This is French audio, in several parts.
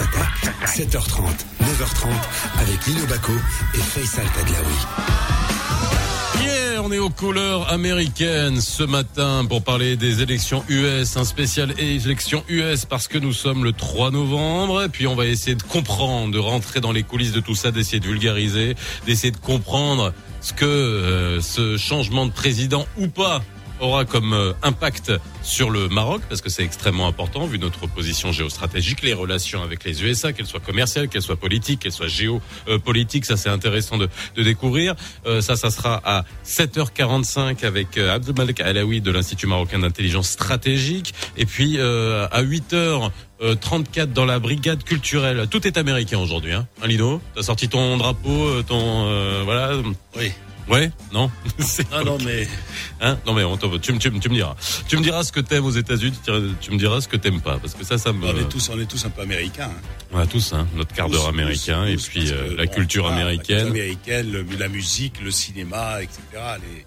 Mars Attack. 7h30, 9h30 avec Lino Baco et Faisal Tadlaoui. Yeah, on est aux couleurs américaines ce matin pour parler des élections US, un spécial élection US parce que nous sommes le 3 novembre et puis on va essayer de comprendre, de rentrer dans les coulisses de tout ça, d'essayer de vulgariser, d'essayer de comprendre ce que euh, ce changement de président ou pas aura comme euh, impact sur le Maroc parce que c'est extrêmement important vu notre position géostratégique, les relations avec les USA, qu'elles soient commerciales, qu'elles soient politiques, qu'elles soient géopolitiques, ça c'est intéressant de, de découvrir. Euh, ça, ça sera à 7h45 avec euh, Abdelmalek Alaoui de l'Institut marocain d'intelligence stratégique et puis euh, à 8h 34 dans la brigade culturelle. Tout est américain aujourd'hui, hein, hein Lino T'as sorti ton drapeau, ton voilà. Oui. Ouais, non. Ah non mais hein non mais on tu, tu, tu me diras. Tu me diras ce que t'aimes aux États-Unis, tu me diras ce que t'aimes pas parce que ça ça me On est tous on est tous un peu américains. Hein. On a tous hein, notre quart d'heure américain et puis euh, la, culture américaine. la culture américaine, la musique, le cinéma, etc. Les...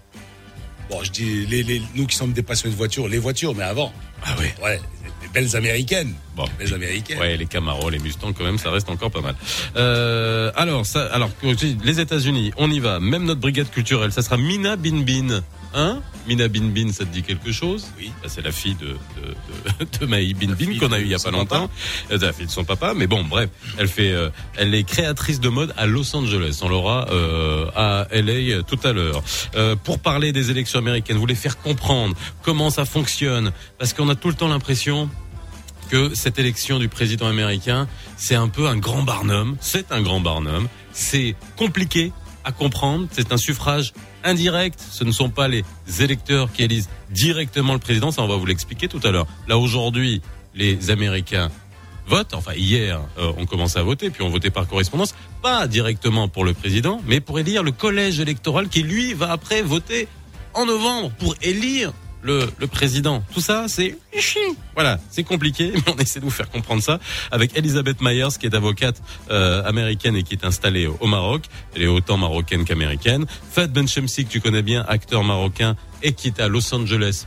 Bon, je dis les, les, nous qui sommes des passionnés de voitures, les voitures, mais avant. Ah oui. Ouais, les belles américaines. Bon, les américaines. Ouais, les Camaro, les Mustangs, quand même, ça reste encore pas mal. Euh, alors, ça, alors, les États-Unis, on y va. Même notre brigade culturelle, ça sera Mina Bin Bin. Hein? Mina Bin Bin, ça te dit quelque chose? Oui. C'est la fille de, de, de, de Maï Bin Bin qu'on a eu il y a pas longtemps. C'est la fille de son papa. Mais bon, bref, elle fait, euh, elle est créatrice de mode à Los Angeles. On l'aura euh, à LA tout à l'heure. Euh, pour parler des élections américaines, vous voulez faire comprendre comment ça fonctionne, parce qu'on a tout le temps l'impression que cette élection du président américain, c'est un peu un grand barnum. C'est un grand barnum. C'est compliqué à comprendre. C'est un suffrage indirect. Ce ne sont pas les électeurs qui élisent directement le président. Ça, on va vous l'expliquer tout à l'heure. Là, aujourd'hui, les Américains votent. Enfin, hier, euh, on commence à voter, puis on votait par correspondance. Pas directement pour le président, mais pour élire le collège électoral qui, lui, va après voter en novembre pour élire le, président. Tout ça, c'est voilà, c'est compliqué, mais on essaie de vous faire comprendre ça avec Elisabeth Myers, qui est avocate euh, américaine et qui est installée au Maroc. Elle est autant marocaine qu'américaine. Fad Benchemsi, que tu connais bien, acteur marocain et qui est à Los Angeles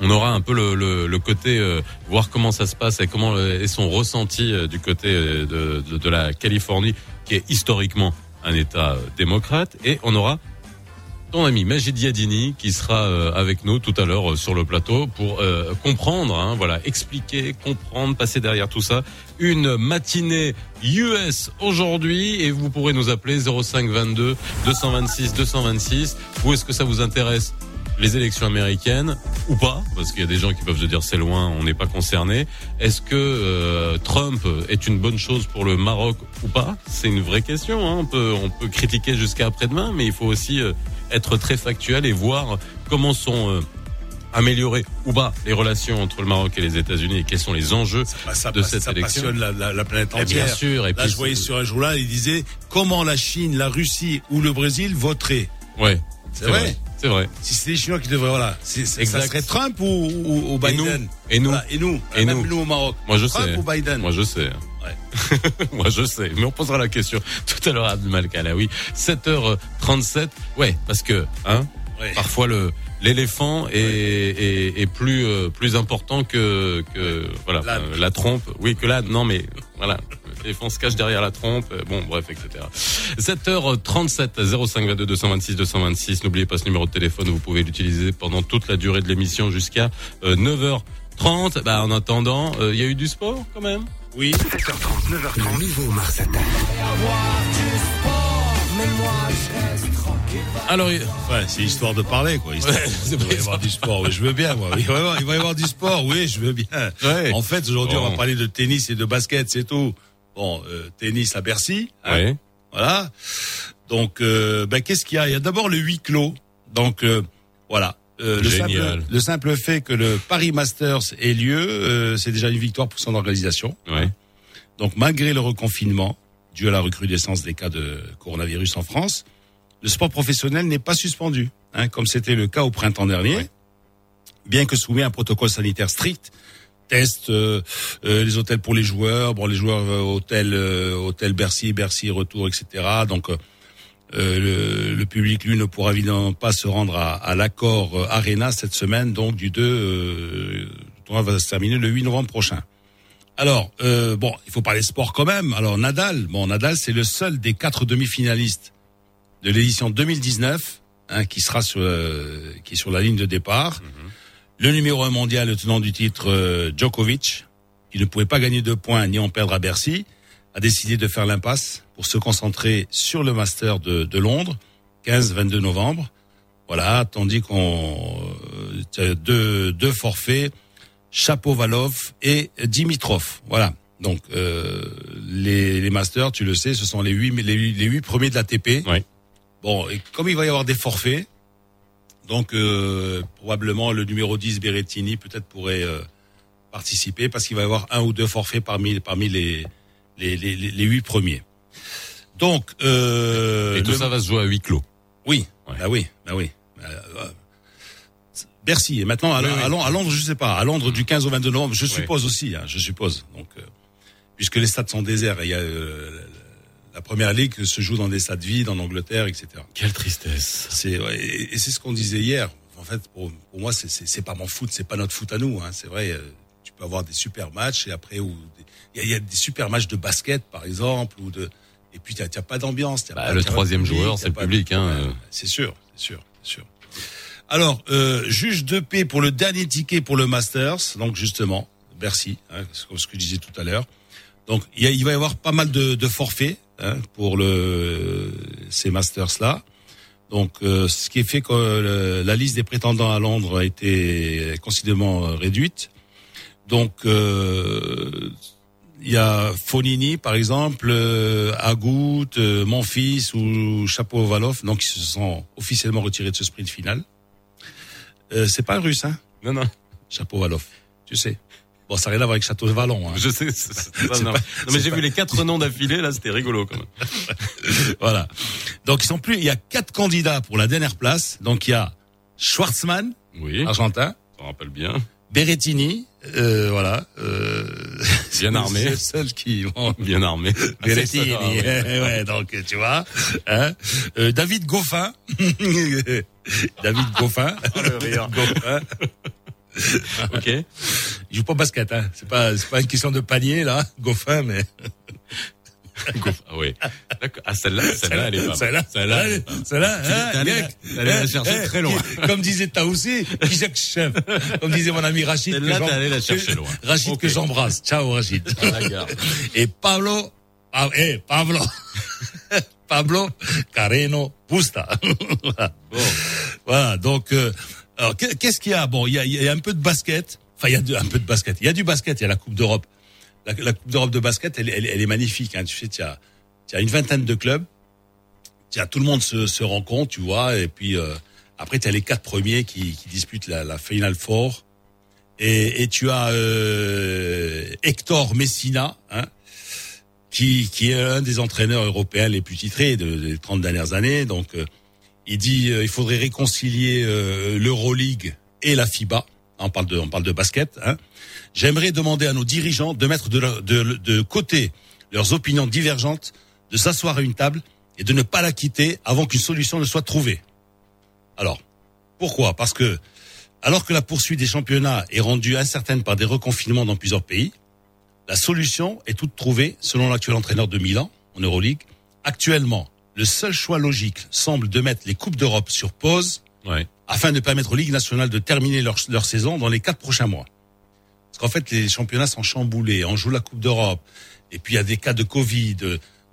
on aura un peu le, côté euh, voir comment ça se passe et comment est son ressenti euh, du côté euh, de, de, la Californie qui est historiquement un État démocrate et on aura ton ami Majid Yadini qui sera euh, avec nous tout à l'heure euh, sur le plateau pour euh, comprendre, hein, voilà, expliquer, comprendre, passer derrière tout ça. Une matinée US aujourd'hui et vous pourrez nous appeler 05 22 226 226. Où est-ce que ça vous intéresse les élections américaines ou pas Parce qu'il y a des gens qui peuvent se dire c'est loin, on n'est pas concerné. Est-ce que euh, Trump est une bonne chose pour le Maroc ou pas? C'est une vraie question. Hein. On peut on peut critiquer jusqu'à après-demain, mais il faut aussi euh, être très factuel et voir comment sont euh, améliorées ou pas les relations entre le Maroc et les États-Unis et quels sont les enjeux ça, de cette ça élection. passionne la, la, la planète Et entière. bien sûr, et Là, puis je voyais sur un journal, il disait comment la Chine, la Russie ou le Brésil voteraient? Ouais, C'est vrai. C'est vrai. Si c'est les Chinois qui devraient, voilà. C'est- c'est- Exact. Ça serait Trump ou, ou, ou Et nous Biden Et nous Voilà, Et nous Et Même nous nous au Maroc. Moi je Trump sais. ou Biden Moi je sais. Ouais. Moi je sais. Mais on posera la question tout à l'heure à Abdelmalek Alaoui. 7h37. Ouais, parce que hein, Ouais. parfois le l'éléphant est, est, est plus euh, plus important que que voilà L'âne. euh, la trompe. Oui, que l'âne. Non mais voilà. L'éléphant se cache derrière la trompe. Euh, Bon, bref, etc. 7h37, 05 22 226 226. N'oubliez pas ce numéro de téléphone. Vous pouvez l'utiliser pendant toute la durée de l'émission jusqu'à euh, 9h30. Bah, en attendant, euh, il y a eu du sport quand même. Oui. 7h30, 9h30. Le nouveau Mars Attack. Alors, il- Ouais, c'est histoire de parler, quoi. Histoire- Ouais, c'est il va y avoir du sport, oui, je veux bien, moi. Il va y avoir, il va y avoir du sport, oui, je veux bien. Ouais. En fait, aujourd'hui, on va parler de tennis et de basket, c'est tout. Bon, euh, tennis à Bercy. hein. Voilà. Donc, euh, ben, qu'est-ce qu'il y a? Il y a d'abord le huis clos. Donc, euh, voilà. Euh, le, simple, le simple fait que le Paris Masters ait lieu, euh, c'est déjà une victoire pour son organisation. Ouais. Donc, malgré le reconfinement, dû à la recrudescence des cas de coronavirus en France, le sport professionnel n'est pas suspendu, hein, comme c'était le cas au printemps dernier. Ouais. Bien que soumis à un protocole sanitaire strict, test, euh, euh, les hôtels pour les joueurs, bon, les joueurs euh, hôtel, euh, hôtel Bercy, Bercy retour, etc. Donc, euh, le, le public, lui, ne pourra évidemment pas se rendre à, à l'accord Arena cette semaine, donc du 2, euh, le tournoi va se terminer le 8 novembre prochain. Alors, bon, il faut parler sport quand même. Alors, Nadal, bon, Nadal, c'est le seul des quatre demi-finalistes de l'édition 2019 hein, qui sera sur, qui est sur la ligne de départ. Le numéro un mondial, le tenant du titre, euh, Djokovic, qui ne pouvait pas gagner de points ni en perdre à Bercy, a décidé de faire l'impasse pour se concentrer sur le Master de, de Londres, 15-22 novembre. Voilà, tandis qu'on euh, deux, deux forfaits, Chapovalov et Dimitrov. Voilà. Donc euh, les, les masters, tu le sais, ce sont les huit les, premiers de l'ATP. Ouais. Bon, et comme il va y avoir des forfaits, donc euh, probablement le numéro 10 Berrettini peut-être pourrait euh, participer parce qu'il va y avoir un ou deux forfaits parmi parmi les les les, les, huit premiers. Donc euh, Et tout le- ça va se jouer à huis clos. oui, Ouais. bah oui, bah oui. Euh, euh, Bercy. Et maintenant, à, Oui, oui. à Londres, à Londres, je sais pas. À Londres, du 15 au 22 novembre, je suppose aussi. Hein, je suppose. Donc, euh, puisque les stades sont déserts, il y a euh, la- première ligue se joue dans des stades vides en Angleterre, etc. Quelle tristesse. C'est ouais, et, et c'est ce qu'on disait hier. En fait, pour, pour moi, c'est- c'est c'est pas mon foot, c'est pas notre foot à nous. Hein. C'est vrai. euh, tu peux avoir des super matchs et après ou il y, y a des super matchs de basket, par exemple, ou de et puis tu n'as pas d'ambiance. t'as Bah, pas- le t'as troisième public, joueur, t'as c'est le de- public, hein, euh. C'est sûr, c'est sûr, c'est sûr. Alors, euh, juge de paix pour le dernier ticket pour le Masters, donc justement, Bercy, hein, ce que je disais tout à l'heure. Donc, il va y avoir pas mal de, de forfaits hein, pour le, ces Masters-là. Donc, euh, ce qui est fait que le- la liste des prétendants à Londres a été considérablement euh, réduite. Donc, euh, il y a Fonini, par exemple, euh, Agout, euh, Monfils ou Chapovalov, donc ils se sont officiellement retirés de ce sprint final. Euh, c'est pas un russe, hein, Non, non. Chapovalov, tu sais. Bon, ça n'a rien à voir avec Château de Vallon. Hein. Je sais. c'est- c'est ça, C'est non. pas- Non, mais j'ai pas- vu les quatre noms d'affilée, là, c'était rigolo quand même. Voilà. Donc ils sont plus. Il y a quatre candidats pour la dernière place. Donc il y a Schwartzmann, Oui, argentin, ça rappelle bien. Berrettini, euh, voilà. Euh, Bien armé. C'est le seul qui. Bon, Bien armé. Berrettini, Ah, ouais. ouais, donc tu vois, hein, euh, David Goffin, David Goffin, Goffin, Ok. il joue pas au basket, hein. C'est pas, c'est pas une question de panier là, Goffin, mais Ah oui. Ah, celle-là, celle-là, elle est pas celle-là, Celle-là, celle-là, hein, allé Gek, la- t'es allé la hein, chercher hein, très loin. Comme disait qui Jacques Chef? Comme disait mon ami Rachid. Celle-là, t'es allé la chercher loin. Rachid que j'embrasse. Ciao Rachid. Et Pablo, ah, eh, Pablo, Pablo Carreno Busta. Voilà, donc, euh, alors, qu'est- qu'est-ce qu'il y a? Bon, il y a, il y a un peu de basket. Enfin, il y a de- un peu de basket. Il y a du basket, il y a la Coupe d'Europe. La, Coupe d'Europe de basket, elle, est magnifique. Hein. Tu sais, tu as, tu une vingtaine de clubs. Tu tout le monde se, se rencontre, tu vois. Et puis, euh, après, tu as les quatre premiers qui, qui disputent la, la Final Four. Et, et tu as euh, Hector Messina, hein, qui, qui est un des entraîneurs européens les plus titrés de- des 30 dernières années. Donc, euh, il dit euh, il faudrait réconcilier euh, l'Euroleague et la FIBA. On parle de, on parle de basket. Hein. J'aimerais demander à nos dirigeants de mettre de, de côté leurs opinions divergentes, de s'asseoir à une table et de ne pas la quitter avant qu'une solution ne soit trouvée. Alors, pourquoi? Parce que alors que la poursuite des championnats est rendue incertaine par des reconfinements dans plusieurs pays, la solution est toute trouvée selon l'actuel entraîneur de Milan en Euroleague. Actuellement, le seul choix logique semble de mettre les coupes d'Europe sur pause Ouais. afin de permettre aux ligues nationales de terminer leur, leur saison dans les quatre prochains mois. Parce qu'en fait, les championnats sont chamboulés. On joue la Coupe d'Europe, et puis il y a des cas de Covid.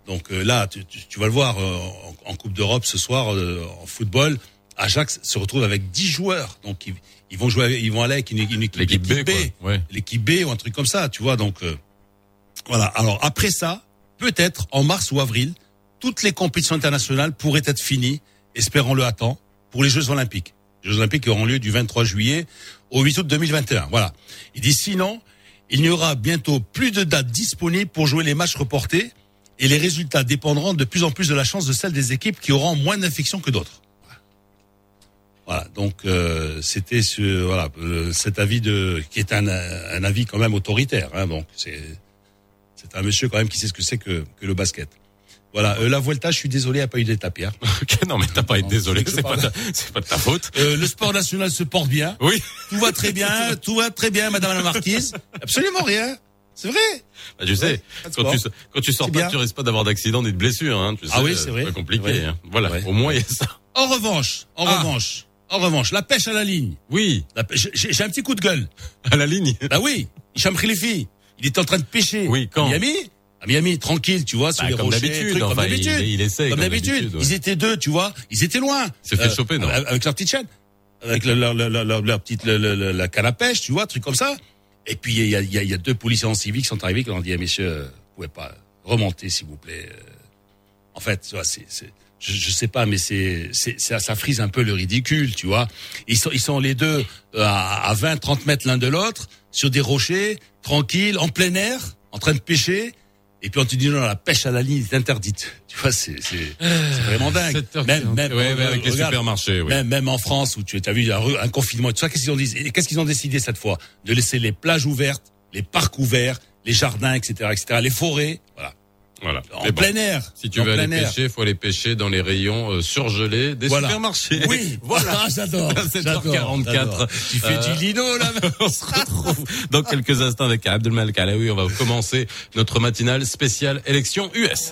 Donc euh, là, tu, tu- tu vas le voir euh, en, en Coupe d'Europe ce soir euh, en football. Ajax se retrouve avec 10 joueurs, donc ils, ils vont jouer, ils vont aller avec une, une équipe, L'équipe B. Ouais. l'équipe B ou un truc comme ça, tu vois. Donc voilà. Alors après ça, peut-être en mars ou avril, toutes les compétitions internationales pourraient être finies, espérons-le à temps, pour les Jeux Olympiques. Les Jeux Olympiques auront lieu du 23 juillet au 8 août 2021. Voilà. Il dit sinon, il n'y aura bientôt plus de dates disponibles pour jouer les matchs reportés et les résultats dépendront de plus en plus de la chance de celle des équipes qui auront moins d'infections que d'autres. Voilà. Voilà, donc euh, c'était ce voilà euh, cet avis de qui est un, un avis quand même autoritaire. Hein, donc c'est c'est un monsieur quand même qui sait ce que c'est que, que le basket. Voilà, euh, la Vuelta, je suis désolé, il a pas eu d'étape hier. Ok, non, mais t'as pas à être désolé, c'est pas, ta- c'est pas de ta faute. Euh, le sport national se porte bien, Oui. tout va très bien, tout va très bien, Madame la Marquise. Absolument rien. C'est vrai. Bah, tu sais, quand tu, quand tu sors C'est pas, bien. tu risques pas d'avoir d'accident ni de blessure. Hein, tu sais, Ah oui, euh, c'est vrai. pas compliqué. Ouais. hein. Voilà, Ouais. au moins il y a ça. En revanche, en Ah. revanche, en revanche, la pêche à la ligne. Oui, La pêche- J'ai j'ai un petit coup de gueule. à la ligne. Bah oui, Hicham Khalifi, il était en train de pêcher. Oui, quand Miami À Miami, tranquille, tu vois, sur Bah, les comme rochers, d'habitude, comme enfin, d'habitude. il essaie, Comme comme d'habitude. ouais. Ils étaient deux, tu vois, ils étaient loin. Euh, s'est fait choper, non Avec leur petite chaîne, avec leur, leur, leur, leur- leur petite la canne à pêche, tu vois, truc comme ça. Et puis il y a, il y, a, il y a deux policiers en civique qui sont arrivés qui ont dit, eh, messieurs, euh, vous pouvez pas remonter, s'il vous plaît. Euh, En fait, tu vois, c'est, c'est, je, je sais pas, mais c'est, c'est, ça, ça frise un peu le ridicule, tu vois. Ils sont, ils sont les deux euh, à, à 20, 30 mètres l'un de l'autre, sur des rochers, tranquilles, en plein air, en train de pêcher. Et puis on te dit non, la pêche à la ligne est interdite. Tu vois, c'est, c'est, c'est vraiment dingue. 7h40. Même, même, ouais, ouais, euh, avec les supermarchés, oui. même, même en France où tu as vu un, confinement et tout ça, qu'est-ce qu'ils ont dit? Qu'est-ce qu'ils ont décidé cette fois? De laisser les plages ouvertes, les parcs ouverts, les jardins, etc., etc., les forêts, voilà, Voilà. en bon, plein air. Si tu veux aller pêcher, faut aller pêcher dans les rayons euh, surgelés des Voilà. supermarchés. Oui, voilà. voilà, j'adore. 7h44. j'adore. Tu fais Euh, du lino là. On se retrouve dans quelques instants avec Abdelmalek Alaoui. On va commencer notre matinale spéciale élection US.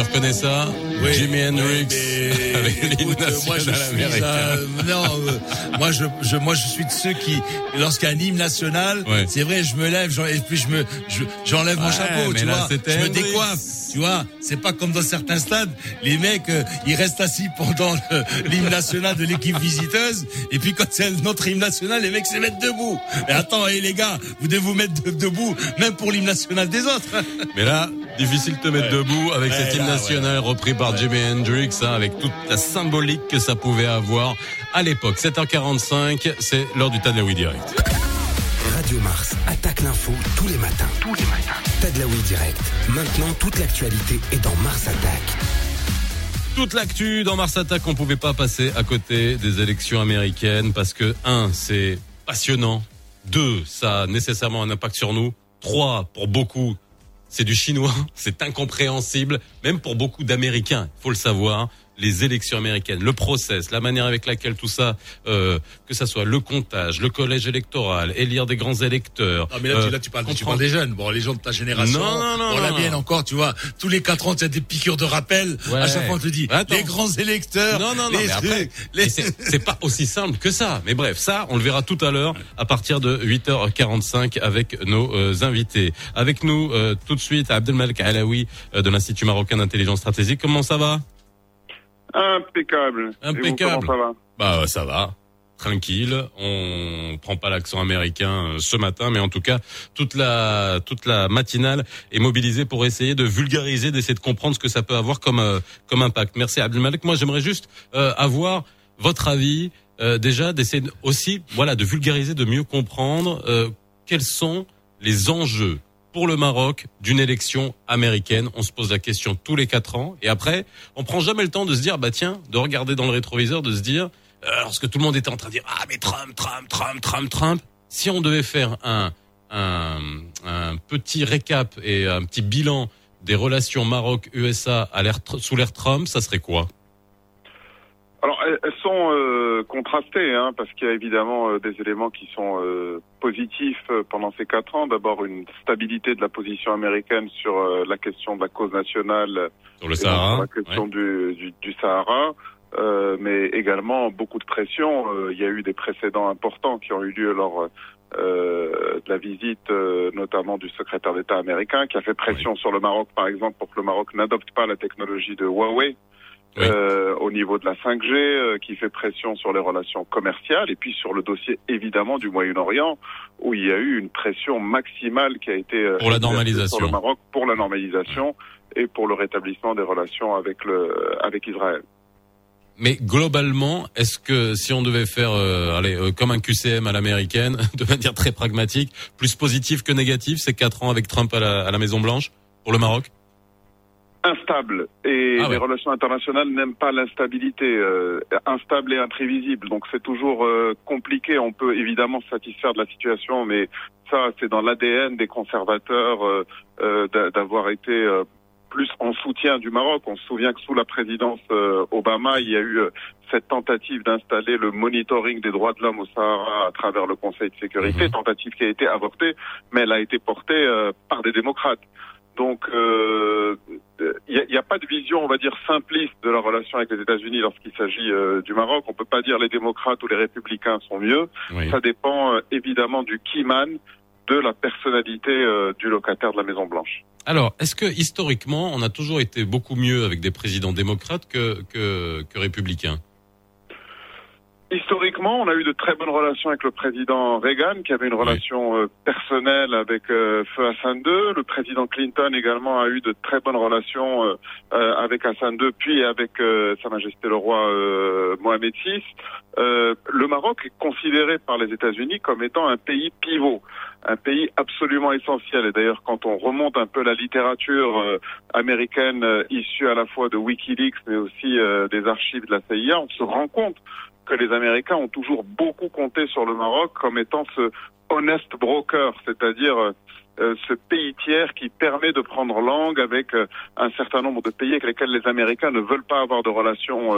Tu reconnais ça? Oui, Jimi Hendrix. mais avec écoute, moi je national suis un- non, euh, moi je, je moi je suis de ceux qui lorsqu'il y a un hymne national, Ouais. c'est vrai, je me lève et puis je me je- j'enlève mon Ouais, chapeau, mais tu là, vois, je me décoiffe, tu vois, c'est pas comme dans certains stades, les mecs euh, ils restent assis pendant l'hymne national de l'équipe visiteuse et puis quand c'est notre hymne national, les mecs se mettent debout. Mais attends, et les gars, vous devez vous mettre de- debout même pour l'hymne national des autres. Mais là, difficile de te mettre debout avec cet hymne national repris par Jimi Hendrix, hein, avec toute la symbolique que ça pouvait avoir à l'époque. 7h45, c'est l'heure du Tadlaoui Direct. Radio Mars attaque l'info tous les matins. Tous les matins. Tadlaoui Direct. Maintenant, toute l'actualité est dans Mars Attack. Toute l'actu dans Mars Attack, on pouvait pas passer à côté des élections américaines parce que un, c'est passionnant. Deux, ça a nécessairement un impact sur nous. Trois, pour beaucoup, c'est du chinois, c'est incompréhensible, même pour beaucoup d'Américains. Il faut le savoir. Les élections américaines, le process, la manière avec laquelle tout ça, euh, que ça soit le comptage, le collège électoral, élire des grands électeurs. Non, mais là, tu, euh, là, tu parles, tu parles des jeunes. Bon, les gens de ta génération. Non, non, non, Bon, la mienne encore, tu vois. Tous les quatre ans, tu as des piqûres de rappel. Ouais. À chaque fois, on te dit, Attends. les grands électeurs. Non, non, non, les c'est pas aussi simple que ça. Mais bref, ça, on le verra tout à l'heure à partir de 8h45 avec nos euh, invités. Avec nous, euh, tout de suite, Abdelmalek Alaoui euh, de l'Institut marocain d'intelligence stratégique. Comment ça va? Impeccable. Et vous, Impeccable. ça va Bah, euh, ça va. Tranquille, on prend pas l'accent américain euh, ce matin, mais en tout cas toute la toute la matinale est mobilisée pour essayer de vulgariser, d'essayer de comprendre ce que ça peut avoir comme euh, comme impact. Merci Abdelmalek. Moi, j'aimerais juste euh, avoir votre avis euh, déjà, d'essayer de- aussi, voilà, de vulgariser, de mieux comprendre euh, quels sont les enjeux pour le Maroc d'une élection américaine. On se pose la question tous les quatre ans. Et après, on prend jamais le temps de se dire, bah tiens, de regarder dans le rétroviseur, de se dire, euh, lorsque tout le monde était en train de dire, ah mais Trump, Trump, Trump, Trump, Trump, si on devait faire un, un, un petit récap et un petit bilan des relations Maroc-USA sous l'ère Trump, ça serait quoi? Alors, elles, elles sont euh, contrastées, hein, parce qu'il y a évidemment euh, des éléments qui sont euh, positifs euh, pendant ces quatre ans. D'abord, une stabilité de la position américaine sur euh, la question de la cause nationale sur le Sahara sur la question du, du, du Sahara. Euh, mais également beaucoup de pression. Euh, il y a eu des précédents importants qui ont eu lieu lors euh, de la visite, euh, notamment du secrétaire d'État américain, qui a fait pression sur le Maroc, par exemple, pour que le Maroc n'adopte pas la technologie de Huawei. Oui. euh, au niveau de la 5G, euh, qui fait pression sur les relations commerciales, et puis sur le dossier évidemment du Moyen-Orient, où il y a eu une pression maximale qui a été euh, Pour la normalisation. sur le Maroc pour la normalisation et pour le rétablissement des relations avec le avec Israël. Mais globalement, est-ce que si on devait faire, euh, allez, euh, comme un QCM à l'américaine, de manière très pragmatique, plus positif que négatif, ces quatre ans avec Trump à la, à la Maison Blanche pour le Maroc? Instable et Ah ouais. les relations internationales n'aiment pas l'instabilité, euh, instable et imprévisible. Donc c'est toujours euh, compliqué. On peut évidemment se satisfaire de la situation, mais ça c'est dans l'ADN des conservateurs euh, euh, d'a- d'avoir été euh, plus en soutien du Maroc. On se souvient que sous la présidence euh, Obama, il y a eu euh, cette tentative d'installer le monitoring des droits de l'homme au Sahara à travers le Conseil de sécurité, Mhm. tentative qui a été avortée, mais elle a été portée euh, par des démocrates. Donc, euh, il n'y a, a pas de vision, on va dire, simpliste de la relation avec les États-Unis lorsqu'il s'agit euh, du Maroc. On peut pas dire les démocrates ou les républicains sont mieux. Oui. Ça dépend euh, évidemment du keyman, de la personnalité euh, du locataire de la Maison Blanche. Alors, est-ce que historiquement, on a toujours été beaucoup mieux avec des présidents démocrates que que, que républicains? Historiquement, on a eu de très bonnes relations avec le président Reagan, qui avait une Oui. relation euh, personnelle avec euh, Feu Hassan II. Le président Clinton également a eu de très bonnes relations euh, euh, avec Hassan II, puis avec euh, Sa Majesté le roi euh, Mohamed VI. Euh, le Maroc est considéré par les États-Unis comme étant un pays pivot, un pays absolument essentiel. Et d'ailleurs, quand on remonte un peu la littérature euh, américaine euh, issue à la fois de WikiLeaks, mais aussi euh, des archives de la CIA, on se rend compte que les Américains ont toujours beaucoup compté sur le Maroc comme étant ce honest broker, c'est-à-dire euh, euh, ce pays tiers qui permet de prendre langue avec euh, un certain nombre de pays avec lesquels les Américains ne veulent pas avoir de relations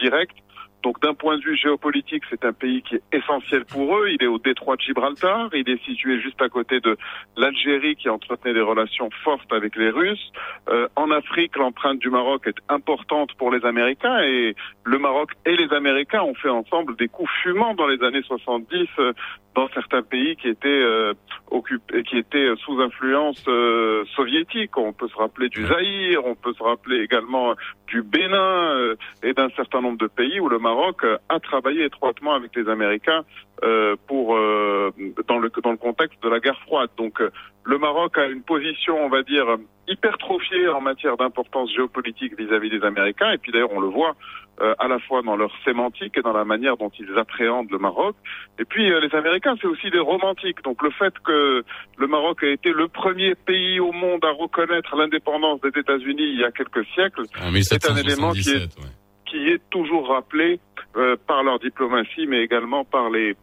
directes. Donc d'un point de vue géopolitique, c'est un pays qui est essentiel pour eux. Il est au détroit de Gibraltar, il est situé juste à côté de l'Algérie qui entretenait des relations fortes avec les Russes. Euh, en Afrique, l'empreinte du Maroc est importante pour les Américains et le Maroc et les Américains ont fait ensemble des coups fumants dans les années 70 euh, dans certains pays qui étaient euh, occupés, qui étaient sous influence euh, soviétique. On peut se rappeler du Zaïre, on peut se rappeler également du Bénin euh, et d'un certain nombre de pays où le Maroc euh, a travaillé étroitement avec les Américains euh, pour euh, dans le dans le contexte de la guerre froide. Donc euh, le Maroc a une position, on va dire, hypertrophiée en matière d'importance géopolitique vis-à-vis des Américains. Et puis d'ailleurs, on le voit euh, à la fois dans leur sémantique et dans la manière dont ils appréhendent le Maroc. Et puis euh, les Américains, c'est aussi des romantiques. Donc le fait que le Maroc a été le premier pays au monde à reconnaître l'indépendance des États-Unis il y a quelques siècles, C'est un élément qui est- 1777, ouais. qui est toujours rappelé euh, par leur diplomatie, mais également par les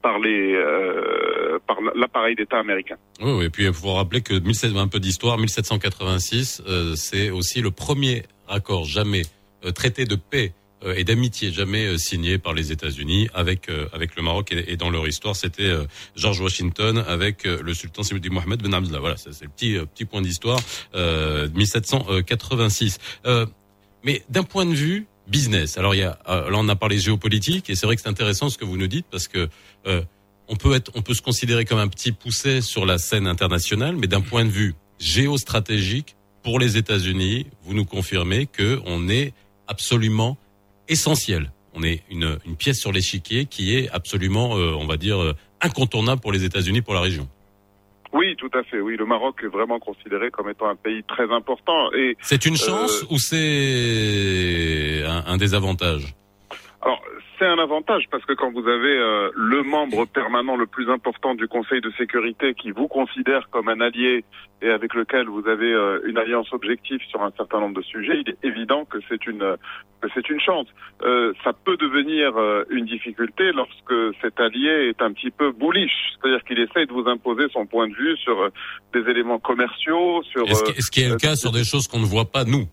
par les euh, par l'appareil d'État américain. Oui, et puis il faut rappeler que 1700, un peu d'histoire, 1786, euh, c'est aussi le premier accord jamais euh, traité de paix euh, et d'amitié jamais signé par les États-Unis avec avec le Maroc et, dans leur histoire c'était George Washington avec le sultan Sidi Mohamed Ben Abdallah. Voilà, c'est le petit petit point d'histoire euh, 1786. Euh, mais d'un point de vue business, alors il y a là on a parlé géopolitique et c'est vrai que c'est intéressant ce que vous nous dites parce que on peut être, on peut se considérer comme un petit poussé sur la scène internationale, mais d'un point de vue géostratégique, pour les États-Unis, vous nous confirmez que on est absolument essentiel. On est une, une pièce sur l'échiquier qui est absolument, euh, on va dire, euh, incontournable pour les États-Unis, pour la région. Oui, tout à fait. Oui, le Maroc est vraiment considéré comme étant un pays très important. Et C'est une chance ou c'est un, un désavantage? Alors, c'est un avantage parce que quand vous avez euh, le membre permanent le plus important du Conseil de sécurité qui vous considère comme un allié et avec lequel vous avez euh, une alliance objective sur un certain nombre de sujets, il est évident que c'est une que c'est une chance. Euh, ça peut devenir euh, une difficulté lorsque cet allié est un petit peu bullish, c'est-à-dire qu'il essaye de vous imposer son point de vue sur euh, des éléments commerciaux, sur Est-ce euh, y a le cas sur des choses qu'on ne voit pas nous?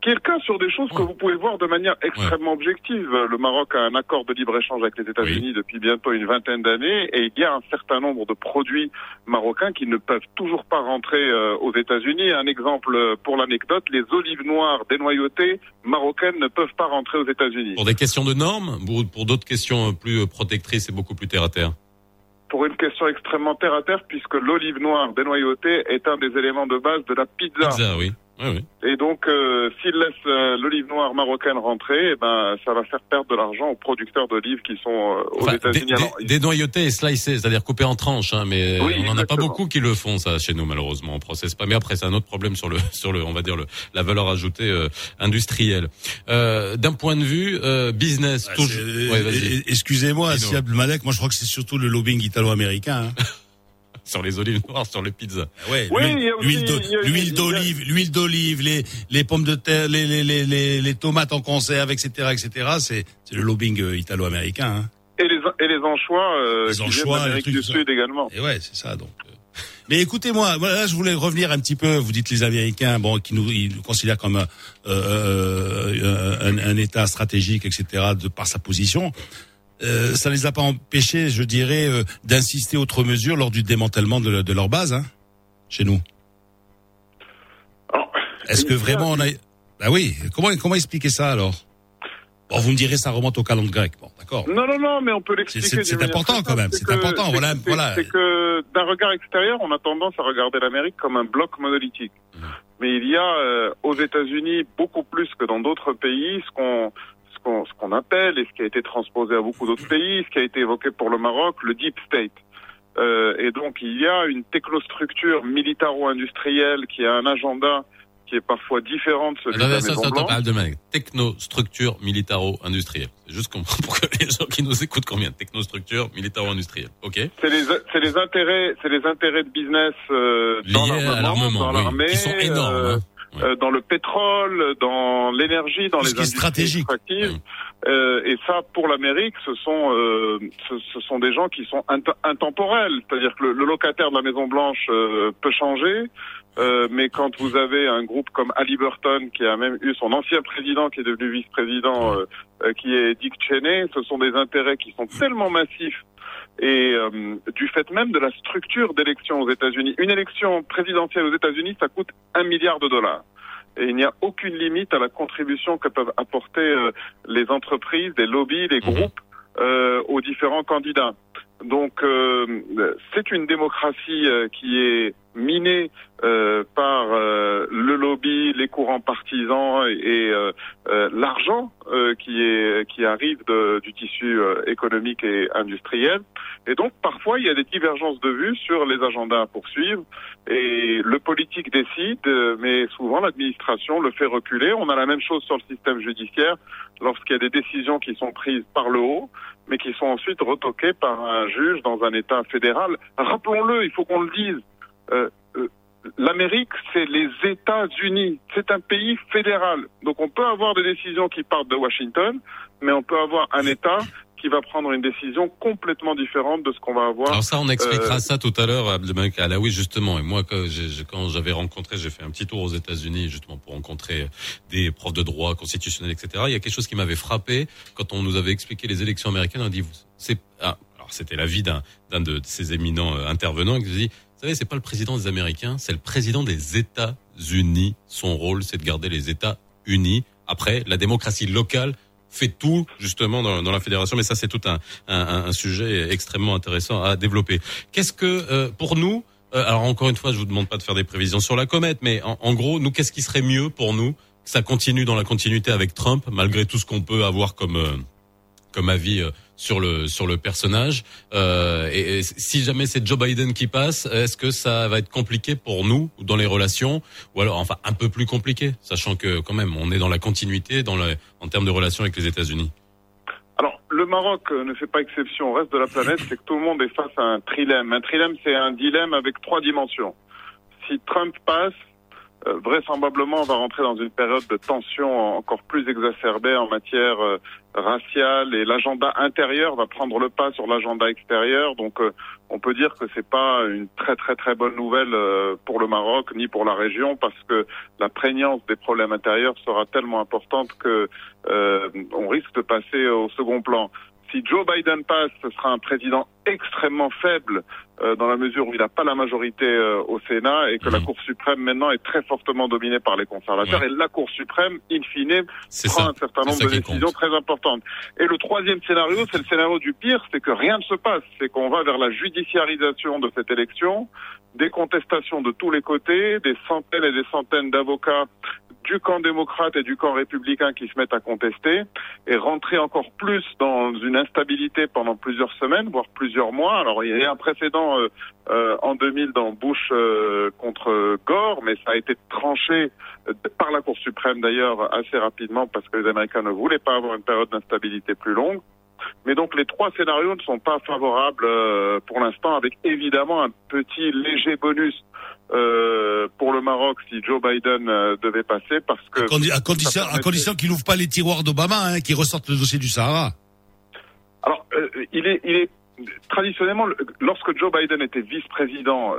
Quelqu'un sur des choses que vous pouvez voir de manière extrêmement objective. Le Maroc a un accord de libre-échange avec les États-Unis depuis bientôt une vingtaine d'années et il y a un certain nombre de produits marocains qui ne peuvent toujours pas rentrer euh, aux États-Unis. Un exemple euh, pour l'anecdote, les olives noires dénoyautées marocaines ne peuvent pas rentrer aux États-Unis. Pour des questions de normes ou pour d'autres questions euh, plus protectrices et beaucoup plus terre à terre? Pour une question extrêmement terre à terre puisque l'olive noire dénoyautée est un des éléments de base de la pizza. Pizza, oui. Oui, oui. Et donc, euh, s'ils laissent euh, l'olive noire marocaine rentrer, eh ben, ça va faire perdre de l'argent aux producteurs d'olives qui sont euh, aux Enfin, États-Unis. des, Alors, des noyautés et slicés, c'est-à-dire coupés en tranches, hein, mais Oui, on n'en a pas beaucoup qui le font ça chez nous malheureusement. On processe pas. Mais après, c'est un autre problème sur le, sur le, on va dire le, la valeur ajoutée euh, industrielle. Euh, D'un point de vue euh, business, toujours. Ouais, et- Excusez-moi. Siab Malek, moi je crois que c'est surtout le lobbying italo-américain. hein. sur les olives noires, sur les pizzas. Ah Ouais, Oui, l'huile- d'olive, l'huile d'olive, les les pommes de terre, les les les les, les tomates en conserve, etc., etc. C'est c'est le lobbying euh, italo-américain. Hein. Et les, et les anchois, euh, Les qui anchois, viennent les trucs du. Sud également. Et ouais, c'est ça. Donc. euh. Mais écoutez-moi, moi, là, je voulais revenir un petit peu. Vous dites les Américains, bon, qui nous, ils nous considèrent comme un, euh, un, un État stratégique, etc., de par sa position. Euh, ça les a pas empêchés, je dirais, euh, d'insister outre mesure lors du démantèlement de, de leur base, hein, chez nous. Est-ce que vraiment on a Bah oui. Comment comment expliquer ça alors? Bon, vous me direz ça remonte au calendrier grec. Bon, d'accord. Non, non, non, mais on peut l'expliquer. C'est- important quand même, c'est important, voilà, voilà. C'est que d'un regard extérieur, on a tendance à regarder l'Amérique comme un bloc monolithique. Mmh. Mais il y a euh, aux États-Unis beaucoup plus que dans d'autres pays ce qu'on qu'on ce qu'on appelle et ce qui a été transposé à beaucoup d'autres pays, ce qui a été évoqué pour le Maroc, le deep state. Euh, et donc il y a une technostructure militaro-industrielle qui a un agenda qui est parfois différent de celui de la Maison Blanche. technostructure militaro-industrielle. C'est juste pour que les gens qui nous écoutent combien technostructure militaro-industrielle. Ok. C'est les, c'est les intérêts, c'est les intérêts de business euh, dans l'armement, dans oui, l'armée, qui sont énormes. euh, hein. Euh, dans le pétrole, dans l'énergie, dans Tout les industries stratégique. extractives. Euh, et ça, pour l'Amérique, ce sont euh, ce, ce sont des gens qui sont int- intemporels. C'est-à-dire que le, le locataire de la Maison Blanche euh, peut changer, euh, mais quand vous avez un groupe comme Halliburton, qui a même eu son ancien président, qui est devenu vice-président, euh, euh, qui est Dick Cheney, ce sont des intérêts qui sont tellement massifs et euh, du fait même de la structure d'élection aux États-Unis. Une élection présidentielle aux États-Unis, ça coûte un milliard de dollars. Et il n'y a aucune limite à la contribution que peuvent apporter euh, les entreprises, les lobbies, les Mhm. groupes euh, aux différents candidats. Donc euh, c'est une démocratie euh, qui est minée euh, par euh, le lobby, les courants partisans et, euh, euh, l'argent euh, qui est qui arrive de, du tissu euh, économique et industriel. Et donc parfois il y a des divergences de vues sur les agendas à poursuivre. Et le politique décide, mais souvent l'administration le fait reculer. On a la même chose sur le système judiciaire lorsqu'il y a des décisions qui sont prises par le haut, mais qui sont ensuite retoquées par un juge dans un État fédéral. Rappelons-le, il faut qu'on le dise. Euh, euh, L'Amérique, c'est les États-Unis. C'est un pays fédéral. Donc on peut avoir des décisions qui partent de Washington, mais on peut avoir un État qui va prendre une décision complètement différente de ce qu'on va avoir. Alors ça, on expliquera Euh, ça tout à l'heure, Abdelmalek Alaoui, justement. Et moi, quand j'avais rencontré, j'ai fait un petit tour aux États-Unis, justement, pour rencontrer des profs de droit constitutionnel, etc. Il y a quelque chose qui m'avait frappé quand on nous avait expliqué les élections américaines. On a dit, c'est, ah, alors c'était l'avis d'un, d'un de ces éminents intervenants qui dit, savez, c'est pas le président des Américains, c'est le président des États-Unis. Son rôle, c'est de garder les États unis. Après, la démocratie locale fait tout justement dans, la fédération, mais ça c'est tout un, sujet extrêmement intéressant à développer. Qu'est-ce que euh, pour nous euh, Alors encore une fois, je vous demande pas de faire des prévisions sur la comète, mais en, en gros, nous, qu'est-ce qui serait mieux pour nous que ça continue dans la continuité avec Trump, malgré tout ce qu'on peut avoir comme euh, comme avis euh, sur le sur le personnage. Euh, et, si jamais c'est Joe Biden qui passe, est-ce que ça va être compliqué pour nous dans les relations, ou alors enfin un peu plus compliqué, sachant que quand même on est dans la continuité dans le, en termes de relations avec les États-Unis? Alors, le Maroc euh, ne fait pas exception au reste de la planète, c'est que tout le monde est face à un trilemme. Un trilemme, c'est un dilemme avec trois dimensions. Si Trump passe, euh, vraisemblablement, on va rentrer dans une période de tension encore plus exacerbée en matière euh, raciale et l'agenda intérieur va prendre le pas sur l'agenda extérieur. Donc, euh, on peut dire que c'est pas une très très très bonne nouvelle euh, pour le Maroc ni pour la région parce que la prégnance des problèmes intérieurs sera tellement importante que euh, on risque de passer au second plan. Si Joe Biden passe, ce sera un président extrêmement faible euh, dans la mesure où il n'a pas la majorité euh, au Sénat et que la Mhm. Cour suprême maintenant est très fortement dominée par les conservateurs. Ouais. Et la Cour suprême, in fine, prend ça. un certain nombre de décisions compte. très importantes. Et le troisième scénario, c'est le scénario du pire, c'est que rien ne se passe. C'est qu'on va vers la judiciarisation de cette élection, des contestations de tous les côtés, des centaines et des centaines d'avocats du camp démocrate et du camp républicain qui se mettent à contester et rentrer encore plus dans une instabilité pendant plusieurs semaines, voire plusieurs mois. Alors il y a un précédent euh, euh, en 2000 dans Bush euh, contre Gore, mais ça a été tranché euh, par la Cour suprême d'ailleurs assez rapidement parce que les Américains ne voulaient pas avoir une période d'instabilité plus longue. Mais donc les trois scénarios ne sont pas favorables pour l'instant, avec évidemment un petit léger bonus euh, pour le Maroc si Joe Biden euh, devait passer parce que à, condition à condition qu'il n'ouvre pas les tiroirs d'Obama hein, qu'il ressorte le dossier du Sahara. Alors euh, il est il est traditionnellement lorsque Joe Biden était vice-président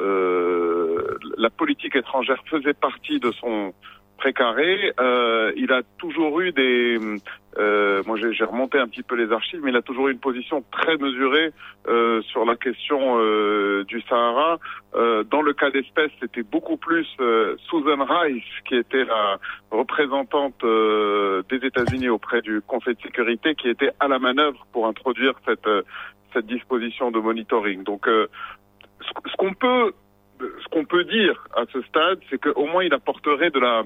la politique étrangère faisait partie de son précaré. Euh, il a toujours eu des, euh, moi j'ai remonté un petit peu les archives, mais il a toujours eu une position très mesurée euh, sur la question euh, du Sahara. Euh, dans le cas d'espèce, c'était beaucoup plus euh, Susan Rice qui était la représentante des États-Unis auprès du Conseil de sécurité, qui était à la manœuvre pour introduire cette cette disposition de monitoring. Donc ce qu'on peut ce qu'on peut dire à ce stade, c'est qu'au moins il apporterait de la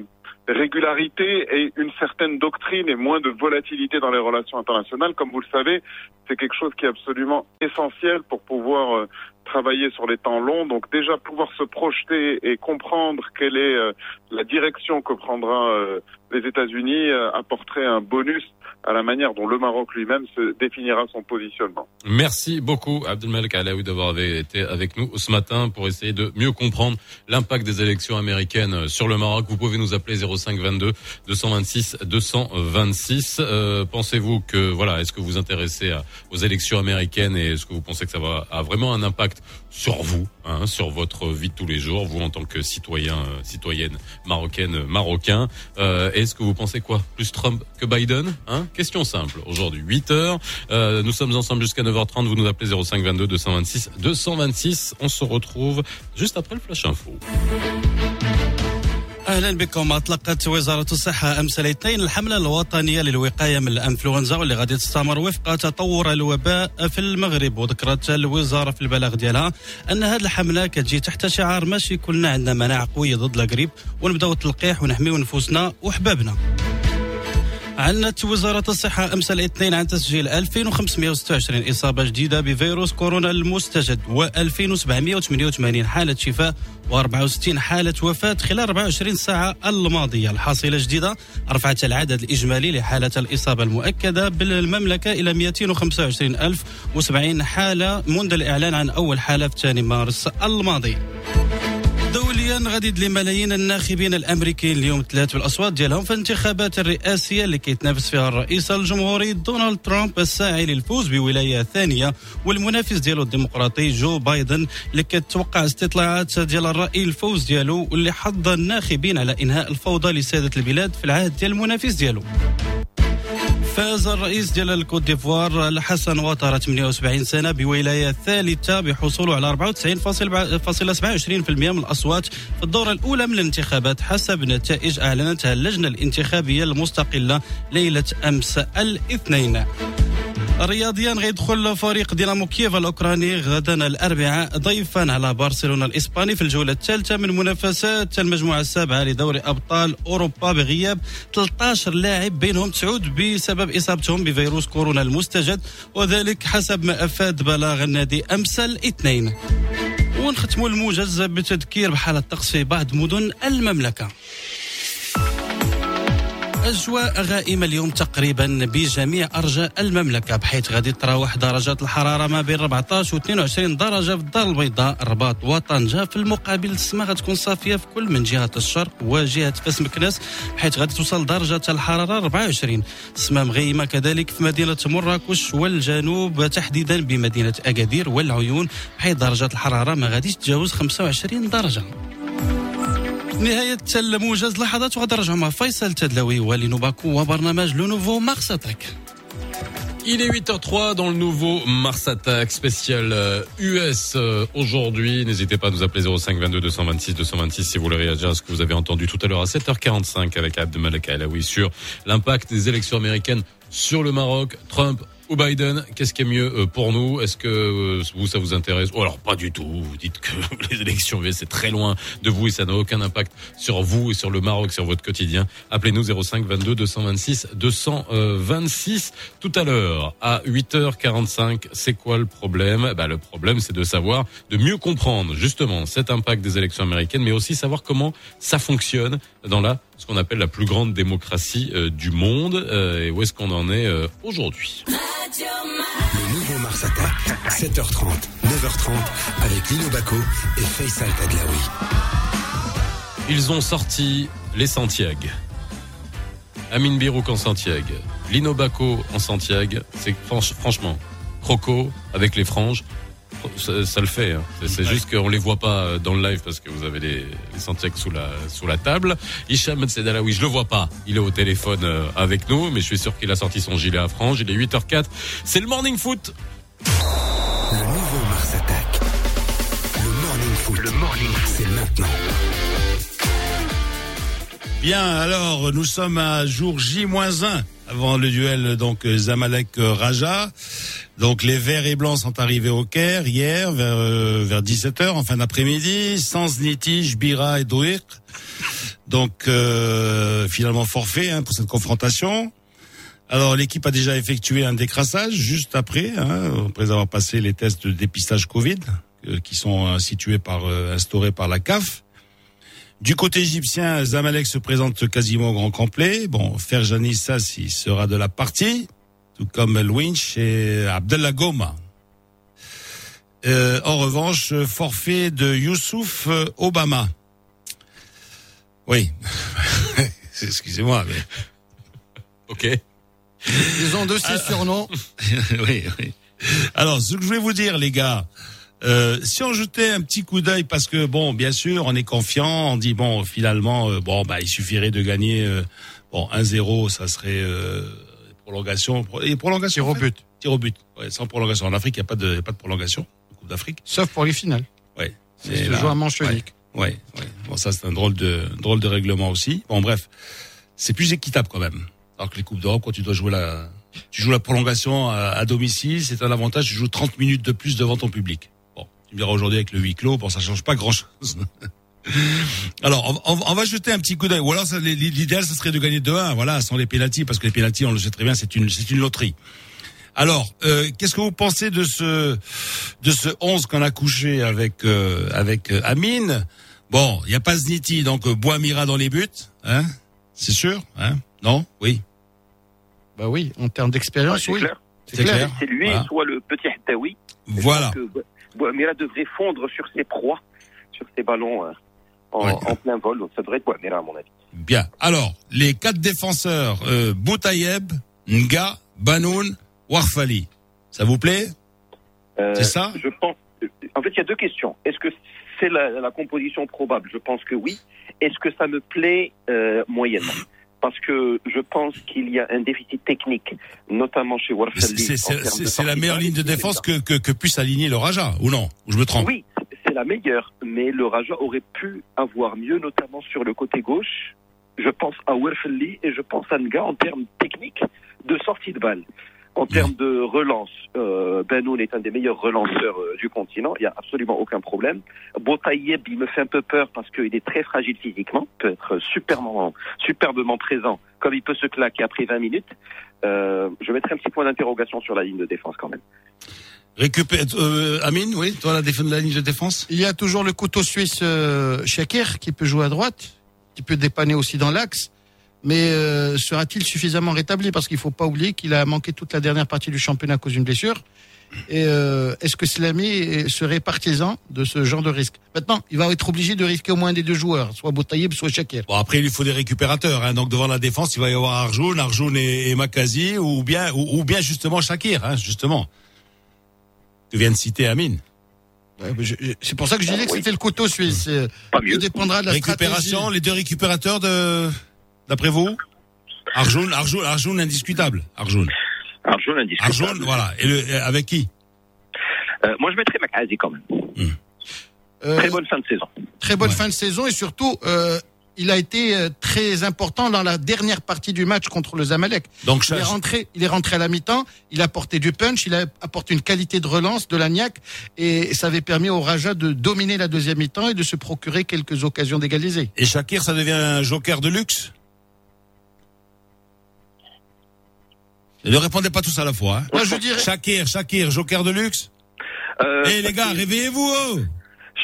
régularité et une certaine doctrine et moins de volatilité dans les relations internationales. Comme vous le savez, c'est quelque chose qui est absolument essentiel pour pouvoir euh, travailler sur les temps longs. Donc déjà pouvoir se projeter et comprendre quelle est euh, la direction que prendra euh, les États-Unis apporterait un bonus à la manière dont le Maroc lui-même se définira son positionnement. Merci beaucoup Abdelmalek Alaoui d'avoir été avec nous ce matin pour essayer de mieux comprendre l'impact des élections américaines sur le Maroc. Vous pouvez nous appeler 0522 226 226. Pensez-vous que voilà, est-ce que vous intéressez aux élections américaines et est-ce que vous pensez que ça va a vraiment un impact sur vous, hein, sur votre vie de tous les jours, vous en tant que citoyen, euh, citoyenne marocaine, euh, marocain. Euh, Est-ce que vous pensez quoi Plus Trump que Biden hein Question simple. Aujourd'hui, 8 heures. Euh, nous sommes ensemble jusqu'à 9h30. Vous nous appelez 05 22 226 226. On se retrouve juste après le flash info. أهلا بكم. أطلقت وزارة الصحة أمس الاثنين الحملة الوطنية للوقاية من الأنفلونزا واللي غادي تستمر وفق تطور الوباء في المغرب. وذكرت الوزارة في البلاغ ديالها أن هذه الحملة كتجي تحت شعار ماشي كلنا عندنا مناعة قوية ضد القريب ونبداو التلقيح ونحميو نفوسنا وحبابنا أعلنت وزارة الصحة أمس الاثنين عن تسجيل 2526 إصابة جديدة بفيروس كورونا المستجد و2788 حالة شفاء و64 حالة وفاة خلال 24 ساعة الماضية. الحاصلة الجديدة رفعت العدد الإجمالي لحالة الإصابة المؤكدة بالمملكة إلى 225070 حالة منذ الإعلان عن أول حالة في 2 مارس الماضي. دوليا غادي لملايين الناخبين الأمريكيين اليوم الثلاث بالأصوات ديالهم في الانتخابات الرئاسية اللي كيتنافس فيها الرئيس الجمهوري دونالد ترامب الساعي للفوز بولاية ثانية والمنافس ديالو الديمقراطي جو بايدن اللي كتوقع استطلاعات ديال الرأي الفوز ديالو واللي حض الناخبين على إنهاء الفوضى لسادة البلاد في العهد ديال المنافس ديالو. فاز الرئيس ديال الكوت ديفوار الحسن وطرة 78 سنة بولاية ثالثة بحصوله على 94.27% من الأصوات في الدورة الأولى من الانتخابات حسب نتائج أعلنتها اللجنة الانتخابية المستقلة ليلة أمس الاثنين. رياضيا غيدخل فريق دينامو كييف الأوكراني غدا الأربعاء ضيفا على برشلونة الإسباني في الجولة الثالثة من منافسات المجموعه السابعة لدوري أبطال أوروبا بغياب 13 لاعب بينهم تسعود بسبب إصابتهم بفيروس كورونا المستجد وذلك حسب ما أفاد بلاغ النادي أمس الاثنين. ونختموا الموجز بتذكير بحالة الطقس في بعض مدن المملكة. أجواء غائمة اليوم تقريبا بجميع أرجاء المملكة بحيث غادي تراوح درجات الحرارة ما بين 14 و 22 درجة في الدار البيضاء الرباط وطنجة في المقابل. السماء غتكون صافية في كل من جهة الشرق وجهة فاس مكناس بحيث غادي توصل درجة الحرارة 24 السماء مغيمة كذلك في مدينة مراكش والجنوب تحديدا بمدينة أكادير والعيون بحيث درجة الحرارة ما غاديش تتجاوز 25 درجة. نهاية لحظات مع فيصل والي نوباكو وبرنامج لو نوفو مارس اتاك Il est 8h03 dans le nouveau Mars Attack spécial euh, US euh, aujourd'hui. N'hésitez pas à nous appeler 05 22 226 226 si vous voulez réagir à ce que vous avez entendu tout à l'heure à 7h45 avec Abdelmalek Alaoui sur l'impact des élections américaines sur le Maroc. Trump ou Biden Qu'est-ce qui est mieux euh, pour nous? Est-ce que euh, vous, ça vous intéresse? Ou alors pas du tout. Vous dites que les élections c'est très loin de vous et ça n'a aucun impact sur vous et sur le Maroc, sur votre quotidien. Appelez-nous 05 22 226 226 tout à l'heure à 8h45. C'est quoi le problème? Bah, Le problème, c'est de savoir, de mieux comprendre justement cet impact des élections américaines, mais aussi savoir comment ça fonctionne dans la ce qu'on appelle la plus grande démocratie euh, du monde et où est-ce qu'on en est aujourd'hui. Le nouveau Mars Attack, 7h30, 9h30, avec Lino Baco et Faisal Tadlaoui. Ils ont sorti les Santiago. Amine Birouk en Santiago. Lino Baco en Santiago. C'est franch- franchement, Croco avec les franges. Ça, ça le fait. hein. C'est juste qu'on les voit pas euh, dans le live parce que vous avez les, les Santiago sous la sous la table. Hicham Sedalawi, je le vois pas. Il est au téléphone euh, avec nous, mais je suis sûr qu'il a sorti son gilet à franges. Il est 8h04. C'est le morning foot. Le nouveau Mars Attack. Le Morning Foot. Le Morning Foot. C'est maintenant. Bien, alors nous sommes à jour J-1 avant le duel donc euh, Zamalek euh, Raja. Donc les verts et blancs sont arrivés au Caire hier vers euh, vers 17h en fin d'après-midi sans Niti, Bira et Douir. Donc euh, finalement forfait hein, pour cette confrontation. Alors l'équipe a déjà effectué un décrassage juste après, hein, après avoir passé les tests de dépistage Covid euh, qui sont euh, situés par euh, instaurés par la CAF. Du côté égyptien, Zamalek se présente quasiment au grand complet. Bon, Ferjani Sassi sera de la partie, tout comme El Winch et Abdallah Goma. Euh, en revanche, forfait de Youssouf euh, Obama. Oui. Excusez-moi, mais Ok. Ils ont de ces surnoms. oui, oui. Alors, ce que je voulais vous dire, les gars, euh, si on jetait un petit coup d'œil, parce que bon, bien sûr, on est confiant, on dit bon, finalement, euh, bon, bah, il suffirait de gagner, euh, bon, 1-0, ça serait euh, prolongation, pro- et prolongation. Tir au but. Tir au but, ouais, sans prolongation. En Afrique, il n'y a pas de, y a pas de prolongation. en Coupe d'Afrique, Sauf pour les finales. ouais. C'est se joue à manche ouais. unique. Ouais, ouais. Bon, ça c'est un drôle de drôle de règlement aussi. Bon, bref, c'est plus équitable quand même. Alors que les coupes d'Europe, quand tu dois jouer la, tu joues la prolongation à, à domicile, c'est un avantage. Tu joues 30 minutes de plus devant ton public. Tu me diras aujourd'hui avec le huis clos, bon, ça change pas grand chose. Alors, on, on- on va jeter un petit coup d'œil. Ou alors, ça, l'idéal, ce serait de gagner 2-1, voilà, sans les pénalties, parce que les pénalties, on le sait très bien, c'est une, c'est une loterie. Alors, euh, qu'est-ce que vous pensez de ce de ce 11 qu'on a couché avec euh, avec euh, Amine? Bon, il y a pas Zniti, donc euh, Boamira dans les buts, hein? C'est sûr, hein? Non? Oui, Bah oui, en termes d'expérience, c'est oui. clair. c'est clair. C'est lui, Voilà. soit le petit Htaoui. Je Voilà. Pense que Bo- Boamira devrait fondre sur ses proies, sur ses ballons euh, en, Ouais. en plein vol. Donc ça devrait être Boamira, à mon avis. Bien. Alors, les quatre défenseurs, euh, Boutayeb, Nga, Banoun, Warfali. Ça vous plaît Euh, C'est ça Je pense. En fait, il y a deux questions. Est-ce que c'est la, la composition probable? Je pense que oui. Est-ce que ça me plaît moyennement? Parce que je pense qu'il y a un déficit technique, notamment chez Warfali. c'est- la meilleure ligne de défense que, que, que puisse aligner le Raja, ou non? Ou je me trompe? Oui, c'est la meilleure, mais le Raja aurait pu avoir mieux, notamment sur le côté gauche. Je pense à Werfeli et je pense à Nga en termes techniques de sortie de balle. En termes de relance, euh, Benoun est un des meilleurs relanceurs euh, du continent, il n'y a absolument aucun problème. Botaïeb, il me fait un peu peur parce qu'il est très fragile physiquement, peut être superbement, superbement présent, comme il peut se claquer après 20 minutes. Euh, je mettrai un petit point d'interrogation sur la ligne de défense quand même. Récupère, euh, Amine, oui, toi la, défense, la ligne de défense? Il y a toujours le couteau suisse euh, Shakir qui peut jouer à droite, qui peut dépanner aussi dans l'axe. Mais euh, sera-t-il suffisamment rétabli? Parce qu'il faut pas oublier qu'il a manqué toute la dernière partie du championnat à cause d'une blessure. Et euh, est-ce que Slamy serait partisan de ce genre de risque? Maintenant, il va être obligé de risquer au moins des deux joueurs, soit Boutaïb, soit Shakir. Bon, après, il lui faut des récupérateurs. Hein. Donc, devant la défense, il va y avoir Arjoun, Arjoun et, et Makazi, ou bien, ou, ou bien justement Shakir, hein, justement. Tu viens de citer Amine. Ouais, mais je- je- C'est pour ça que je disais que Oui. c'était le couteau suisse. Euh, Pas mieux. dépendra de la Récupération, stratégie. les deux récupérateurs de, d'après vous Arjoun, Arjoun, Arjoun indiscutable. Arjoun. Arjun, indiscutable. Arjoun, voilà. Et le, avec qui? Euh, moi, je mettrais Makazi quand même. Euh, Très bonne fin de saison. très bonne Ouais. fin de saison et surtout, euh, il a été très important dans la dernière partie du match contre le Zamalek. Donc, Il est rentré, il est rentré à la mi-temps, il a apporté du punch, il a apporté une qualité de relance, de la niaque, et ça avait permis au Raja de dominer la deuxième mi-temps et de se procurer quelques occasions d'égaliser. et Shakir, ça devient un joker de luxe? Ne répondez pas tous à la fois. Hein. Moi, je dirais, Shakir, Shakir, joker de luxe Euh, Eh les gars, réveillez-vous oh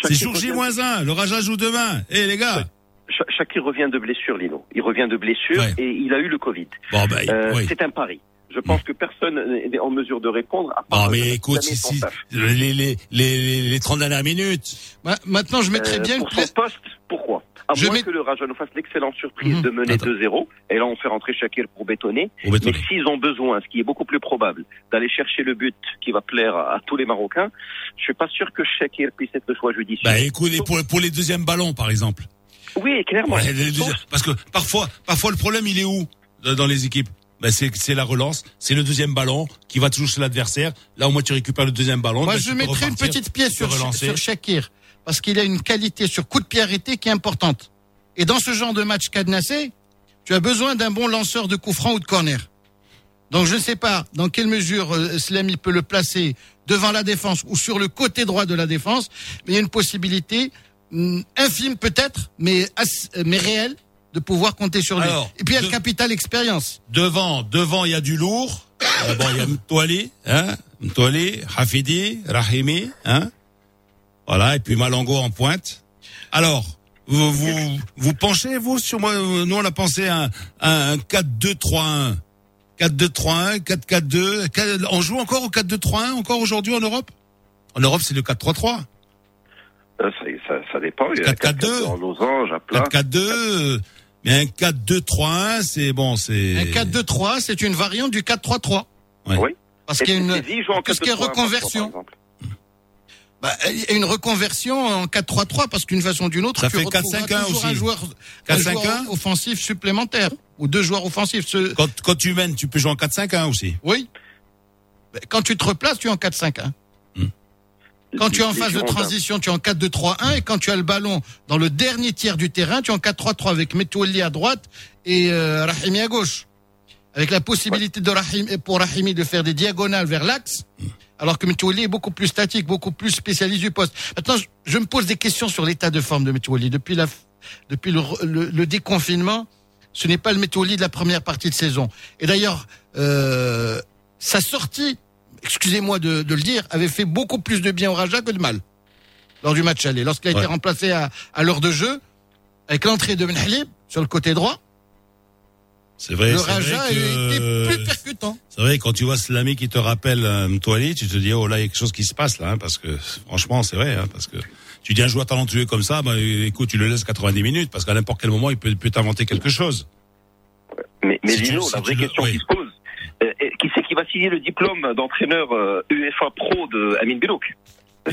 C'est Shakir jour revient- J-1, le Raja joue demain. Eh les gars Sha- Shakir revient de blessure, Lino. Il revient de blessure Ouais. et il a eu le Covid. Bon, Euh, oui. C'est un pari. Je pense que personne n'est en mesure de répondre. À part Ah, mais écoute, si, si, les, les, les, les, les 30 dernières minutes. Ma- Maintenant, je mettrais Euh, bien une pour pla- son poste, pourquoi? À Je moins mets- que le Raja nous fasse l'excellente surprise Mhm. de mener Attends. 2-0, et là on fait rentrer Shakir pour bétonner. Mais s'ils ont besoin, ce qui est beaucoup plus probable, d'aller chercher le but qui va plaire à, à tous les Marocains, je suis pas sûr que Shakir puisse être le choix judicieux. Bah écoute, pour, pour les deuxièmes ballons, par exemple. oui, clairement. Ouais, les Sauf- deuxièmes- parce que parfois, parfois le problème, il est où dans les équipes? Bah, c'est c'est la relance, c'est le deuxième ballon qui va toujours chez l'adversaire. Là, au moins, tu récupères le deuxième ballon. Moi, bah, je mettrais une petite pièce sur, sur Shakir. Parce qu'il a une qualité sur coup de pied arrêté qui est importante. Et dans ce genre de match cadenassé, tu as besoin d'un bon lanceur de coup franc ou de corner. Donc, je ne sais pas dans quelle mesure euh, Slamy peut le placer devant la défense ou sur le côté droit de la défense. Mais il y a une possibilité, hum, infime peut-être, mais, euh, mais réelle, de pouvoir compter sur lui. Alors, Et puis, il y a de- le capital expérience. Devant, devant, il y a du lourd. Euh, bon, il y a Mtouali, hein, Mtouali, Hafidi, Rahimi, hein. Voilà, et puis Malango en pointe. Alors, vous, vous, vous penchez, vous, sur moi, euh, nous, on a pensé à, un- à un 4-2-3-1. 4-2-3-1, 4-4-2. Quel- On joue encore au 4-2-3-1, encore aujourd'hui en Europe? En Europe, c'est le 4-3-3. Euh, ça, ça, ça dépend. Il y a 4-4-2. 4-4-2 en losange, à plat. 4-4-2, euh, mais un 4-2-3-1, c'est bon, c'est... Un 4-2-3, c'est une variante du 4-3-3. Ouais. Oui. Parce qu'il y a une, tout ce qui est 4-2-3-1, par reconversion. exemple. Bah, il y a une reconversion en 4-3-3 parce qu'une façon ou d'une autre, Ça tu fait retrouveras 4-5-1 toujours aussi. un joueur, un 4-5-1. joueur offensif supplémentaire ou deux joueurs offensifs. Ce- Quand, quand tu mènes, tu peux jouer en 4-5-1 aussi. Oui. Quand tu te replaces, tu es en 4-5-1. Quand tu es en phase de transition, tu es en 4-2-3-1 et quand tu as le ballon dans le dernier tiers du terrain, tu es en 4-3-3 avec Metouali à droite et euh, Rahimi à gauche. Avec la possibilité de Rahim, pour Rahimi de faire des diagonales vers l'axe, alors que Metouali est beaucoup plus statique, beaucoup plus spécialiste du poste. Maintenant, je, je me pose des questions sur l'état de forme de Metouali. Depuis, la, depuis le, le- le déconfinement, ce n'est pas le Metouali de la première partie de saison. Et d'ailleurs, euh, sa sortie, excusez-moi de, de le dire, avait fait beaucoup plus de bien au Raja que de mal lors du match aller. Lorsqu'il a été remplacé à, à l'heure de jeu, avec l'entrée de Benhalib sur le côté droit, C'est vrai, le c'est Raja vrai a été que, plus percutant. c'est vrai, quand tu vois Slamy qui te rappelle Mtouali, tu te dis, oh là, il y a quelque chose qui se passe là, hein, parce que, franchement, c'est vrai, hein, parce que tu dis un joueur talentueux comme ça, bah, écoute, tu le laisses 90 minutes, parce qu'à n'importe quel moment, il peut, t'inventer quelque chose. Mais, mais Si tu- Lino, si la vraie le- question oui. qui se pose, euh, qui c'est qui va signer le diplôme d'entraîneur euh, UEFA Pro de Amin Belouk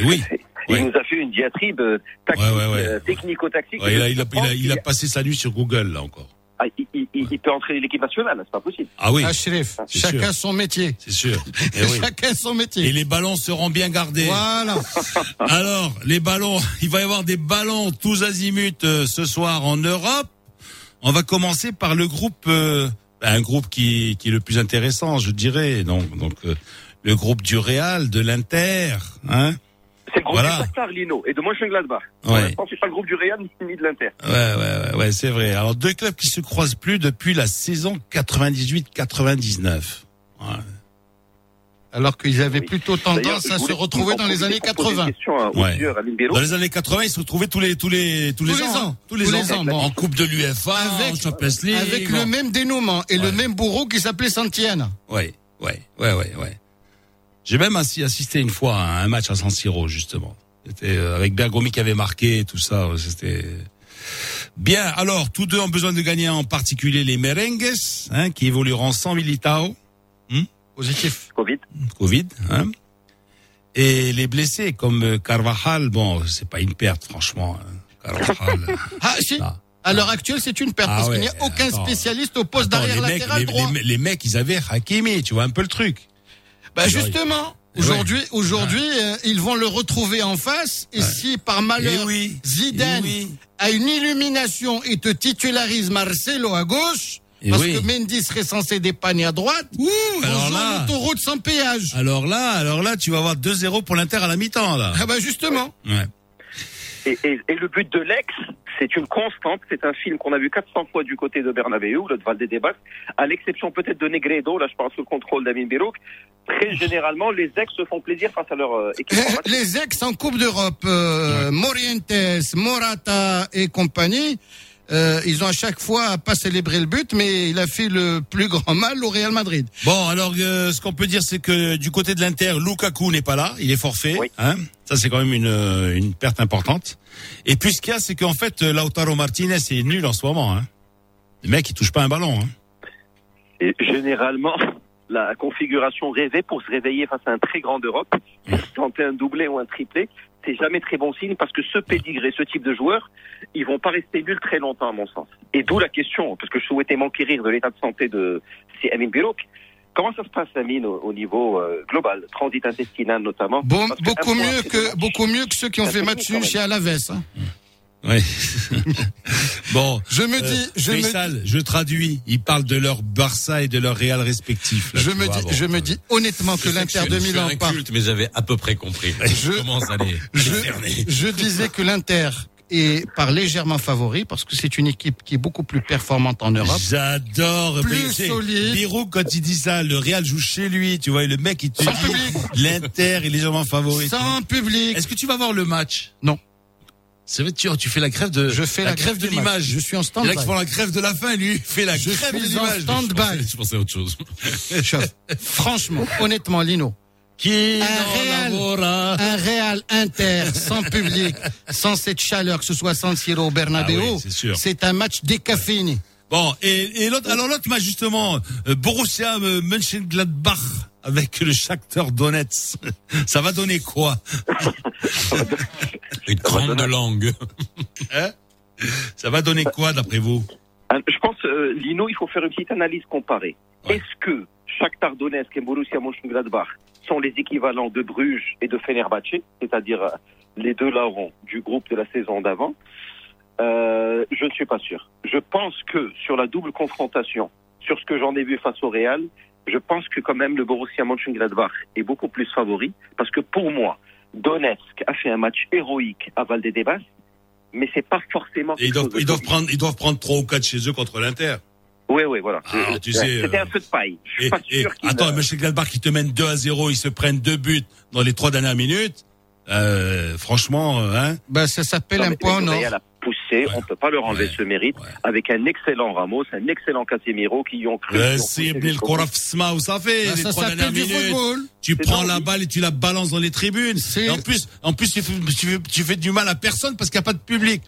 Oui. Il Oui. nous a fait une diatribe euh, Ouais, ouais, ouais. technico-tactique. Ouais, il, a, il, il, il passé sa nuit sur Google, là, encore. Ah, il, il- il- il peut entraîner l'équipe nationale, c'est pas possible. Ah oui, Ashraf, c'est chacun sûr. son métier. c'est sûr. Eh oui. Chacun son métier. Et les ballons seront bien gardés. Voilà. Alors, les ballons, il va y avoir des ballons tous azimuts euh, ce soir en Europe. On va commencer par le groupe, euh, un groupe qui, qui est le plus intéressant, je dirais. Donc, donc euh, le groupe du Real, de l'Inter, hein. C'est le groupe Voilà. du Shakhtar, Lino, et de Mönchengladbach. Ouais. l'instant, c'est pas le groupe du Real ni de l'Inter. Ouais, ouais, ouais, ouais, c'est vrai. Alors deux clubs qui se croisent plus depuis la saison 98-99. Ouais. Alors qu'ils avaient Oui. plutôt tendance je à se retrouver dans les années profiter pour poser 80. une question à Ouais. Dans les années 80, ils se retrouvaient tous les tous les tous les, Tous les ans, ans. hein. tous les Tous ans, les ans, bon. en Coupe de l'UEFA, Avec- en Champions League, Avec bon. le même dénouement et le même bourreau qui s'appelait Santienne. Ouais, ouais, ouais, ouais, ouais. J'ai même assi- assisté une fois à un match à San Siro, justement. C'était euh, avec Bergomi qui avait marqué et tout ça. euh, C'était bien. Alors, tous deux ont besoin de gagner, en particulier les Merengues, hein, qui évolueront sans Militao, Positif. Covid. Covid, hein. Et les blessés comme euh, Carvajal, bon, c'est pas une perte, franchement. hein. Carvajal. Ah, si. À l'heure actuelle, c'est une perte Ah parce ouais, qu'il n'y a aucun attends. spécialiste au poste d'arrière les mecs, latéral les, droit. les- les mecs, ils avaient Hakimi, tu vois un peu le truc. Bah Genre, justement, aujourd'hui, aujourd'hui, euh, ils vont le retrouver en face. Et si par malheur Eh oui, Zidane eh oui. a une illumination et te titularise Marcelo à gauche, Eh parce oui. que Mendy serait censé dépanner à droite, Ouh, alors là, l'autoroute sans péage. alors là, alors là, tu vas avoir 2-0 pour l'Inter à la mi-temps, là. Ah bah justement. Ouais. Et, et, et le but de l'ex, c'est une constante. C'est un film qu'on a vu 400 fois du côté de Bernabeu, le de Valdebebas, à l'exception peut-être de Negredo. Là, je parle sous le contrôle d'Amin Belouk. Très généralement, les ex se font plaisir face à leur euh, équipe. Les ex en Coupe d'Europe, euh, Morientes, Morata et compagnie, Euh, ils ont à chaque fois pas célébré le but, mais il a fait le plus grand mal au Real Madrid. Bon, alors euh, ce qu'on peut dire, c'est que du côté de l'Inter, Lukaku n'est pas là, il est forfait. Oui. Hein ça, c'est quand même une, euh, une perte importante. Et puis ce qu'il y a, c'est qu'en fait, euh, Lautaro Martinez est nul en ce moment. Hein. Le mec, il touche pas un ballon. Hein. Et généralement, la configuration rêvée pour se réveiller face à un très grand Europe, tenter un doublé ou un triplé, c'est jamais très bon signe parce que ce pédigré, ce type de joueurs, ils vont pas rester nuls très longtemps à mon sens. Et d'où la question, parce que je souhaitais m'enquérir de l'état de santé de si Amin Birouk. Comment ça se passe, Amine, au, au niveau euh, global, transit intestinal notamment? Bon, beaucoup mieux que beaucoup mieux que ceux qui ont fait match nul chez Alaves. Hein. Ouais. bon. Je me euh, dis, je me, Faisal, je traduis. Ils parlent de leur Barça et de leur Real respectif. là, je me vois, dis, bon. je me dis honnêtement que Je l'Inter je de suis Milan part. culte, mais j'avais à peu près compris. Je- Je commence à les, à Je, les je disais que l'Inter est par légèrement favori parce que c'est une équipe qui est beaucoup plus performante en Europe. J'adore. Plus solide. Birou, quand il dit ça, le Real joue chez lui, tu vois, et le mec, il te Sans dit, public. l'Inter est légèrement favori. Sans public. Est-ce que tu vas voir le match? Non. C'est vrai, tu, tu fais la grève de, Je fais la, grève de du match. l'image. Je suis en Il y en a stand-by. qui font la grève de la fin, lui, il fait la Je grève de suis en l'image. stand-by. Je pensais à autre chose. Franchement, honnêtement, Lino, Qui Un Real. un Real Inter sans public, sans cette chaleur, que ce soit San Siro ou Bernabeu, Ah oui, c'est un match décaféiné. Bon, et, et l'autre, alors l'autre match justement, euh, Borussia euh, Mönchengladbach avec le Shakhtar Donetsk. Ça va donner quoi? Une grande langue. Ça va donner quoi d'après vous? Euh, Je pense, euh, Lino, il faut faire une petite analyse comparée. Ouais. Est-ce que Shakhtar Donetsk et Borussia Mönchengladbach sont les équivalents de Bruges et de Fenerbahçe, c'est-à-dire les deux larrons du groupe de la saison d'avant Euh, Je ne suis pas sûr. Je pense que sur la double confrontation, sur ce que j'en ai vu face au Real, je pense que quand même le Borussia Mönchengladbach est beaucoup plus favori, parce que pour moi, Donetsk a fait un match héroïque à Valdebebas, mais c'est pas forcément. Et ils doivent, ils prendre, ils doivent prendre trois ou quatre chez eux contre l'Inter. Oui, oui, voilà. Ah, tu Ouais, sais, C'était euh, un feu de paille. Je suis Et, pas et sûr qu'il. attends, euh, Mönchengladbach qui te mène 2 à 0, ils se prennent deux buts dans les trois dernières minutes. Euh, franchement, euh, hein. Ben, ça s'appelle non, un mais point le on peut pas leur enlever Ouais. ce mérite, Ouais. avec un excellent Ramos, un excellent Casemiro qui y ont cru. c'est où ça fait Ben, les ça trois dernières minutes. football. Tu prends la le- balle et tu la balances dans les tribunes. Et en plus, en plus, tu fais, tu fais, tu fais du mal à personne parce qu'il n'y a pas de public.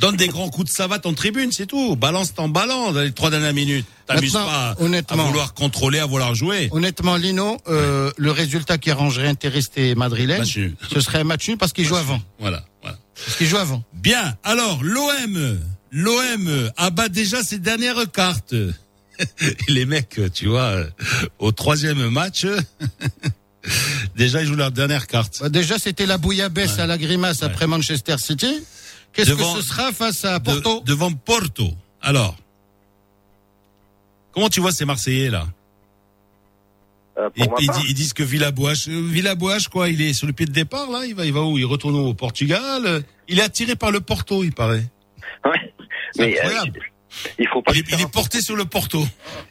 Donne des grands coups de savate en tribune, c'est tout. Balance ton ballon dans les trois dernières minutes. T'amuses Maintenant, pas à- vouloir contrôler, à vouloir jouer. Honnêtement, Lino, euh, le résultat qui arrangerait Interest Madrilène, Match nul. ce serait un match nul parce qu'il joue avant. Voilà. Parce qu'il joue avant. Bien. Alors, l'OM, l'OM abat déjà ses dernières cartes. Les mecs, tu vois, euh, au troisième match, déjà ils jouent leur dernière carte. Bah, déjà, c'était la bouillabaisse à la grimace après Manchester City. Qu'est-ce que ce sera face à De- Porto devant Porto. Alors, comment tu vois ces Marseillais là? Euh, ma ils ils disent que Villabouach quoi, il est sur le pied de départ là, il va, il va où? Il retourne au Portugal. euh, Il est attiré par le Porto, il paraît. ouais. Mais, euh, il faut pas il, est, il porté sur le Porto.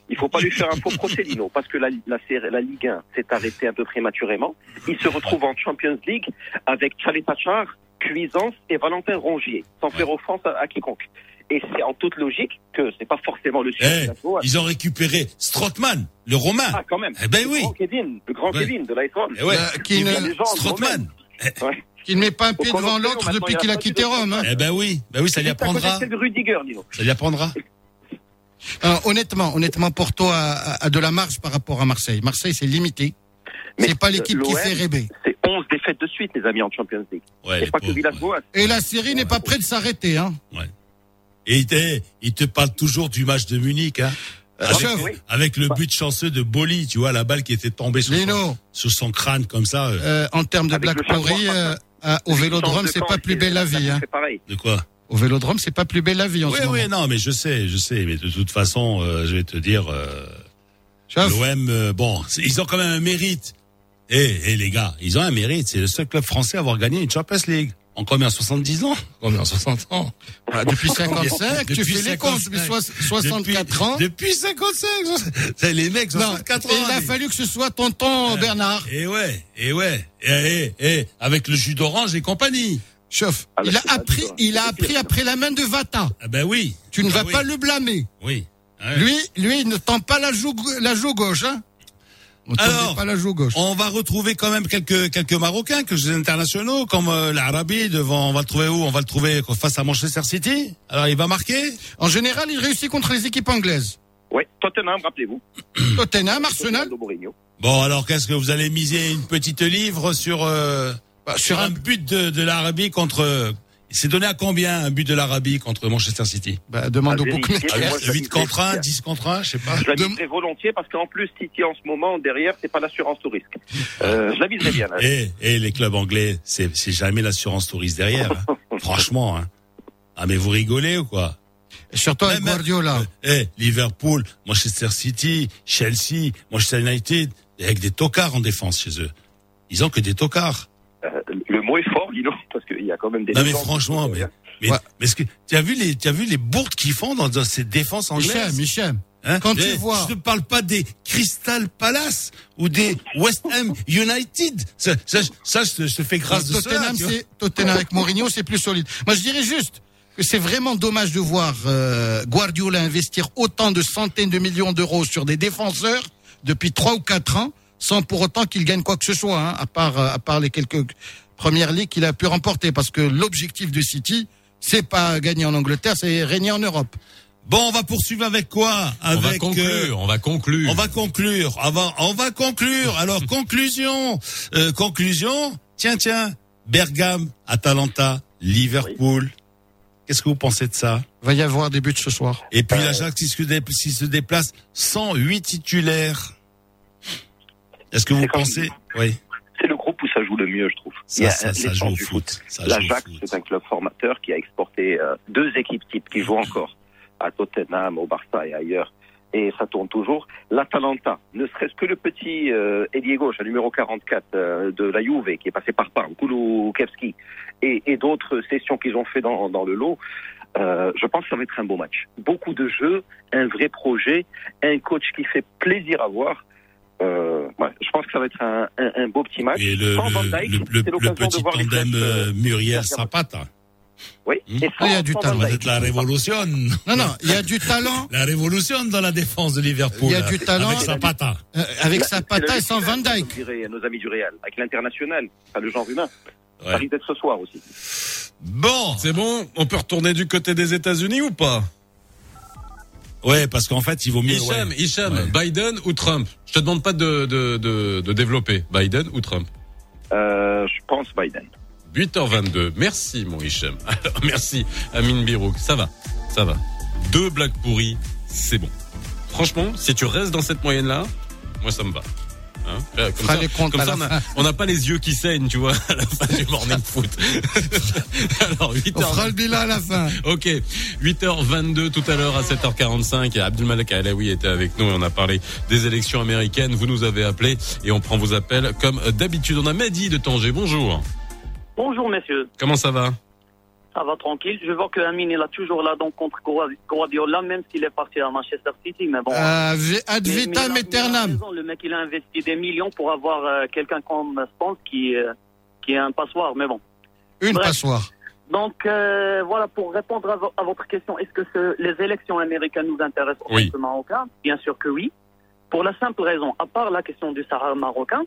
Il faut pas lui faire un faux procès, Lino, parce que la, la, la Ligue 1 s'est arrêtée un peu prématurément. Il se retrouve en Champions League avec Chalet Tachar, Cuisance et Valentin Rongier, sans faire offense à, à quiconque. Et c'est en toute logique que c'est pas forcément le sujet Eh, de la Shoah. ils ont récupéré Strootman, le Romain. Ah, quand même. Eh ben Le oui. grand Kevin, le grand Ouais. Kevin de l'iPhone. Eh ouais, Euh, qui ne-. Ouais. Qui ne met pas un pied devant l'autre depuis a qu'il a quitté Rome. hein. Eh ben oui, ben oui, ça lui à apprendra. de Rudiger, Lino. Ça lui apprendra. Honnêtement, honnêtement, Porto a, a- a de la marge par rapport à Marseille. Marseille, c'est limité. Mais, C'est pas euh, l'équipe qui fait rêver. C'est 11 défaites de suite, les amis, en Champions League. Ouais, c'est les pas que pauvres, Villas-Boas. Et la série n'est pas près de s'arrêter. Hein. Et il te, il te parle toujours du match de Munich, hein. Avec, oui. avec le but chanceux de Boli, tu vois, la balle qui était tombée sur, son, sur son crâne comme ça. euh, euh, en termes de Avec Black enfin, euh, au Vélodrome, c'est pas plus belle la vie. Hein. C'est pareil. de quoi? Au Vélodrome, c'est pas plus belle la vie en Oui, ce moment. oui, non, mais je sais, je sais, mais de toute façon, euh, je vais te dire, euh, l'OM, euh, bon, ils ont quand même un mérite. Eh, eh, les gars, ils ont un mérite. C'est le seul club français à avoir gagné une Champions League. En combien 70 ans Combien 60 ans voilà, depuis 55, tu Depuis fais les comptes, depuis 55. soix- 64 depuis, ans. Depuis 55 C'est les mecs, Non, 64 et ans. il a fallu que ce soit tonton Bernard. Et ouais, et ouais, et, et, et avec le jus d'orange et compagnie. Chauffe. Ah, Il a appris, hein. il a appris après la main de Vata. Ah ben oui. Tu ne Ah vas oui. pas le blâmer. Oui. Ouais. Lui, lui, il ne tend pas la joue, la joue gauche, hein. On Alors, pas la joue gauche. On va retrouver quand même quelques quelques Marocains, quelques internationaux, comme euh, l'Arabie devant. On va le trouver où? On va le trouver face à Manchester City. Alors il va marquer? En général, il réussit contre les équipes anglaises. Oui, Tottenham, rappelez-vous. Tottenham, Arsenal. Bon alors qu'est-ce que vous allez miser une petite livre sur euh, Bah, sur un but de, de l'Arabie contre. C'est donné à combien un but de l'Arabie contre Manchester City? Bah, demande Ah, au bookmaker. mais moi, je 8 contre 1, l'avais 10 contre 1, je sais pas. Je la De- volontiers parce qu'en plus, City en ce moment, derrière, c'est pas l'assurance tout risque. Euh, je la viserais bien. là. Et, et les clubs anglais, c'est jamais l'assurance touriste derrière. hein. Franchement. Hein. Ah mais vous rigolez ou quoi? Surtout avec Guardiola. Eh, Liverpool, Manchester City, Chelsea, Manchester United, avec des tocards en défense chez eux. Ils ont que des tocards. Euh, le mot est fort, Guido, parce qu'il y a quand même des. Non mais franchement, mais mais, Ouais. mais que tu as vu les tu as vu les bourdes qu'ils font dans, dans ces défenses Michel, anglaises? Michel. Hein? quand tu vois- je ne parle pas des Crystal Palace ou des West Ham United. Ça, ça, ça, je, je te fais grâce de Tottenham, c'est Tottenham avec Mourinho, c'est plus solide. Moi, je dirais juste que c'est vraiment dommage de voir euh, Guardiola investir autant de centaines de millions d'euros sur des défenseurs depuis trois ou quatre ans, sans pour autant qu'il gagne quoi que ce soit, hein, à part euh, à part les quelques premières ligues qu'il a pu remporter, parce que l'objectif de City, c'est pas gagner en Angleterre, c'est régner en Europe. Bon, on va poursuivre avec quoi? On va conclure, euh, on va conclure. On va conclure. Avant, on va conclure. Alors, conclusion. Euh, conclusion. Tiens, tiens. Bergame, Atalanta, Liverpool. Qu'est-ce que vous pensez de ça? Va y avoir des buts ce soir. Et puis l'Ajax qui se, dé- qui se déplace 108 titulaires. Est-ce que vous pensez? Oui. Joue le mieux, je trouve. Ça, a ça, ça joue au foot. Au L'Ajax, foot. c'est un club formateur qui a exporté euh, deux équipes types qui jouent encore à Tottenham, au Barça et ailleurs. Et ça tourne toujours. L'Atalanta, ne serait-ce que le petit euh, ailier gauche, le numéro 44 euh, de la Juve, qui est passé par Parme, Kulusevski, et, et d'autres sessions qu'ils ont fait dans, dans le lot, euh, je pense que ça va être un beau match. Beaucoup de jeux, un vrai projet, un coach qui fait plaisir à voir. Euh, ouais, je pense que ça va être un, un, un beau petit match. Et le, Sans Van le, Dijk, le, petit tandem euh, euh, Muriel Bergame. Zapata. Oui, Hmm? et Ah, il y a du talent. Van Ça va Dijk. être la révolution. Non, non, il y a du talent La révolution dans la défense de Liverpool. Il y a du talent. Avec Zapata. euh, avec Zapata et sans Van diraient nos amis du Real, avec l'international, pas le genre humain. Ça Ouais. risque d'être ce soir aussi. Bon. C'est bon, on peut retourner du côté des États-Unis ou pas? Ouais, parce qu'en fait, il vaut mieux. Hicham, ouais. Hicham, Ouais. Biden ou Trump? Je te demande pas de, de, de, de développer. Biden ou Trump? Euh, je pense Biden. 8h22. Merci, mon Hicham. Alors, merci, Amine Birouk. Ça va, ça va. Deux blagues pourries, c'est bon. Franchement, si tu restes dans cette moyenne-là, moi, ça me va. Hein Euh, comme fera ça, les comptes comme à ça, la on a- fin. on n'a pas les yeux qui saignent, tu vois, à la fin du morning foot. Alors, 8h. On fera le bilan à la fin. Ok, 8h22 tout à l'heure à 7h45. Abdelmalek Alaoui était avec nous et on a parlé des élections américaines. Vous nous avez appelé et on prend vos appels comme d'habitude. On a Mehdi de Tanger. Bonjour. Bonjour messieurs, Comment ça va? Ça va tranquille. Je vois que Amine il est toujours là donc contre Guardi- Guardiola même s'il est parti à Manchester City mais bon. Euh, ad Mais- mais vitam a- a aeternam. raison, Le mec il a investi des millions pour avoir euh, quelqu'un comme Stones qui euh, qui est un passoire mais bon. Une Bref. passoire. Donc euh, voilà pour répondre à, vo- à votre question, est-ce que ce- les élections américaines nous intéressent au Oui. peuple marocain Bien sûr que oui. Pour la simple raison, à part la question du Sahara marocain,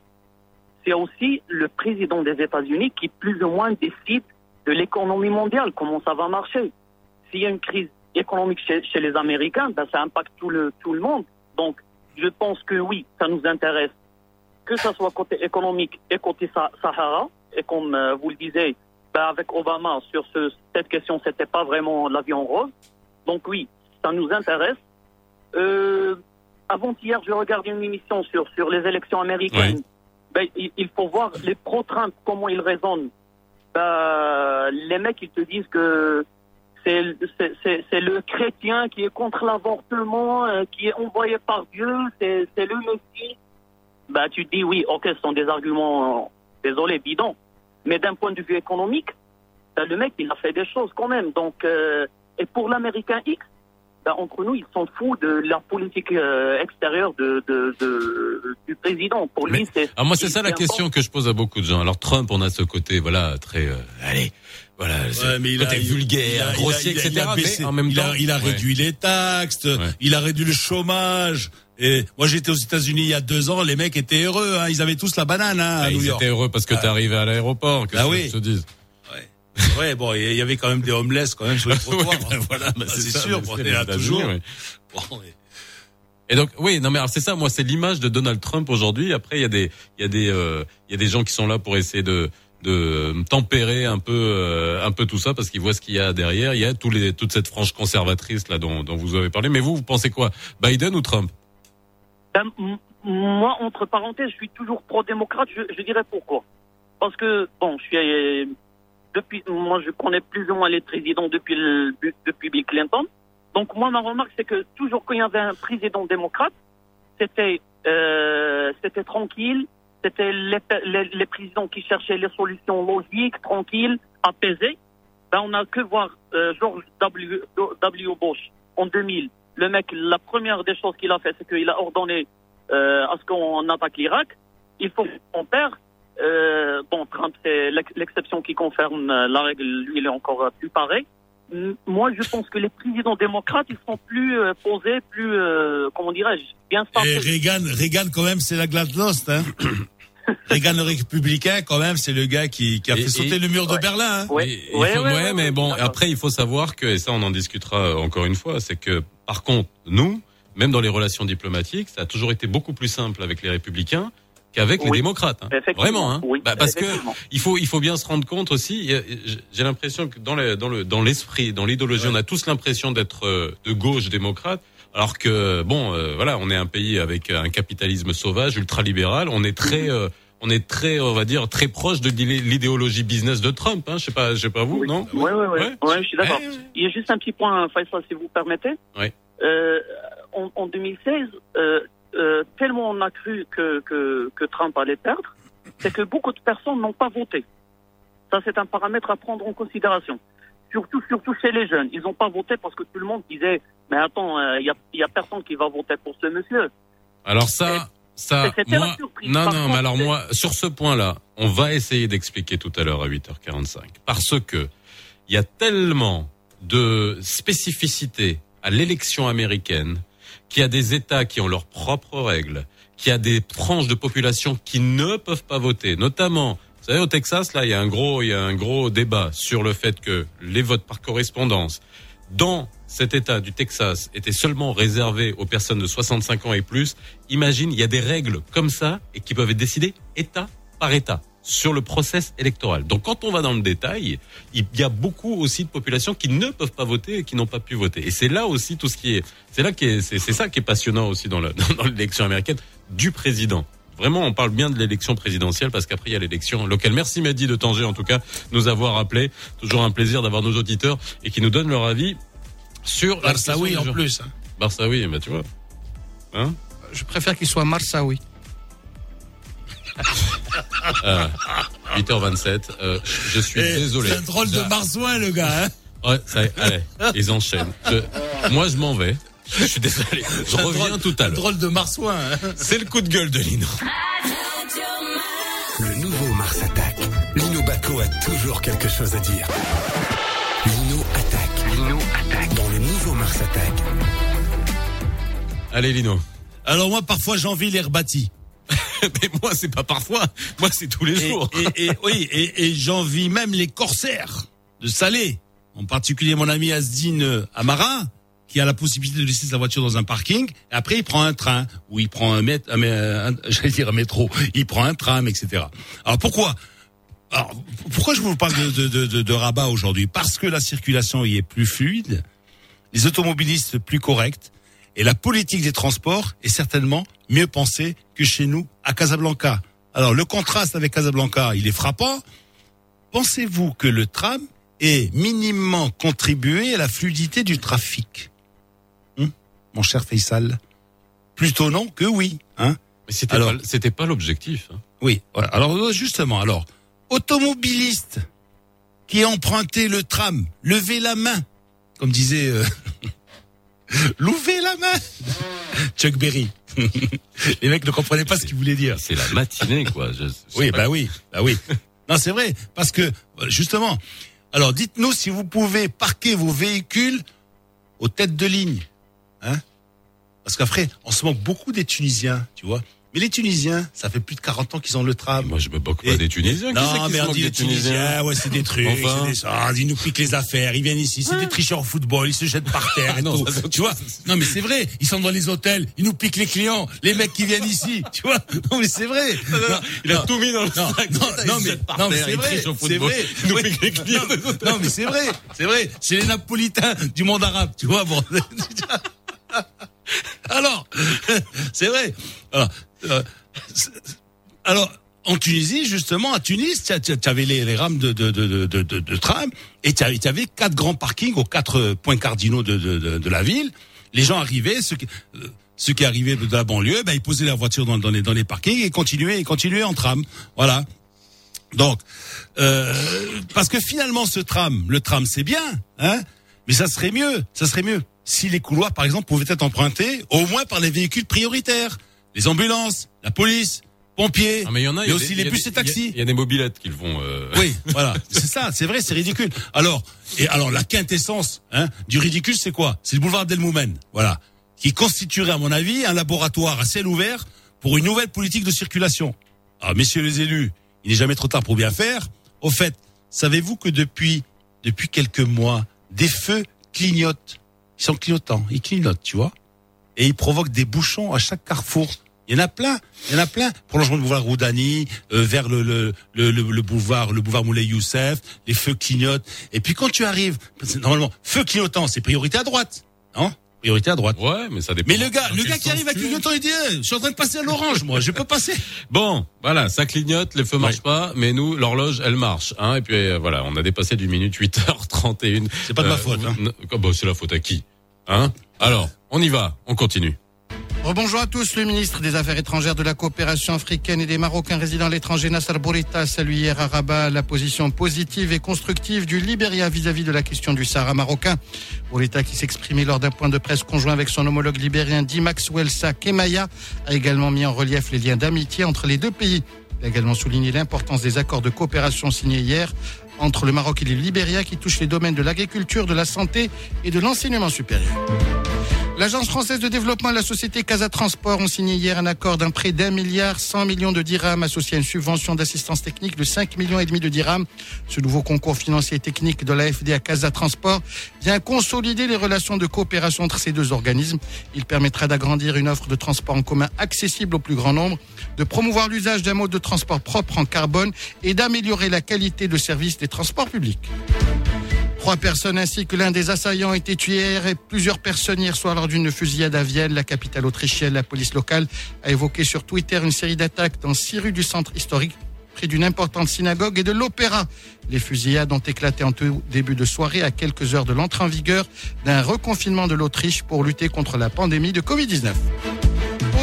c'est aussi le président des États-Unis qui plus ou moins décide de l'économie mondiale, comment ça va marcher. S'il y a une crise économique chez, chez les Américains, ben, ça impacte tout le, tout le monde. Donc, je pense que oui, ça nous intéresse, que ce soit côté économique et côté Sa- Sahara. Et comme euh, vous le disiez, ben, avec Obama, sur ce, cette question, c'était pas vraiment l'avion rose. Donc oui, ça nous intéresse. Euh, avant-hier, je regardais une émission sur, sur les élections américaines. Ben, il, il faut voir les pro-Trump, comment ils raisonnent. Ben, les mecs, ils te disent que c'est c'est- c'est- le chrétien qui est contre l'avortement, euh, qui est envoyé par Dieu, c'est le Messie. Ben, tu te dis oui, ok, ce sont des arguments, désolé, bidons. Mais d'un point de vue économique, ben, le mec, il a fait des choses quand même. Donc, euh, et pour l'Américain X, ben, entre nous, il s'en fout de la politique euh, extérieure de, de, de- du président. Pour lui, c'est. Alors moi c'est ça la question que je pose à beaucoup de gens. Alors Trump, on a ce côté voilà très euh, allez voilà Ouais, mais il a, côté il- vulgaire, il a- grossier, il a- etc. il a baissé- mais en même il temps, a, il a Ouais. réduit les taxes, Ouais. il a réduit le chômage. Et moi, j'étais aux États-Unis il y a deux ans, les mecs étaient heureux, hein, ils avaient tous la banane hein, à Ah, New ils York. étaient heureux parce que t'es arrivé à l'aéroport. qu'est-ce Ah que oui. te dise? Ouais, bon, il y avait quand même des homeless quand même sur les trottoirs. Ouais, ben voilà, Ah, c'est sûr, on c'est est là toujours. Bon, et- Et donc oui, non mais alors c'est ça, moi c'est l'image de Donald Trump aujourd'hui. Après il y a des il y a des euh, il y a des gens qui sont là pour essayer de de tempérer un peu euh, un peu tout ça parce qu'ils voient ce qu'il y a derrière. Il y a tous les toute cette frange conservatrice là dont dont vous avez parlé. Mais vous vous pensez quoi? Biden ou Trump? Ben, m- moi, entre parenthèses, je suis toujours pro-démocrate. Je, je dirais pourquoi. Parce que, bon, je suis euh, depuis, moi, je connais plus ou moins les présidents depuis le, depuis Bill Clinton. Donc, moi, ma remarque, c'est que toujours quand il y avait un président démocrate, c'était, euh, c'était tranquille. C'était les, les, présidents qui cherchaient les solutions logiques, tranquilles, apaisées. Ben, on n'a que voir euh, George W. W. Bush en 2000. Le mec, la première des choses qu'il a fait, c'est qu'il a ordonné euh, à ce qu'on attaque l'Irak. Il faut qu'on perd. Euh, bon, Trump, c'est l'ex- l'exception qui confirme euh, la règle. Lui, il est encore euh, plus pareil. Moi, je pense que les présidents démocrates, ils sont plus euh, posés, plus, euh, comment dirais-je, bien Et. Reagan, Reagan quand même, c'est la gladnost, hein. Reagan le républicain, quand même, c'est le gars qui, qui a Et- fait sauter et- le mur de Ouais. Berlin. Hein. Il ouais, faut- ouais, ouais, ouais, mais bon, après, il faut savoir que, et ça, on en discutera encore une fois, c'est que, par contre, nous, même dans les relations diplomatiques, ça a toujours été beaucoup plus simple avec les républicains qu'avec les Oui. démocrates. hein. Vraiment, hein. oui, Bah, parce que il faut, il faut bien se rendre compte aussi. J'ai l'impression que dans le, dans le, dans l'esprit, dans l'idéologie, on a tous l'impression d'être euh, de gauche démocrate. Alors que bon, euh, voilà, on est un pays avec un capitalisme sauvage, ultralibéral. On est très, euh, on est très, on va dire, très proche de l'idé- l'idéologie business de Trump. Hein. Je sais pas, je sais pas vous, Oui. non? Ouais, ouais, ouais. Ouais. Ouais, je suis d'accord. Eh. Il y a juste un petit point, Faisal, si vous permettez. Ouais. Euh, en, en 2016, euh, euh, tellement on a cru que, que, que Trump allait perdre, c'est que beaucoup de personnes n'ont pas voté. Ça, c'est un paramètre à prendre en considération. Surtout, surtout chez les jeunes. Ils n'ont pas voté parce que tout le monde disait, mais attends, il y, a, y a personne qui va voter pour ce monsieur. Alors ça, ça, moi, surprise. non, Par non, contre, mais alors moi, sur ce point-là, on va essayer d'expliquer tout à l'heure à 8h45, parce que il y a tellement de spécificités à l'élection américaine, qu'il y a des États qui ont leurs propres règles, qu'il y a des tranches de population qui ne peuvent pas voter, notamment. Vous savez, au Texas, là, il y a un gros, il y a un gros débat sur le fait que les votes par correspondance dans cet État du Texas étaient seulement réservés aux personnes de 65 ans et plus. Imagine, il y a des règles comme ça et qui peuvent être décidées État par État sur le process électoral. Donc quand on va dans le détail, il y a beaucoup aussi de populations qui ne peuvent pas voter et qui n'ont pas pu voter. Et c'est là aussi tout ce qui est, c'est là qui est, c'est ça qui est passionnant aussi dans le- dans l'élection américaine du président. Vraiment, on parle bien de l'élection présidentielle parce qu'après il y a l'élection locale. Merci Mehdi de Tanger en tout cas nous avoir appelé. Toujours un plaisir d'avoir nos auditeurs et qui nous donnent leur avis sur la Barça, oui, question en plus. Hein. Bah tu vois. Hein? Je préfère qu'il soit Marsaoui. Euh, 8h27. Euh, je suis Eh, désolé. C'est un drôle de marsouin, le gars. Hein. Ouais, ça y est, allez, ils enchaînent. Je- moi, je m'en vais. Je suis désolé. Je reviens drôle- tout à un l'heure. drôle de marsouin. Hein. C'est le coup de gueule de Lino. Le nouveau Mars attaque. Lino Baco a toujours quelque chose à dire. Lino attaque. Lino attaque. Dans le nouveau Mars attaque. Allez, Lino. Alors moi, parfois, j'envie l'air bâti. Mais moi, c'est pas parfois. Moi, c'est tous les jours. et, et- oui, et, et j'envie même les corsaires de Salé. En particulier mon ami Asdine euh, Amara, qui a la possibilité de laisser sa voiture dans un parking. Et après, il prend un train ou il prend un mètre, un, un- j'allais dire un métro. Il prend un tram, etc. Alors pourquoi? Alors, pourquoi je vous parle de, de, de, de, de Rabat aujourd'hui? Parce que la circulation y est plus fluide, les automobilistes plus corrects, et la politique des transports est certainement mieux pensée que chez nous à Casablanca. Alors le contraste avec Casablanca, il est frappant. Pensez-vous que le tram ait minimement contribué à la fluidité du trafic? Hum, Mon cher Faisal? Plutôt non que oui. Hein Mais c'était Alors- pas, c'était pas l'objectif. hein. oui. Voilà. Alors euh, justement, alors automobiliste qui a emprunté le tram, levez la main, comme disait euh, Louvez la main. Chuck Berry. Les mecs ne comprenaient pas ce qu'il voulait dire. C'est la matinée, quoi. Je- je sais Oui, bah oui, bah oui. Non, c'est vrai, parce que justement. Alors, dites-nous si vous pouvez parquer vos véhicules aux têtes de ligne, hein Parce qu'après, on se moque beaucoup des Tunisiens, tu vois. Mais les Tunisiens, ça fait plus de 40 ans qu'ils ont le tram. Moi, je me moque pas Et- des Tunisiens. Qui Non, mais on dit les Tunisiens, ouais, c'est des trucs, Enfin. des, ah, ils nous piquent les affaires, ils viennent ici, c'est des tricheurs au football, ils se jettent par terre et Non, tout. ça, c'est- tu vois Non, mais c'est vrai, ils sont dans les hôtels, ils nous piquent les clients, les mecs qui viennent ici, tu vois Non, mais c'est vrai. Non, Il a non, tout mis dans le sac. non, mais, non, mais c'est vrai, c'est vrai. Nous les clients Non, mais c'est vrai, c'est vrai, c'est les Napolitains du monde arabe, tu vois, bon. Alors, c'est vrai. Alors, euh, alors, en Tunisie, justement, à Tunis, tu avais les, rames de, tram et tu avais quatre grands parkings aux quatre points cardinaux de, la ville. Les gens arrivaient, ceux qui, euh, arrivaient de la banlieue, ben, ils posaient leur voiture dans, les, parkings et continuaient, continuaient en tram. Voilà. Donc, euh, parce que finalement, ce tram, le tram, c'est bien, hein, mais ça serait mieux, ça serait mieux si les couloirs, par exemple, pouvaient être empruntés au moins par les véhicules prioritaires, les ambulances, la police, pompiers, Ah, mais il y en a. il y a aussi des- les il y a bus et taxis. Il y, a des mobilettes qui le font. euh, Oui, voilà, c'est ça, c'est vrai, c'est ridicule. Alors, et alors la quintessence hein, du ridicule, c'est quoi? C'est le boulevard Delmoumen, voilà, qui constituerait, à mon avis, un laboratoire à ciel ouvert pour une nouvelle politique de circulation. Alors, messieurs les élus, il n'est jamais trop tard pour bien faire. Au fait, savez-vous que depuis depuis quelques mois, des feux clignotent. Ils sont clignotants, ils clignotent, tu vois, et ils provoquent des bouchons à chaque carrefour. Il y en a plein, il y en a plein. Prolongement du boulevard Roudani, euh, vers le, le, le, le, le boulevard, le boulevard Moulay Youssef, les feux clignotent. Et puis quand tu arrives, normalement, feu clignotant, c'est priorité à droite, non? Priorité à droite. Ouais, mais ça dépend. Mais le gars, le gars qui arrive es. clignotant, il dit, eh, je suis en train de passer à l'orange, moi, je peux passer. Bon, voilà, ça clignote, les feux marchent pas, mais nous, l'horloge, elle marche. Hein, et puis euh, voilà, on a dépassé d'une minute 8h31. C'est pas de ma faute, hein. ah, bah, c'est la faute à qui Hein? Alors, on y va, on continue. Rebonjour à tous. Le ministre des Affaires étrangères de la coopération africaine et des Marocains résidant à l'étranger, Nasser Bourita, salue hier à Rabat la position positive et constructive du Libéria vis-à-vis de la question du Sahara marocain. Bourita, qui s'exprimait lors d'un point de presse conjoint avec son homologue libérien dit Maxwell Kemaya, a également mis en relief les liens d'amitié entre les deux pays. Il a également souligné l'importance des accords de coopération signés hier entre le Maroc et le Libéria qui touchent les domaines de l'agriculture, de la santé et de l'enseignement supérieur. L'Agence française de développement et la société Casa Transport ont signé hier un accord d'un prêt d'un milliard 100 millions de dirhams associé à une subvention d'assistance technique de 5 millions et demi de dirhams. Ce nouveau concours financier technique de l'AFD à Casa Transport vient consolider les relations de coopération entre ces deux organismes. Il permettra d'agrandir une offre de transport en commun accessible au plus grand nombre, de promouvoir l'usage d'un mode de transport propre en carbone et d'améliorer la qualité de service des transports publics. Trois personnes ainsi que l'un des assaillants ont été tués et plusieurs personnes hier soir lors d'une fusillade à Vienne, la capitale autrichienne. La police locale a évoqué sur Twitter une série d'attaques dans six rues du centre historique près d'une importante synagogue et de l'opéra. Les fusillades ont éclaté en tout début de soirée à quelques heures de l'entrée en vigueur d'un reconfinement de l'Autriche pour lutter contre la pandémie de Covid-19.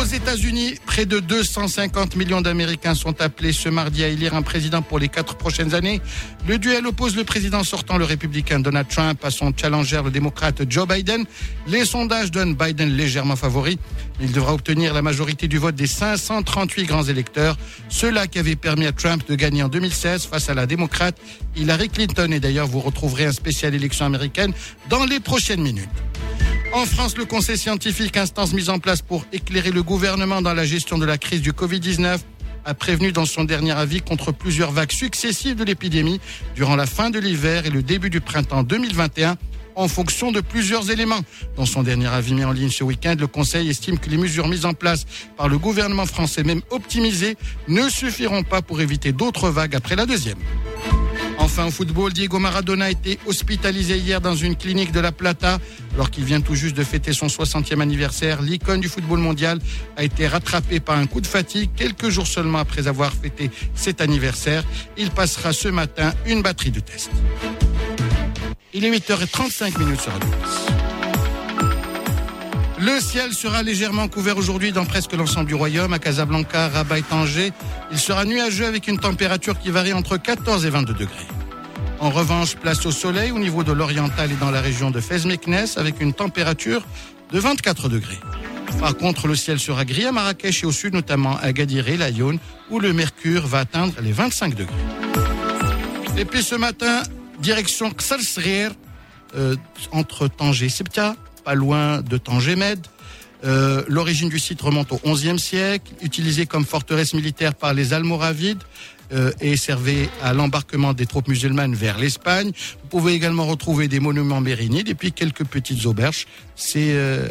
Aux États-Unis, près de 250 millions d'Américains sont appelés ce mardi à élire un président pour les quatre prochaines années. Le duel oppose le président sortant, le républicain Donald Trump, à son challenger, le démocrate Joe Biden. Les sondages donnent Biden légèrement favori. Il devra obtenir la majorité du vote des 538 grands électeurs, ceux-là qui avaient permis à Trump de gagner en 2016 face à la démocrate Hillary Clinton. Et d'ailleurs, vous retrouverez un spécial élection américaine dans les prochaines minutes. En France, le Conseil scientifique, instance mise en place pour éclairer le gouvernement dans la gestion de la crise du Covid-19, a prévenu dans son dernier avis contre plusieurs vagues successives de l'épidémie durant la fin de l'hiver et le début du printemps 2021 en fonction de plusieurs éléments. Dans son dernier avis mis en ligne ce week-end, le Conseil estime que les mesures mises en place par le gouvernement français, même optimisées, ne suffiront pas pour éviter d'autres vagues après la deuxième. Enfin, au football, Diego Maradona a été hospitalisé hier dans une clinique de La Plata. Alors qu'il vient tout juste de fêter son 60e anniversaire, l'icône du football mondial a été rattrapé par un coup de fatigue quelques jours seulement après avoir fêté cet anniversaire. Il passera ce matin une batterie de tests. Il est 8h35 minutes sur Radio Le ciel sera légèrement couvert aujourd'hui dans presque l'ensemble du royaume, à Casablanca, Rabat et Tanger. Il sera nuageux avec une température qui varie entre 14 et 22 degrés. En revanche, place au soleil au niveau de l'oriental et dans la région de Fès-Meknès avec une température de 24 degrés. Par contre, le ciel sera gris à Marrakech et au sud, notamment à Gadir et Lyon, où le mercure va atteindre les 25 degrés. Et puis ce matin, direction Ksalsrir, euh, entre Tanger et Septia, pas loin de Tanger-Med. Euh, L'origine du site remonte au XIe siècle, utilisé comme forteresse militaire par les Almoravides euh, et servait à l'embarquement des troupes musulmanes vers l'Espagne. Vous pouvez également retrouver des monuments mérinides et puis quelques petites auberges. C'est euh,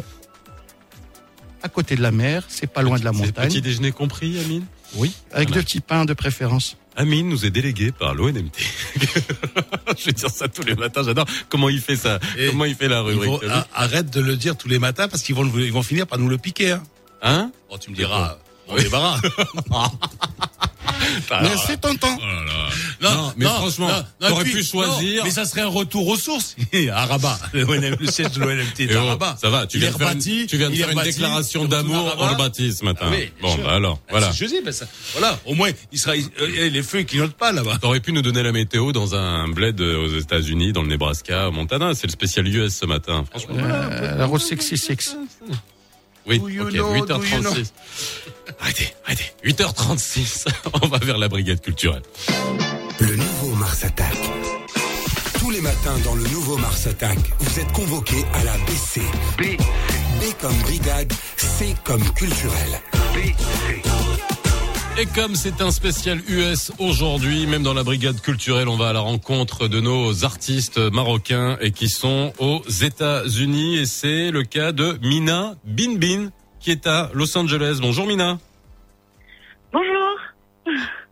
à côté de la mer, c'est pas loin de la montagne. Petit déjeuner compris, Amine? Oui, avec Voilà. deux petits pains de préférence. Amine nous est délégué par l'ONMT. Je vais dire ça tous les matins, j'adore. Comment il fait ça? Et Comment il fait la rubrique? vont- ah, arrête de le dire tous les matins parce qu'ils vont, ils vont finir par nous le piquer. Hein. Hein? Bon, tu me diras, bon débarras. Ah, Mais c'est tentant. oh Non, mais franchement, t'aurais pu choisir- non, mais ça serait un retour aux sources. à Rabat. Le, ONM le siège de l'ONMT est Eh à oh, Rabat. ça va, tu viens de faire une, rebâti, tu viens de il est faire une rebâti, déclaration d'amour en le baptiste ce matin. Ah oui, bon, sûr. bah alors, Ah, voilà. Je ben ça, voilà. Au moins, il sera, il- euh, les feux, ils clignotent pas là-bas. T'aurais pu nous donner la météo dans un bled euh, aux États-Unis, dans le Nebraska, au Montana. C'est le spécial US ce matin. Franchement. Euh, la Rose 66. Oui, Do you ok, know, 8h36. Arrêtez, arrêtez. 8h36. On va vers la brigade culturelle. Le nouveau Mars Attack. Tous les matins dans le nouveau Mars Attack, vous êtes convoqués à la BC. B. B comme brigade, C comme culturel. Et comme c'est un spécial US aujourd'hui, même dans la brigade culturelle, on va à la rencontre de nos artistes marocains et qui sont aux États-Unis. Et c'est le cas de Mina Binbin qui est à Los Angeles. Bonjour Mina. Bonjour.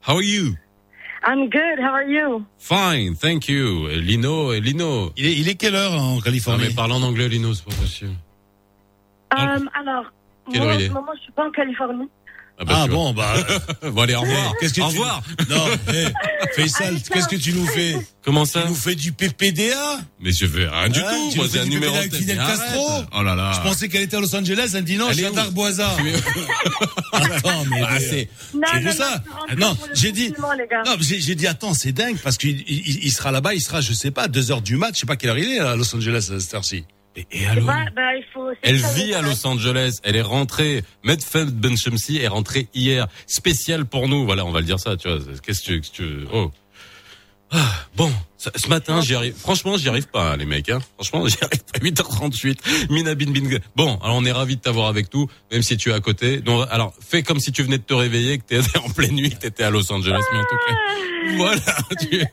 How are you? I'm good. How are you? Fine, thank you. Et Lino, et Lino. Il est, il est quelle heure en Non Californie mais parle en anglais Lino, c'est pas possible. Euh, alors, Quelle moi, heure en il est? ce moment, je suis pas en Californie. Ah, bah, Ah tu bon, bah. Bon allez, au revoir. Qu'est-ce que au tu- revoir. Non, hey, Faisal, qu'est-ce que tu nous fais Comment Tu ça nous fais du PPDA Mais je veux rien du Hein, tout. tu Moi c'est un numéro de Fidel Arrête. Castro Oh là là. Je pensais qu'elle était à Los Angeles un dimanche Elle est à où Darboisa. Attends, mais Ah, euh, c'est- Non, C'est non, pour ça. je Non, j'ai dit. Non, j'ai dit attends, c'est dingue parce qu'il il, il sera là-bas, il sera, je sais pas, deux heures du mat, je sais pas quelle heure il est à Los Angeles à cette heure-ci. Et, et alors Bah, bah, il faut. Elle vit à. Los Angeles. Elle est rentrée. Medfeld Ben Shamsi est rentrée hier. Spécial pour nous. Voilà, on va le dire ça, tu vois. Qu'est-ce que tu, tu oh. Ah, bon, ce matin, j'y arrive. Franchement, j'y arrive pas, hein, les mecs. Hein. Franchement, j'y arrive pas. 8h38. Mina Bin Bin. Bon, alors on est ravis de t'avoir avec nous, même si tu es à côté. Donc, alors, fais comme si tu venais de te réveiller, que t'étais en pleine nuit, que t'étais à Los Angeles. Mais en tout cas, voilà. Tu...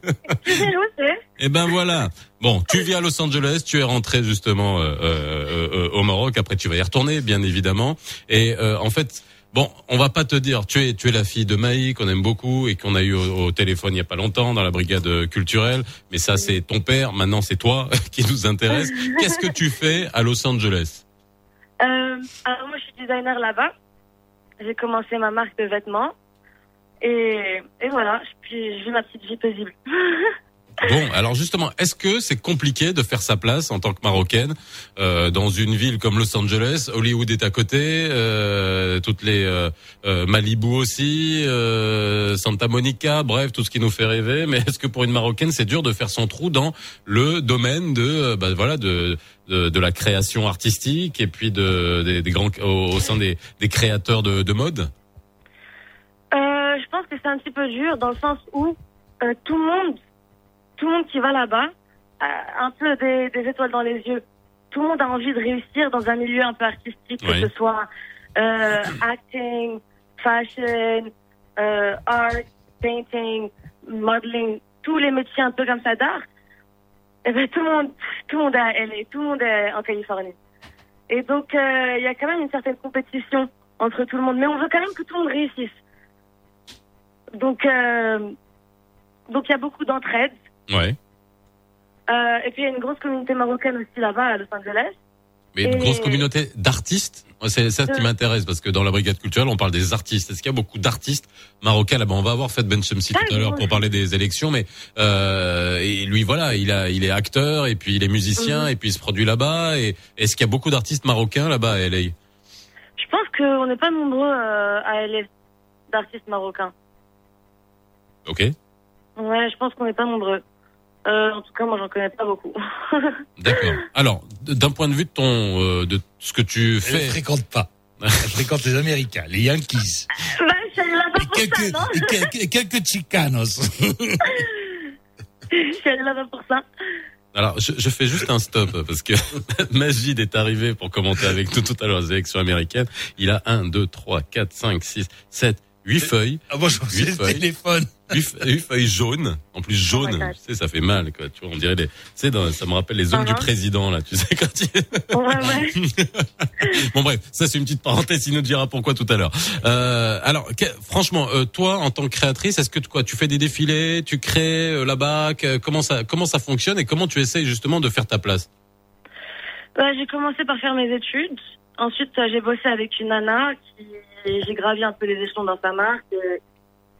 C'est Eh ben voilà. Bon, tu vis à Los Angeles, tu es rentré justement euh, euh, euh, au Maroc. Après, tu vas y retourner, bien évidemment. Et euh, en fait, bon, on va pas te dire. Tu es, tu es la fille de Maï qu'on aime beaucoup et qu'on a eu au, téléphone il y a pas longtemps dans la brigade culturelle. Mais ça, c'est ton père. Maintenant, c'est toi qui nous intéresse. Qu'est-ce que tu fais à Los Angeles? Euh, Alors, moi, je suis designer là-bas. J'ai commencé ma marque de vêtements. Et, et voilà, puis je vis ma petite vie paisible. Bon, alors justement, est-ce que c'est compliqué de faire sa place en tant que marocaine euh, dans une ville comme Los Angeles? Hollywood est à côté, euh, toutes les euh, euh, Malibu aussi, euh, Santa Monica, bref, tout ce qui nous fait rêver. Mais est-ce que pour une marocaine, c'est dur de faire son trou dans le domaine de, euh, bah, voilà, de, de de la création artistique et puis de des, grands au, sein des, des créateurs de, de mode? Je pense que c'est un petit peu dur dans le sens où euh, tout le monde, tout le monde qui va là-bas, a un peu des, des étoiles dans les yeux. Tout le monde a envie de réussir dans un milieu un peu artistique, Oui. que ce soit euh, acting, fashion, euh, art, painting, modeling, tous les métiers un peu comme ça d'art. Et ben tout le monde, tout le monde est à LA, tout le monde est en Californie. Et donc euh, il y a quand même une certaine compétition entre tout le monde, mais on veut quand même que tout le monde réussisse. Donc, euh, donc il y a beaucoup d'entraide. Ouais. Euh, et puis il y a une grosse communauté marocaine aussi là-bas à Los Angeles. Mais une Et- grosse communauté d'artistes, c'est ça qui m'intéresse parce que dans la brigade culturelle, on parle des artistes. Est-ce qu'il y a beaucoup d'artistes marocains là-bas? On va avoir fait Ben Chemsi Ah, tout à l'heure pour parler des élections, mais euh, et lui voilà, il a, il est acteur et puis il est musicien Mhm. et puis il se produit là-bas. Et est-ce qu'il y a beaucoup d'artistes marocains là-bas à LA Je pense qu'on n'est pas nombreux euh, à LA d'artistes marocains. Ok. Ouais, je pense qu'on n'est pas nombreux. Euh, en tout cas, moi, j'en connais pas beaucoup. D'accord. Alors, d'un point de vue de ton, euh, de ce que tu Elle ne fais, fréquente pas. Elle fréquente les Américains, les Yankees. bah, je suis là-bas Et pour ça, quelques, non et quelques, et quelques Chicanos. Je suis là-bas pour ça. alors je, je fais juste un stop parce que Majid est arrivé pour commenter avec nous tout à l'heure les élections américaines. Il a 1, 2, 3, 4, 5, 6, 7, 8 feuilles. Ah, moi, je pensais Huit le feuilles. téléphone. 8, feuilles jaunes. En plus Oh God. tu sais, ça fait mal. Quoi. Tu vois, on dirait les, tu sais, dans- ça me rappelle les ongles du président là. Tu sais quand il... Ouais, ouais. Bon bref, ça c'est une petite parenthèse. Il nous dira pourquoi tout à l'heure. Euh, alors, que- franchement, euh, toi en tant que créatrice, est-ce que tu- quoi, tu fais des défilés, tu crées euh, là-bas, comment ça, comment ça fonctionne et comment tu essayes justement de faire ta place? Bah, j'ai commencé par faire mes études. Ensuite, j'ai bossé avec une nana qui, j'ai gravi un peu les échelons dans sa marque. Et,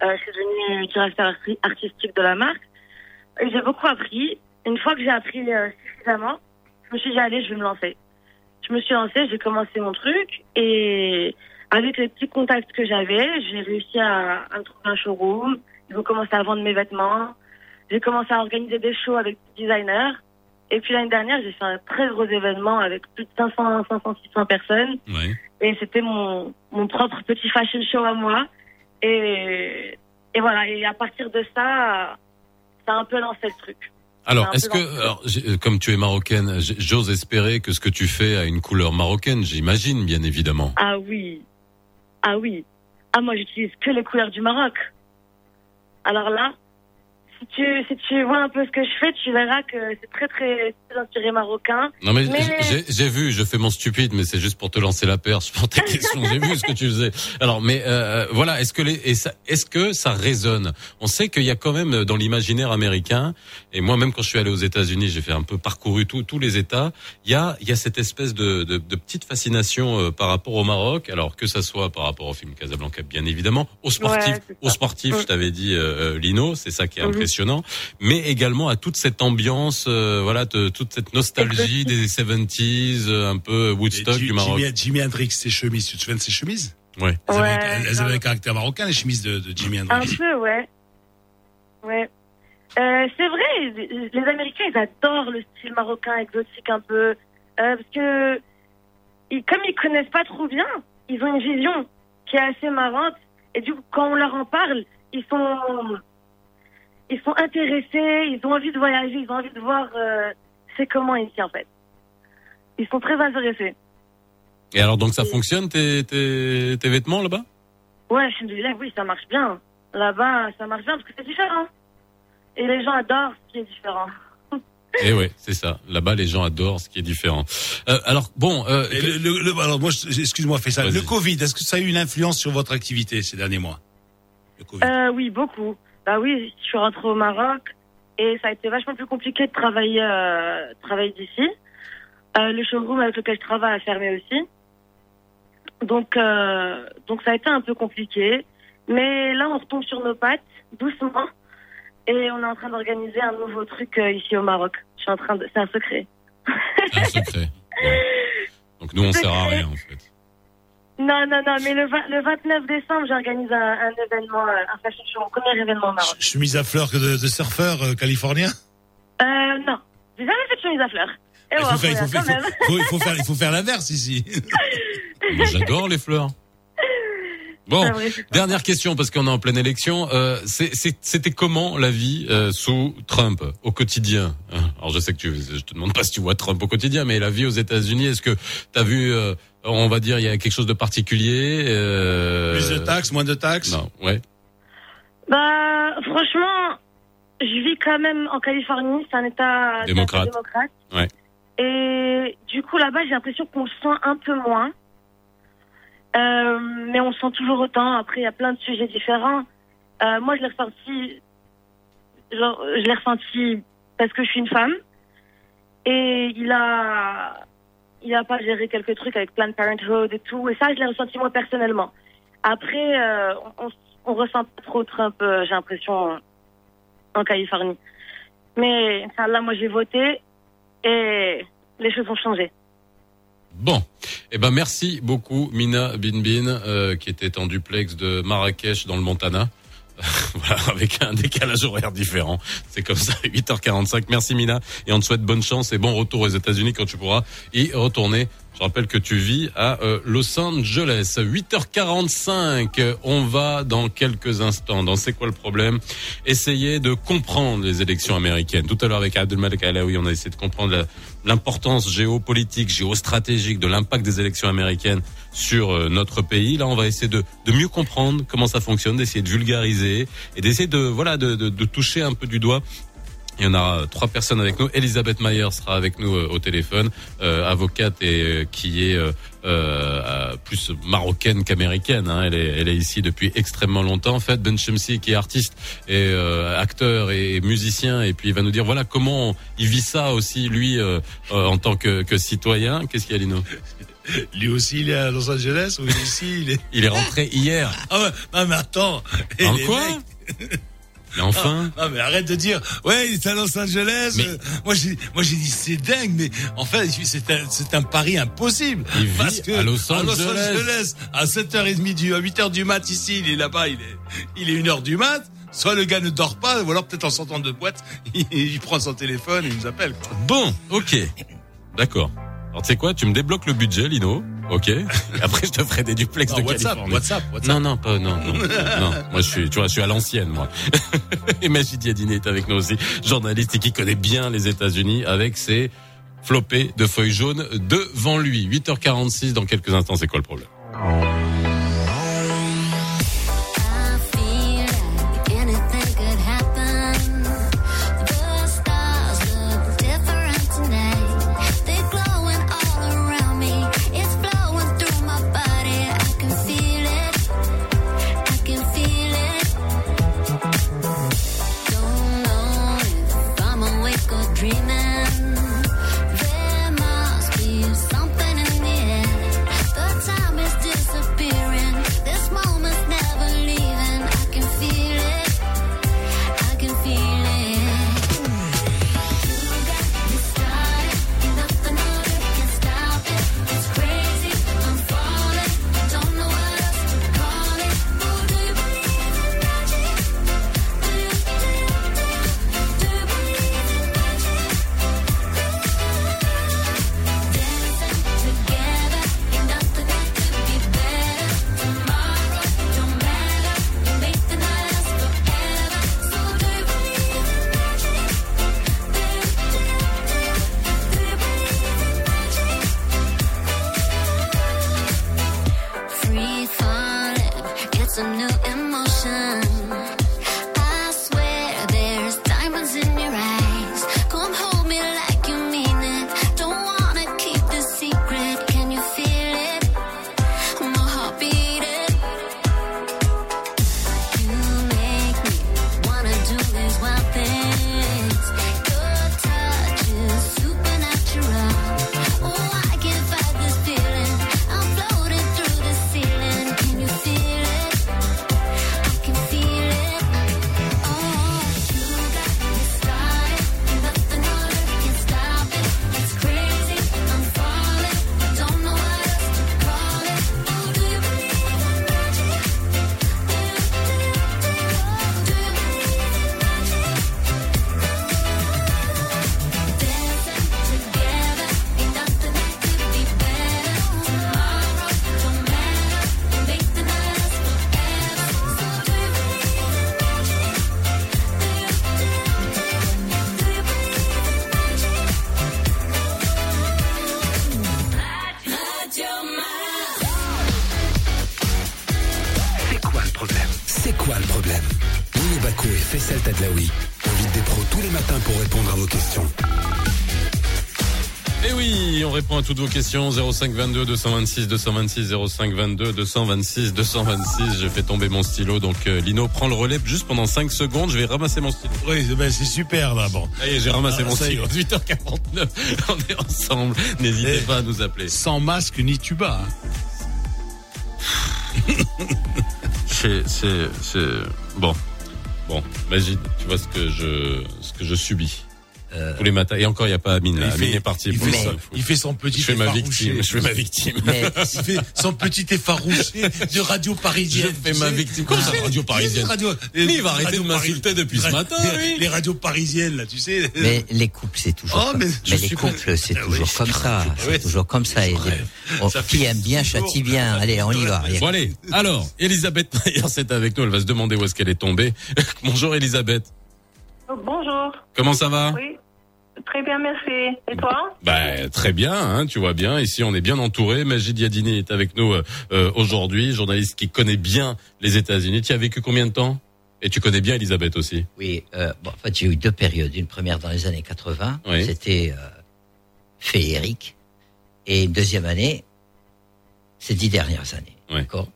euh, je suis devenue directeur arti- artistique de la marque. J'ai beaucoup appris. Une fois que j'ai appris euh, suffisamment, je me suis dit, allez, je vais me lancer. Je me suis lancée, j'ai commencé mon truc. Et avec les petits contacts que j'avais, j'ai réussi à, à trouver un showroom. Ils ont commencé à vendre mes vêtements. J'ai commencé à organiser des shows avec des designers. Et puis l'année dernière, j'ai fait un très gros événement avec plus de 500, 500, 600 personnes. Ouais. Et c'était mon, mon propre petit fashion show à moi. Et, et voilà. Et à partir de ça, ça a un peu lancé le truc. Alors, est-ce que, alors, euh, comme tu es marocaine, j'ose espérer que ce que tu fais a une couleur marocaine, j'imagine, bien évidemment. Ah oui. Ah oui. Ah, moi, j'utilise que les couleurs du Maroc. Alors là, si tu, si tu vois un peu ce que je fais, tu verras que c'est très, très, très inspiré marocain. Non mais, Mais- j'ai- j'ai vu, je fais mon stupide, mais c'est juste pour te lancer la perche pour tes questions. J'ai vu ce que tu faisais. Alors, mais euh, voilà, est-ce que les, est-ce que ça résonne? On sait qu'il y a quand même dans l'imaginaire américain, et moi même quand je suis allé aux États-Unis, j'ai fait un peu parcouru tous tous les États. Il y a, il y a cette espèce de, de, de petite fascination euh, par rapport au Maroc. Alors que ça soit par rapport au film Casablanca, bien évidemment, aux sportifs, Ouais, aux sportifs, Mm. je t'avais dit euh, euh, Lino, c'est ça qui est Mhm. Impressionnant, mais également à toute cette ambiance, euh, voilà, de- toute cette nostalgie des 70s, euh, un peu Woodstock du Maroc. Jimi, Jimi Hendrix, ses chemises. Tu te souviens de ses chemises? Ouais. Elles, Ouais, avaient, elles non. avaient un caractère marocain, les chemises de, de Jimi Un Hendrix. peu, ouais. Ouais. Euh, c'est vrai, les, les Américains, ils adorent le style marocain exotique un peu. Euh, parce que, ils, comme ils connaissent pas trop bien, ils ont une vision qui est assez marrante. Et du coup, quand on leur en parle, ils sont, ils sont intéressés, ils ont envie de voyager, ils ont envie de voir euh, c'est comment ici, en fait. Ils sont très intéressés. Et alors donc ça fonctionne tes, tes, tes vêtements là-bas? Ouais, Alhamdoulilah, oui, ça marche bien. Là-bas, ça marche bien parce que c'est différent. Et les gens adorent ce qui est différent. Et ouais, c'est ça. Là-bas, les gens adorent ce qui est différent. Euh, alors bon, euh, Et le, le- le- alors moi, excuse-moi, fais ça. Le Covid, est-ce que ça a eu une influence sur votre activité ces derniers mois? Le Covid. Euh, oui, beaucoup. Bah oui, je suis rentrée au Maroc et ça a été vachement plus compliqué de travailler, euh, travailler d'ici. Euh, le showroom avec lequel je travaille a fermé aussi. Donc, euh, donc ça a été un peu compliqué. Mais là, on retombe sur nos pattes, doucement. Et on est en train d'organiser un nouveau truc ici au Maroc. Je suis en train de... C'est un secret. c'est un secret. Ouais. Donc nous, on sert à rien en fait. Non, non, non, mais le, vingt- le 29 décembre, j'organise un, un événement, euh, un fashion show, mon premier événement au Maroc. Chemise à fleurs de, de surfeur euh, californien Euh, non. J'ai jamais fait de chemise à fleurs. Et il, faut faire, il, faut, quand faire- même. il faut- il faut faire, il faut faire l'inverse ici. Moi, J'adore les fleurs. Bon, vrai, dernière question parce qu'on est en pleine élection. Euh, C'était comment la vie euh, sous Trump au quotidien? Alors je sais que tu, je te demande pas si tu vois Trump au quotidien, mais la vie aux États-Unis, est-ce que tu as vu, euh, on va dire, il y a quelque chose de particulier euh, Plus de taxes, moins de taxes? Non, ouais. Bah, franchement, je vis quand même en Californie. C'est un État Démocrate. démocrate. Ouais. Et du coup, là-bas, j'ai l'impression qu'on le sent un peu moins. Euh, mais on le sent toujours autant. Après, il y a plein de sujets différents. Euh, moi, je l'ai ressenti, genre, je l'ai ressenti parce que je suis une femme. Et il a, il a pas géré quelques trucs avec Planned Parenthood et tout. Et ça, je l'ai ressenti moi personnellement. Après, euh, on, on ressent pas trop Trump, euh, j'ai l'impression, en Californie. Mais là, moi, j'ai voté et les choses ont changé. Bon, eh ben merci beaucoup Mina Binbin euh, qui était en duplex de Marrakech dans le Montana. Voilà, avec un décalage horaire différent. C'est comme ça, 8h45. Merci Mina et on te souhaite bonne chance et bon retour aux États-Unis quand tu pourras y retourner. Je rappelle que tu vis à euh, Los Angeles. 8h45. On va dans quelques instants dans C'est quoi le problème? Essayer de comprendre les élections américaines. Tout à l'heure avec Abdelmalek Alaoui, on a essayé de comprendre la- l'importance géopolitique, géostratégique de l'impact des élections américaines sur euh, notre pays. Là, on va essayer de, de mieux comprendre comment ça fonctionne, d'essayer de vulgariser et d'essayer de voilà de, de, de toucher un peu du doigt il y en a euh, trois personnes avec nous. Elisabeth Mayer sera avec nous euh, au téléphone, euh, avocate et euh, qui est euh, euh, plus marocaine qu'américaine. hein. Elle, est, elle est ici depuis extrêmement longtemps. En fait, Ben Chemsi qui est artiste et euh, acteur et musicien, et puis il va nous dire voilà comment il vit ça aussi lui euh, euh, en tant que, que citoyen. Qu'est-ce qu'il y a, Lino? Lui aussi, il est à Los Angeles, ou aussi, il est... Il est rentré hier. Ah ouais, non, mais attends. En quoi? mecs- Mais enfin. Ah, mais arrête de dire, ouais, il est à Los Angeles. Mais- Euh, moi, j'ai, moi, j'ai dit, c'est dingue, mais en fait, c'est un, c'est un pari impossible. Il vit parce que à Los Angeles. Angeles, à 7h30 du, à 8h du mat ici, il est là-bas, il est, il est 1h du mat. Soit le gars ne dort pas, ou alors peut-être en sortant de boîte, il, il prend son téléphone et il nous appelle, quoi. Bon, ok. D'accord. Alors tu sais quoi, tu me débloques le budget, Lino. Ok. Et après je te ferai des duplex Non, de WhatsApp, Californie. WhatsApp, WhatsApp. Non, non, pas, non, non, non. Moi, je suis, tu vois, je suis à l'ancienne, moi. et Majid Yadine est avec nous aussi, journaliste et qui connaît bien les États-Unis avec ses flopés de feuilles jaunes devant lui. 8h46 dans quelques instants, c'est quoi le problème? Répond à toutes vos questions 05 22 226 226 05 22 226 226. Je fais tomber mon stylo donc euh, Lino prend le relais juste pendant 5 secondes, je vais ramasser mon stylo. Oui, ben, c'est super, là, bon. J'ai ramassé Ah, mon est. stylo. 8h49. On est ensemble. N'hésitez Eh. pas à nous appeler. Sans masque ni tuba, hein. C'est c'est c'est bon. Bon, Magid, tu vois ce que je ce que je subis. Euh, Tous les matins. Et encore, il n'y a pas Amine. Là. Il Amine fait- est parti. il pour fait ça. son- il fait son petit Je fais ma effarouché. victime. Je fais ma victime. mais Il fait son petit effarouché de radio parisienne. Je fais ma victime. Comme ça, radio parisienne. Radio, Mais il va les arrêter de m'insulter depuis ce les- matin, lui. Les radios parisiennes, là, tu sais. mais les couples, c'est toujours. Oh, comme, mais mais je les suis couples, c'est Ah toujours comme ça. C'est toujours comme ça. Les- qui aime bien châtie bien. Allez, on y va. Bon allez, alors, Elisabeth Mayer, c'est avec nous, elle va se demander où est-ce qu'elle est tombée. Bonjour Elisabeth, bonjour. comment ça va? Oui. Très bien, merci. Et toi Bah très bien, hein, tu vois bien. Ici, on est bien entouré. Majid Yadini est avec nous euh, euh, aujourd'hui, journaliste qui connaît bien les États-Unis. Tu as vécu combien de temps? Et tu connais bien Elisabeth aussi. Oui, euh, bon, en fait, j'ai eu deux périodes. Une première dans les années 80, Oui. c'était euh, féerique. Et une deuxième année, ces dix dernières années. Oui. D'accord?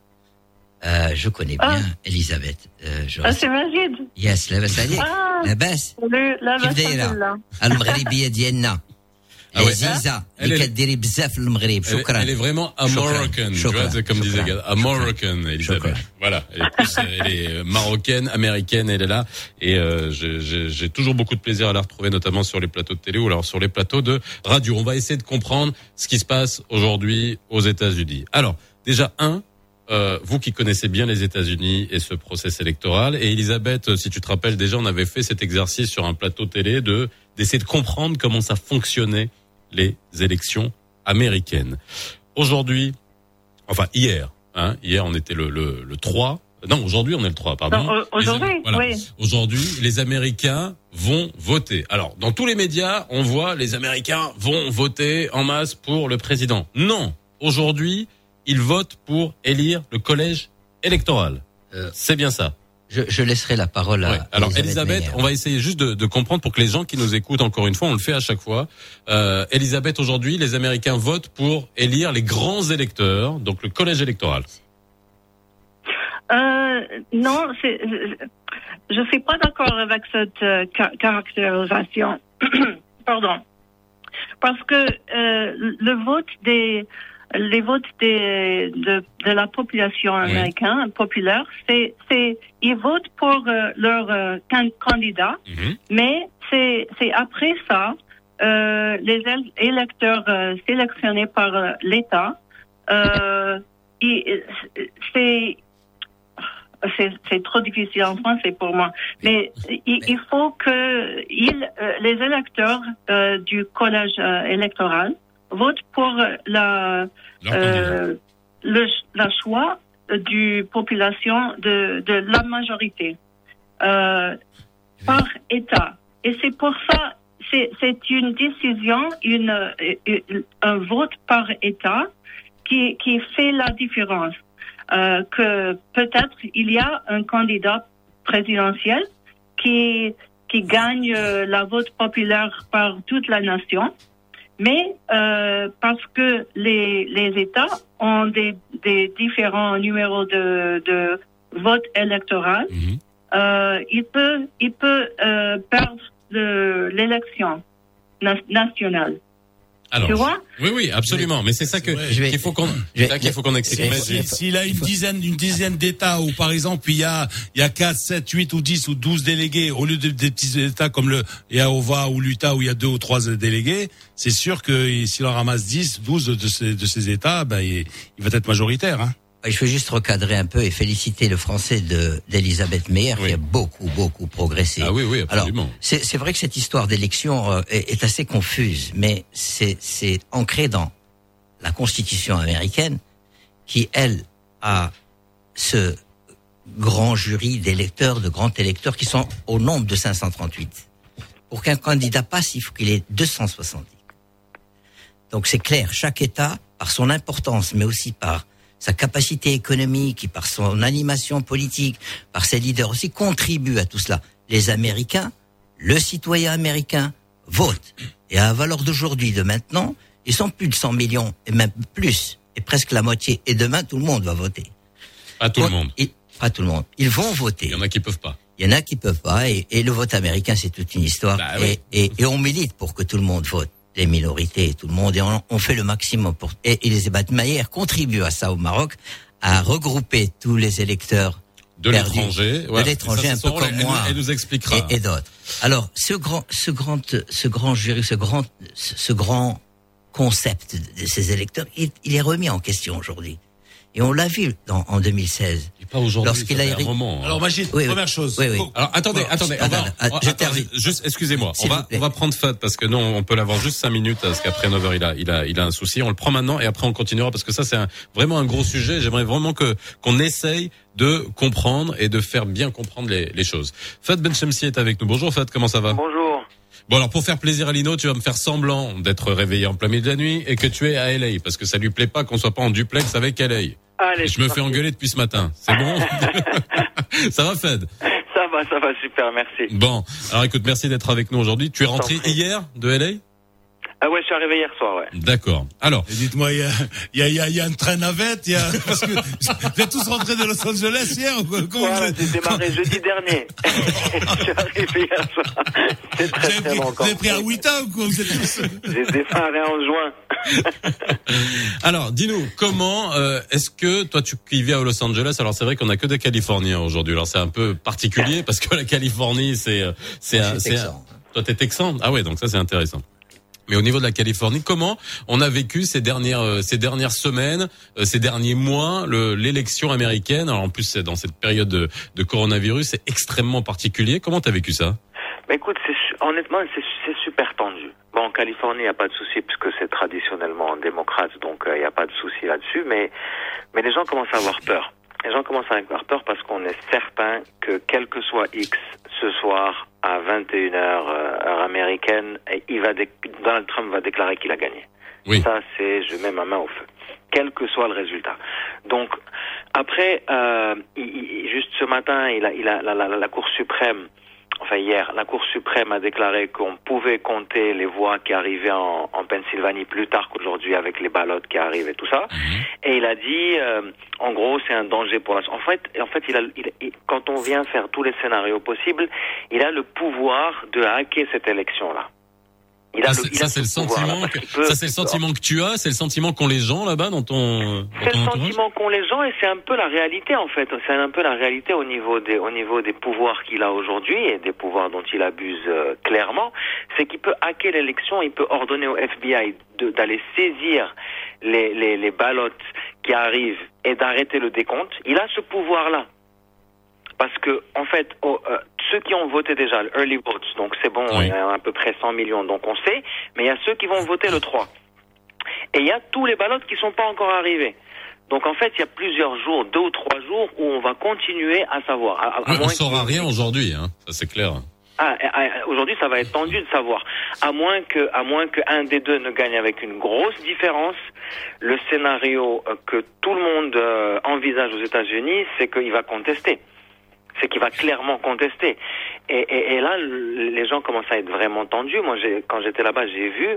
Euh, je connais ah. bien Elisabeth. Euh. Ah, c'est Majid. Yes, la basse ah, La basse. La basse. المغربية ديالنا. عزيزة اللي كديري بزاف في المغرب شكرا. Elle est vraiment American. شكرا. Comme disait American, Elisabeth. Voilà. Elle est, plus, elle est euh, marocaine, américaine, elle est là. Et euh, j'ai toujours beaucoup de plaisir à la retrouver, notamment sur les plateaux de télé ou alors sur les plateaux de radio. On va essayer de comprendre ce qui se passe aujourd'hui aux États-Unis. Alors, déjà, un, euh, vous qui connaissez bien les États-Unis et ce process électoral, et Elisabeth, si tu te rappelles déjà, on avait fait cet exercice sur un plateau télé de d'essayer de comprendre comment ça fonctionnait les élections américaines. Aujourd'hui, enfin hier, hein, hier on était le, le, le 3, non aujourd'hui on est le 3, pardon. Aujourd'hui, voilà. oui. Aujourd'hui, les Américains vont voter. Alors, dans tous les médias, on voit les Américains vont voter en masse pour le président. Non, aujourd'hui, ils votent pour élire le collège électoral. Euh, C'est bien ça. je, je laisserai la parole à Ouais. Alors Elisabeth, Meyer. on va essayer juste de, de comprendre pour que les gens qui nous écoutent, encore une fois, on le fait à chaque fois. Euh, Elisabeth, aujourd'hui, les Américains votent pour élire les grands électeurs, donc le collège électoral. Euh, non, c'est- je ne suis pas d'accord avec cette euh, ca- caractérisation. Pardon. Parce que euh, le vote des les votes des, de, de la population Oui. américaine populaire, c'est c'est ils votent pour euh, leur euh, can- candidat, Mhm. mais c'est c'est après ça euh, les él- électeurs euh, sélectionnés par l'État, euh, ils- c'est c'est c'est trop difficile en français pour moi. Mais il, il faut que il, les électeurs du collège électoral votent pour la euh, le la choix du population de de la majorité euh, par État. Et c'est pour ça c'est c'est une décision une, une- un vote par État qui qui fait la différence. Euh, que peut-être il y a un candidat présidentiel qui, qui gagne euh, la vote populaire par toute la nation, mais euh, parce que les, les États ont des, des différents numéros de, de vote électoral, Mhm. euh, il peut, il peut euh, perdre le- l'élection na- nationale. Alors, Tu vois oui, oui, absolument. Mais c'est ça que qu'il faut qu'on, qu'il faut qu'on explique. S'il a une dizaine, une dizaine d'États où, par exemple, il y a, il y a 4, 7, 8 ou 10 ou 12 délégués, au lieu de, des petits États comme le Iowa ou l'Utah où il y a deux ou trois délégués, c'est sûr que s'il en ramasse 10, 12 de ces, de ces États, ben, il, il va être majoritaire. Hein. Je veux juste recadrer un peu et féliciter le français de d'Elisabeth Meyer Oui. qui a beaucoup beaucoup progressé. Ah oui, oui, absolument. c'est vrai que cette histoire d'élection euh, est, est assez confuse, mais c'est ancré dans la Constitution américaine qui elle a ce grand jury d'électeurs, de grands électeurs qui sont au nombre de 538. Pour qu'un candidat passe, il faut qu'il ait 270. Donc c'est clair, chaque État, par son importance, mais aussi par sa capacité économique et par son animation politique, par ses leaders aussi, contribue à tout cela. Les Américains, le citoyen américain, vote. Et à la valeur d'aujourd'hui, de maintenant, ils sont plus de 100 millions, et même plus, et presque la moitié. Et demain, tout le monde va voter. Pas tout le monde. ils- pas tout le monde. Ils vont voter. Il y en a qui peuvent pas. Il y en a qui peuvent pas, et, et le vote américain, c'est toute une histoire. Bah oui. et, et, et on milite pour que tout le monde vote, les minorités et tout le monde, et on, on fait le maximum pour. Et Elisabeth Mayer contribue à ça au Maroc, à regrouper tous les électeurs De l'étranger, de ouais. l'étranger, Ça, un peu comme Elle moi. elle nous expliquera. Et, et d'autres. Alors, ce grand, ce grand, ce grand jury, ce grand, ce ce grand concept de ces électeurs, il, il est remis en question aujourd'hui. Et on l'a vu dans, en 2016. Pas aujourd'hui, Lorsqu'il a un moment, hein. Alors, Magid, Oui, oui. première chose. Oui, oui. Alors attendez, attendez, on va, Attends, on va- je attends, termine. juste, excusez-moi, on va, on va prendre Fad parce que non, on peut l'avoir juste cinq minutes parce qu'après 9 heures il a, il a, il a un souci. On le prend maintenant et après on continuera parce que ça c'est un- vraiment un gros sujet. J'aimerais vraiment que qu'on essaye de comprendre et de faire bien comprendre les, les choses. Fad Benchemsi est avec nous. Bonjour Fad, comment ça va? Bonjour. Bon alors pour faire plaisir à Lino, tu vas me faire semblant d'être réveillé en plein milieu de la nuit et que tu es à LA parce que ça lui plaît pas qu'on soit pas en duplex avec LA. Allez, Et je me fais engueuler depuis ce matin. C'est bon Ça va Fed? Ça va, ça va, super, merci. Bon, alors écoute, merci d'être avec nous aujourd'hui. Tu es rentré hier de LA Ah ouais, je suis arrivé hier soir, ouais. D'accord. Alors, Dites-moi, il y a, il y, a, il y, a, il y a un train navette, il y a, parce que vous êtes tous rentrés de Los Angeles hier ou quoi Comment vous Voilà, êtes- j'ai démarré jeudi dernier. je suis arrivé hier soir. C'est vous très avez très pris, long vous avez pris un Wita ou quoi Vous êtes tous... J'ai démarré en juin. alors, dis-nous, comment euh, est-ce que toi tu qui vis à Los Angeles? Alors c'est vrai qu'on a que des Californiens aujourd'hui. Alors c'est un peu particulier parce que la Californie, c'est euh, c'est un- c'est un- toi t'es texan? Ah ouais, donc ça c'est intéressant. Mais au niveau de la Californie, comment on a vécu ces dernières euh, ces dernières semaines, euh, ces derniers mois, le- l'élection américaine? Alors en plus, dans cette période de, de coronavirus, c'est extrêmement particulier. Comment t'as vécu ça? Mais écoute, honnêtement, c'est super tendu. Bon, en Californie, il n'y a pas de souci puisque c'est traditionnellement démocrate, donc euh, il n'y a pas de souci là-dessus. Mais, mais les gens commencent à avoir peur. Les gens commencent à avoir peur parce qu'on est certain que quel que soit X ce soir à 21h heure américaine, il va Donald Trump va déclarer qu'il a gagné. Oui. Ça, c'est je mets ma main au feu, quel que soit le résultat. Donc après, euh, il- il- juste ce matin, il a, il a la, la, la Cour suprême, enfin hier, la Cour suprême a déclaré qu'on pouvait compter les voix qui arrivaient en, en Pennsylvanie plus tard qu'aujourd'hui avec les ballottes qui arrivent et tout ça. Et il a dit, euh, en gros, c'est un danger pour la. En fait, en fait, il a, il- il- quand on vient faire tous les scénarios possibles, il a le pouvoir de hacker cette élection-là. Il a Ça, le- c'est- ça, le sentiment que peut- ça c'est le sentiment que tu as, c'est le sentiment qu'ont les gens là-bas dans ton C'est le sentiment qu'ont les gens et c'est un peu la réalité en fait. C'est un peu la réalité au niveau des au niveau des pouvoirs qu'il a aujourd'hui et des pouvoirs dont il abuse euh, clairement. C'est qu'il peut hacker l'élection, il peut ordonner au FBI d'aller saisir les, les les ballottes qui arrivent et d'arrêter le décompte. Il a ce pouvoir-là. Parce que, en fait, oh, euh, ceux qui ont voté déjà le early votes, donc c'est bon, Oui. il y a à peu près 100 millions, donc on sait, mais il y a ceux qui vont voter le 3. Et il y a tous les ballots qui sont pas encore arrivés. Donc en fait, il y a plusieurs jours, deux ou trois jours, où on va continuer à savoir. À- à- on moins saura rien aujourd'hui, hein. Ça c'est clair. ah, ah, aujourd'hui, ça va être tendu de savoir. À moins que, à moins qu'un des deux ne gagne avec une grosse différence, le scénario euh, que tout le monde euh, envisage aux États-Unis, c'est qu'il va contester. C'est qu'il va clairement contester. Et, et, et là, le- les gens commencent à être vraiment tendus. Moi, quand j'étais là-bas, j'ai vu.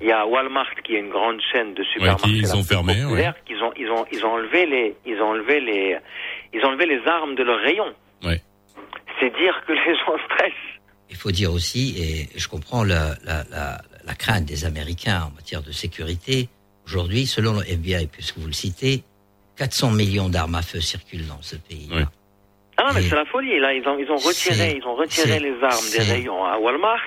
Il y a Walmart qui est une grande chaîne de supermarchés. qui, ils ont fermé, populaire, qu'ils ont, ils ont, ils ont enlevé les, ils ont enlevé les, ils ont enlevé les armes de leur rayon. Ouais. C'est dire que les gens stressent. Il faut dire aussi, et je comprends la, la, la, la crainte des Américains en matière de sécurité. Aujourd'hui, selon le FBI, puisque vous le citez, 400 millions d'armes à feu circulent dans ce pays. Ouais. Ah non, mais c'est la folie. Là, ils ont, ils ont retiré, ils ont retiré les armes des rayons à Walmart.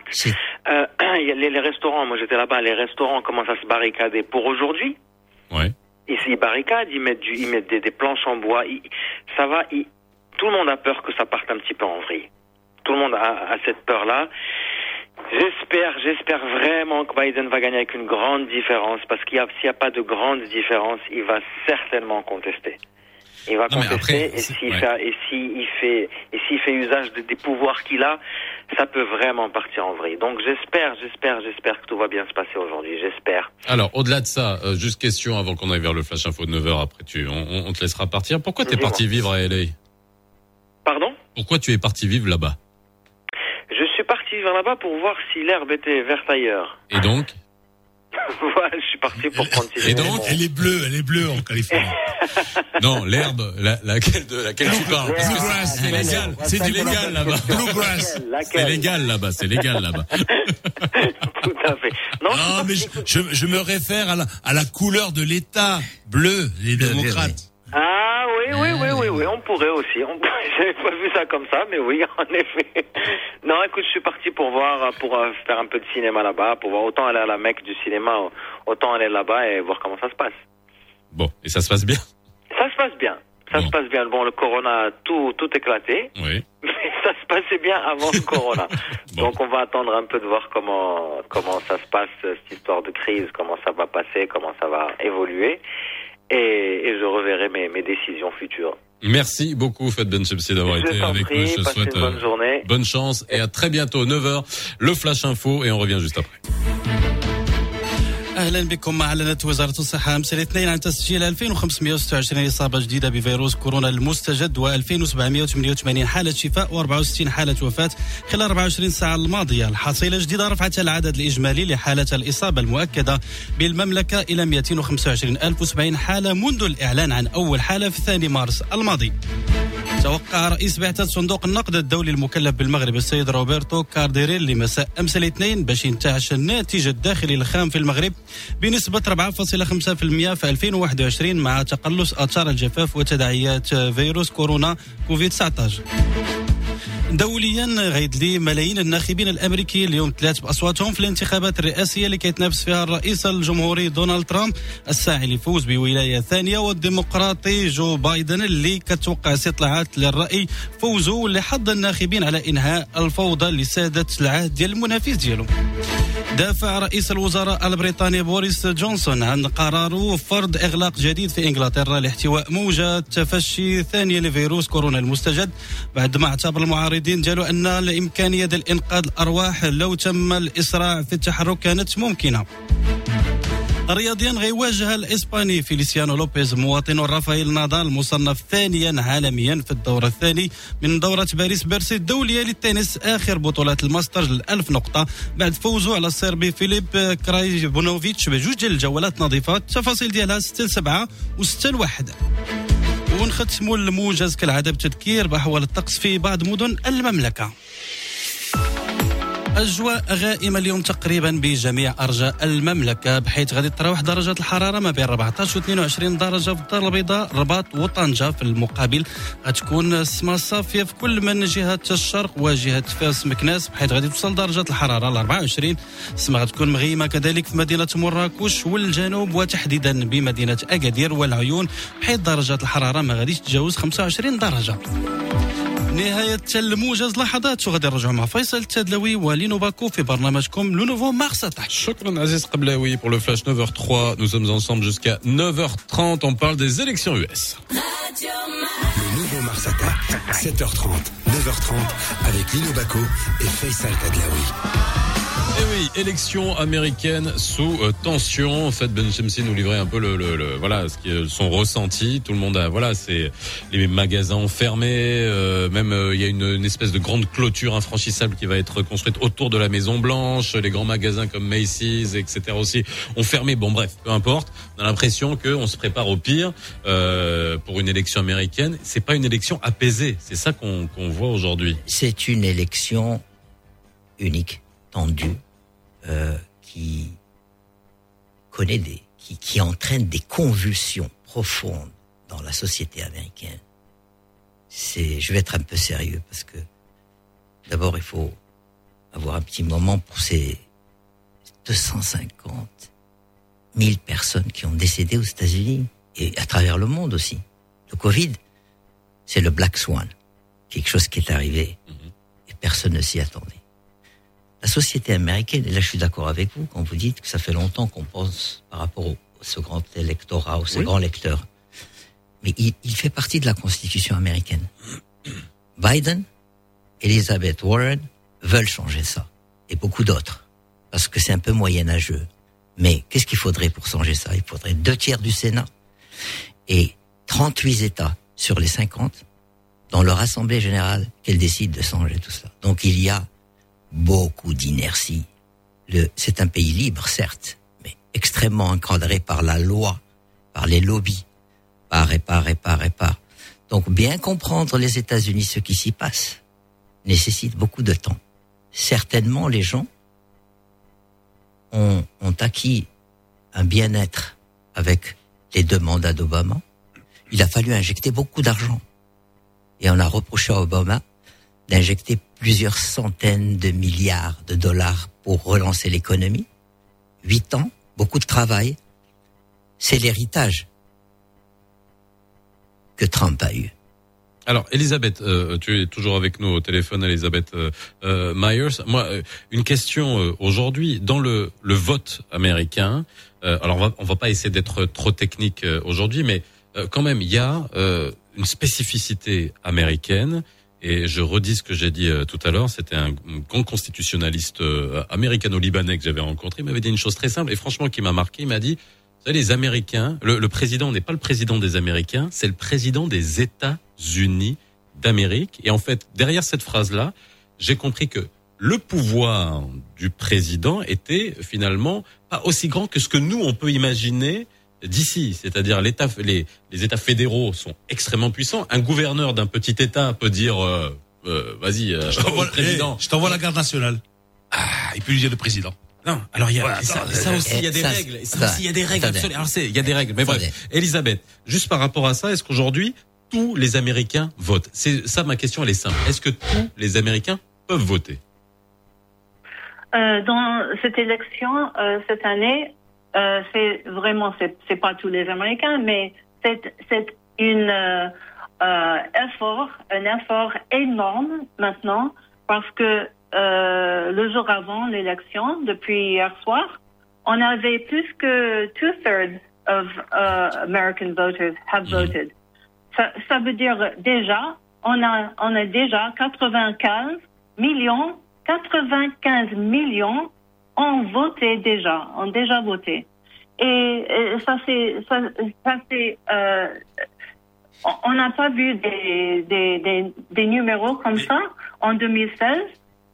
Euh, les, les restaurants, moi j'étais là-bas, les restaurants commencent à se barricader pour aujourd'hui. Ouais. Ils, barricadent, ils mettent, du, ils mettent des, des planches en bois. Ils- ça va. ils- tout le monde a peur que ça parte un petit peu en vrille. Tout le monde a, a cette peur-là. J'espère, j'espère vraiment que Biden va gagner avec une grande différence, parce qu'il y a, s'il n'y a pas de grande différence, il va certainement contester. Il va Non, contester, après, et s'il ouais. fait, et s'il fait, et s'il fait usage de- des pouvoirs qu'il a, ça peut vraiment partir en vrille. Donc j'espère, j'espère, j'espère que tout va bien se passer aujourd'hui. J'espère. Alors, au-delà de ça, euh, juste question avant qu'on aille vers le flash info de 9h après tu on, on- te laissera partir. Pourquoi t'es parti vivre à LA Pardon? Pourquoi tu es parti vivre là-bas? Je suis parti vers là-bas pour voir si l'herbe était verte ailleurs. Et donc? voilà, je suis parti pour continuer. Et donc Elle est bleue, elle est bleue en Californie. Non, l'herbe, la, laquelle de laquelle tu parles? Parce que Bluegrass, c'est légal, c'est du légal là-bas. Bluegrass. C'est légal là-bas, c'est légal là-bas. Tout à fait. Non, Non, mais je, je, je me réfère à la, à la couleur de l'État bleu, les démocrates. Ah oui, oui, oui, oui, oui, on pourrait aussi. On... J'avais pas vu ça comme ça, mais oui, en effet. Non, écoute, je suis parti pour voir, pour euh, faire un peu de cinéma là-bas, pour voir autant aller à la Mecque du cinéma, autant aller là-bas et voir comment ça se passe. Bon, et ça se passe bien? Ça se passe bien. Ça se passe bien. Bon, le corona a tout, tout éclaté. Oui. Mais ça se passait bien avant le corona. Donc on va attendre un peu de voir comment, comment ça se passe, cette histoire de crise, comment ça va passer, comment ça va évoluer. Et, et je reverrai mes, mes décisions futures. Merci beaucoup, Fed Ben Chepsi, d'avoir été avec prie, nous. Je souhaite une bonne euh, journée. bonne chance et à très bientôt, 9h, le Flash Info et on revient juste après. أهلا بكم اعلنت وزارة الصحة أمس الاثنين عن تسجيل 2526 إصابة جديدة بفيروس كورونا المستجد و2788 حالة شفاء و64 حالة وفاة خلال 24 ساعة الماضية. الحصيله الجديده رفعت العدد الإجمالي لحالات الإصابة المؤكدة بالمملكة إلى 225070 حالة منذ الإعلان عن أول حالة في 2 مارس الماضي. توقع رئيس بعثة صندوق النقد الدولي المكلف بالمغرب السيد روبرتو كارديريلي مساء أمس الاثنين باش ينتعش الناتج الداخلي الخام في المغرب بنسبة 4.5% في 2021 مع تقلص آثار الجفاف وتداعيات فيروس كورونا كوفيد 19 دوليا غيد لي ملايين الناخبين الأمريكيين اليوم ثلاث باصواتهم في الانتخابات الرئاسية اللي كيتنافس فيها الرئيس الجمهوري دونالد ترامب. الساعي للفوز بولاية ثانية والديمقراطي جو بايدن اللي كتوقع استطلاعات للرأي فوزه واللي حض الناخبين على إنهاء الفوضى اللي سادت العهد ديال المنافس ديالو دافع رئيس الوزراء البريطاني بوريس جونسون عن قراره فرض إغلاق جديد في إنجلترا لاحتواء موجة تفشي ثانية لفيروس كورونا المستجد بعد ما اعتبر المعارضين ديالو أن الامكانيه ديال انقاذ الأرواح لو تم الإسراع في التحرك كانت ممكنة. رياضيا غيواجه الإسباني فيليسيانو لوبيز مواطن رافائيل نادال مصنف ثانيا عالميا في الدور الثاني من دورة باريس بيرسي الدولية للتنس آخر بطولات الماسترز الألف نقطة بعد فوزه على الصربي فيليب كرايبونوفيتش بجوج الجولات نظيفة التفاصيل ديالها 6 7 و 6 1 ونختموا الموجز كالعادة بتذكير بأحوال الطقس في بعض مدن المملكة. أجواء غائمة اليوم تقريبا بجميع أرجاء المملكة بحيث غادي تتراوح درجات الحرارة ما بين 14 و 22 درجة في الدار البيضاء الرباط وطنجة في المقابل. غتكون السماء صافية في كل من جهة الشرق وجهة فاس مكناس بحيث غادي توصل درجة الحرارة ل 24 السماء غتكون مغيمة كذلك في مدينة مراكش والجنوب وتحديدا بمدينة أكادير والعيون بحيث درجات الحرارة ما غاديش تتجاوز 25 درجة. نهاية الموجز لحظات وغادي نرجعوا مع فيصل التدلوي ولينو باكو في برنامجكم لو نوفو مارس شكرا عزيز قبلاوي pour le flash 9h03 nous sommes ensemble jusqu'à 9h30 on parle des élections US Le nouveau Mars Attack 7h30 9h30 avec Lino Baco et Faisal Tadlaoui et Eh oui, élection américaine sous euh, tension. En fait, Ben Chemsi nous livrait un peu le, le- le- voilà ce qui son ressenti. Tout le monde a voilà, c'est les magasins fermés. euh, même euh, il y a une, une espèce de grande clôture infranchissable qui va être construite autour de la Maison Blanche. Les grands magasins comme Macy's, etc. aussi ont fermé. Bon, bref, peu importe. On a l'impression qu'on se prépare au pire euh, pour une élection américaine. C'est pas une élection apaisée. C'est ça qu'on qu'on voit aujourd'hui. C'est une élection unique, tendue, euh, qui connaît des, qui, qui entraîne des convulsions profondes dans la société américaine. C'est, je vais être un peu sérieux parce que d'abord il faut avoir un petit moment pour ces 250 000 personnes qui ont décédé aux États-Unis et à travers le monde aussi. Le Covid, c'est le Black Swan, quelque chose qui est arrivé et personne ne s'y attendait. La société américaine, et là je suis d'accord avec vous quand vous dites que ça fait longtemps qu'on pense par rapport au, ce grand électorat, ou ce Oui. grand lecteur, mais il, il fait partie de la Constitution américaine. Biden, Elizabeth Warren veulent changer ça, et beaucoup d'autres, parce que c'est un peu moyenâgeux. Mais qu'est-ce qu'il faudrait pour changer ça? Il faudrait deux tiers du Sénat et 38 États sur les 50 dans leur assemblée générale qu'elle décide de changer tout cela. Donc il y a beaucoup d'inertie. C'est un pays libre, certes, mais extrêmement encadré par la loi, par les lobbies, par et par et par et par. Donc bien comprendre les États-Unis, ce qui s'y passe, nécessite beaucoup de temps. Certainement, les gens ont, ont acquis un bien-être avec les deux mandats d'Obama. il a fallu injecter beaucoup d'argent. Et on a reproché à Obama d'injecter plusieurs centaines de milliards de dollars pour relancer l'économie. Huit ans, beaucoup de travail. C'est l'héritage que Trump a eu. Alors, Elisabeth, euh, tu es toujours avec nous au téléphone, Elisabeth euh, euh, Myers. Moi, une question aujourd'hui dans le, le vote américain. alors, on va, on va pas essayer d'être trop technique aujourd'hui, mais quand même, il y a une spécificité américaine. Et je redis ce que j'ai dit euh, tout à l'heure. C'était un grand constitutionnaliste euh, américano-libanais que j'avais rencontré. Il m'avait dit une chose très simple et franchement qui m'a marqué. Il m'a dit, vous savez, les Américains, le, le président n'est pas le président des Américains, c'est le président des États-Unis d'Amérique. Et en fait, derrière cette phrase-là, j'ai compris que le pouvoir du président était finalement pas aussi grand que ce que nous, on peut imaginer d'ici. C'est-à-dire l'État, les, les États fédéraux sont extrêmement puissants. Un gouverneur d'un petit État peut dire, euh, euh, vas-y, euh, Je t'envoie eh, je t'envoie la garde nationale. Ah, il peut lui dire le président. Non, alors il y a Voilà, ça, attends, ça aussi il y a des ça, règles. Ça ça, aussi il y a des règles. absolument. Alors c'est il y a des règles. Mais Attendez. bref, Elisabeth, juste par rapport à ça, est-ce qu'aujourd'hui tous les Américains votent? C'est ça ma question, elle est simple. Est-ce que tous les Américains peuvent voter? Euh, dans cette élection euh, cette année, euh, c'est vraiment c'est c'est pas tous les Américains, mais c'est c'est une euh, euh, effort, un effort énorme maintenant parce que euh, le jour avant l'élection, depuis hier soir, on avait plus que two thirds of uh, American voters have voted. Ça, ça veut dire déjà, on a on a déjà 95 millions 95 millions ont voté déjà, ont déjà voté. Et, ça c'est ça, ça c'est euh, on- n'a pas vu des, des, des, des numéros comme ça en 2016.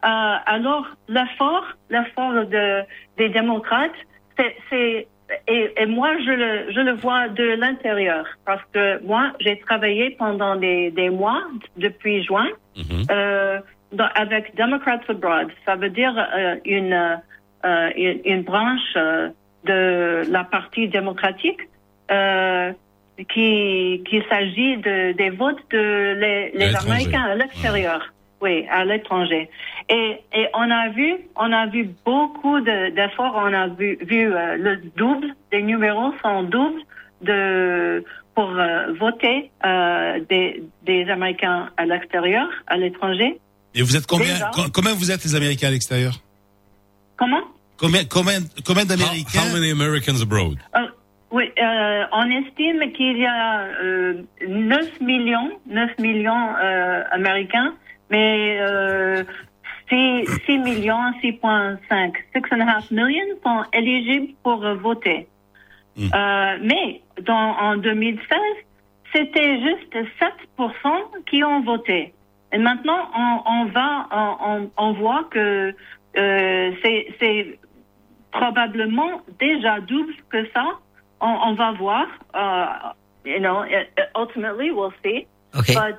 Euh, alors l'effort, l'effort de, des démocrates, c'est, c'est et, et moi je le, je le vois de l'intérieur parce que moi j'ai travaillé pendant des, des mois depuis juin euh, dans- avec Democrats Abroad. Ça veut dire euh, une, euh, une, une branche euh, de la partie démocratique euh, qui, qui s'agit de, des votes de les, les. Américains à l'extérieur. Oui, à l'étranger. Et, et on a vu, on a vu beaucoup de- d'efforts. On a vu, vu euh, le double des numéros sont doubles de pour euh, voter euh, des, des Américains à l'extérieur, à l'étranger. Et vous êtes combien Déjà. Combien vous êtes les Américains à l'extérieur? Comment Combien combien combien d'Américains How many Americans abroad? Euh, Oui, euh, on estime qu'il y a euh, 9 millions, 9 millions euh, américains, mais euh, 6, 6 millions, 6.5, 6,5 millions sont éligibles pour euh, voter. Euh, mais dans, en 2016, c'était juste 7% qui ont voté. Et maintenant, on, on va, on, on- on voit que euh, c'est probablement déjà double que ça. On, on va voir. Uh, you know, uh, ultimately, we'll see. Okay. But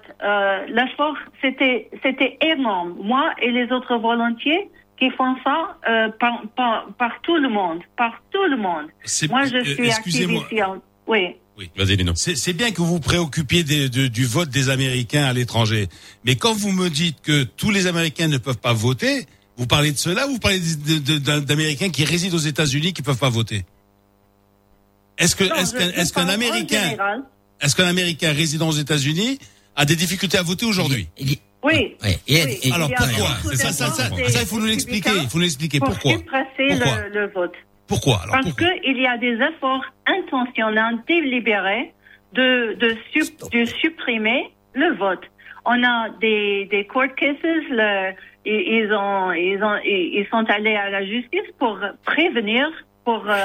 l'effort, c'était c'était énorme. Moi et les autres volontiers qui font ça euh, par, par, par tout le monde, par tout le monde. Moi, je euh, suis active ici. en- Oui. Vas-y. C'est c'est bien que vous vous préoccupiez des- de- du vote des Américains à l'étranger. Mais quand vous me dites que tous les Américains ne peuvent pas voter, vous parlez de cela ou vous parlez d'Américains qui résident aux États-Unis qui peuvent pas voter? Est-ce que qu'un Américain est-ce qu'un Américain résident aux États-Unis a des difficultés à voter aujourd'hui? Oui. Oui, et- et- Alors il y a pourquoi? ça, ça, ça, d'efforts ça, il faut nous l'expliquer. Il faut nous l'expliquer. pour Pourquoi? Pourquoi le, le vote. Pourquoi? Alors Parce qu'il y a des efforts intentionnels, délibérés, de, de, sup- de supprimer le vote. On a des, des court cases, le- ils, ils ont, ils, ont, ils sont allés à la justice pour prévenir, pour, euh,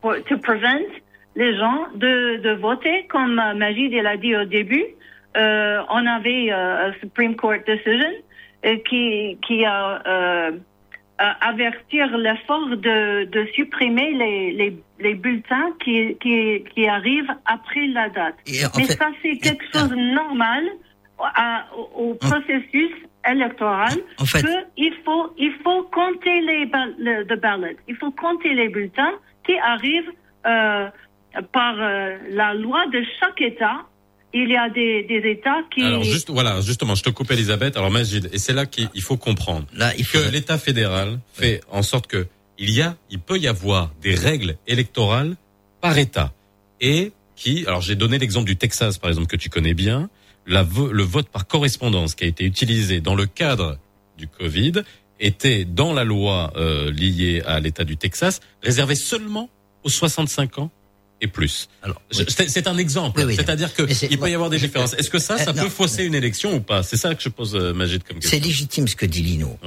pour to prevent les gens de, de voter, comme euh, Majid il a dit au début. Euh, on avait euh, un Supreme Court decision euh, qui, qui a avertir l'effort de, de supprimer les, les, les bulletins qui, qui, qui arrivent après la date. Et Mais fait- ça, c'est quelque chose de normal à- au, processus électoral. En fait- que il faut, il faut compter les le, the ballot. Il faut compter les bulletins qui arrivent euh, par euh, la loi de chaque État. il y a des, des États qui. Alors juste voilà, justement, je te coupe Elisabeth. Alors Majid, et c'est là qu'il il faut comprendre que l'État fédéral fait en sorte que il y a, il peut y avoir des règles électorales par État et qui, alors j'ai donné l'exemple du Texas par exemple que tu connais bien, la vo- le vote par correspondance qui a été utilisé dans le cadre du Covid était dans la loi euh, liée à l'État du Texas réservé seulement aux 65 ans et plus. Alors, c'est c'est un exemple. Oui, oui, C'est-à-dire que il peut y avoir des je- différences. Est-ce que ça, ça Euh, peut non. fausser une élection ou pas? C'est ça que je pose, euh, Magid, comme question. C'est légitime ce que dit Lino.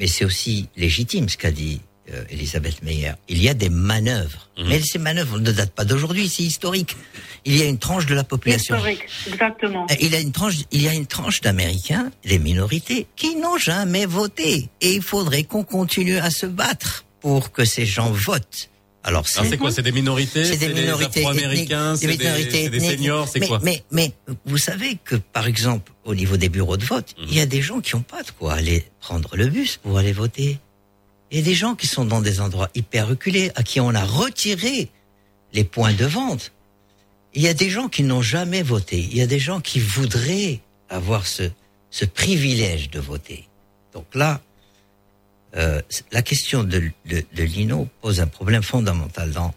Mais c'est aussi légitime ce qu'a dit euh, Elisabeth Meyer. Il y a des manœuvres. Mhm. Mais ces manœuvres ne datent pas d'aujourd'hui, c'est historique. Il y a une tranche de la population. Historique, exactement. Euh, Il y a une tranche, il y a une tranche d'Américains, des minorités, qui n'ont jamais voté. Et il faudrait qu'on continue à se battre pour que ces gens votent. Alors c'est quoi C'est des minorités c'est des les minorités Afro-Américains ethniques, C'est des, des ethniques. seniors C'est mais, quoi mais, mais vous savez que, par exemple, au niveau des bureaux de vote, Mhm. il y a des gens qui n'ont pas de quoi aller prendre le bus pour aller voter. Il y a des gens qui sont dans des endroits hyper reculés, à qui on a retiré les points de vente. Il y a des gens qui n'ont jamais voté. Il y a des gens qui voudraient avoir ce, ce privilège de voter. Donc là, euh, la question de, de, de Lino pose un problème fondamental dans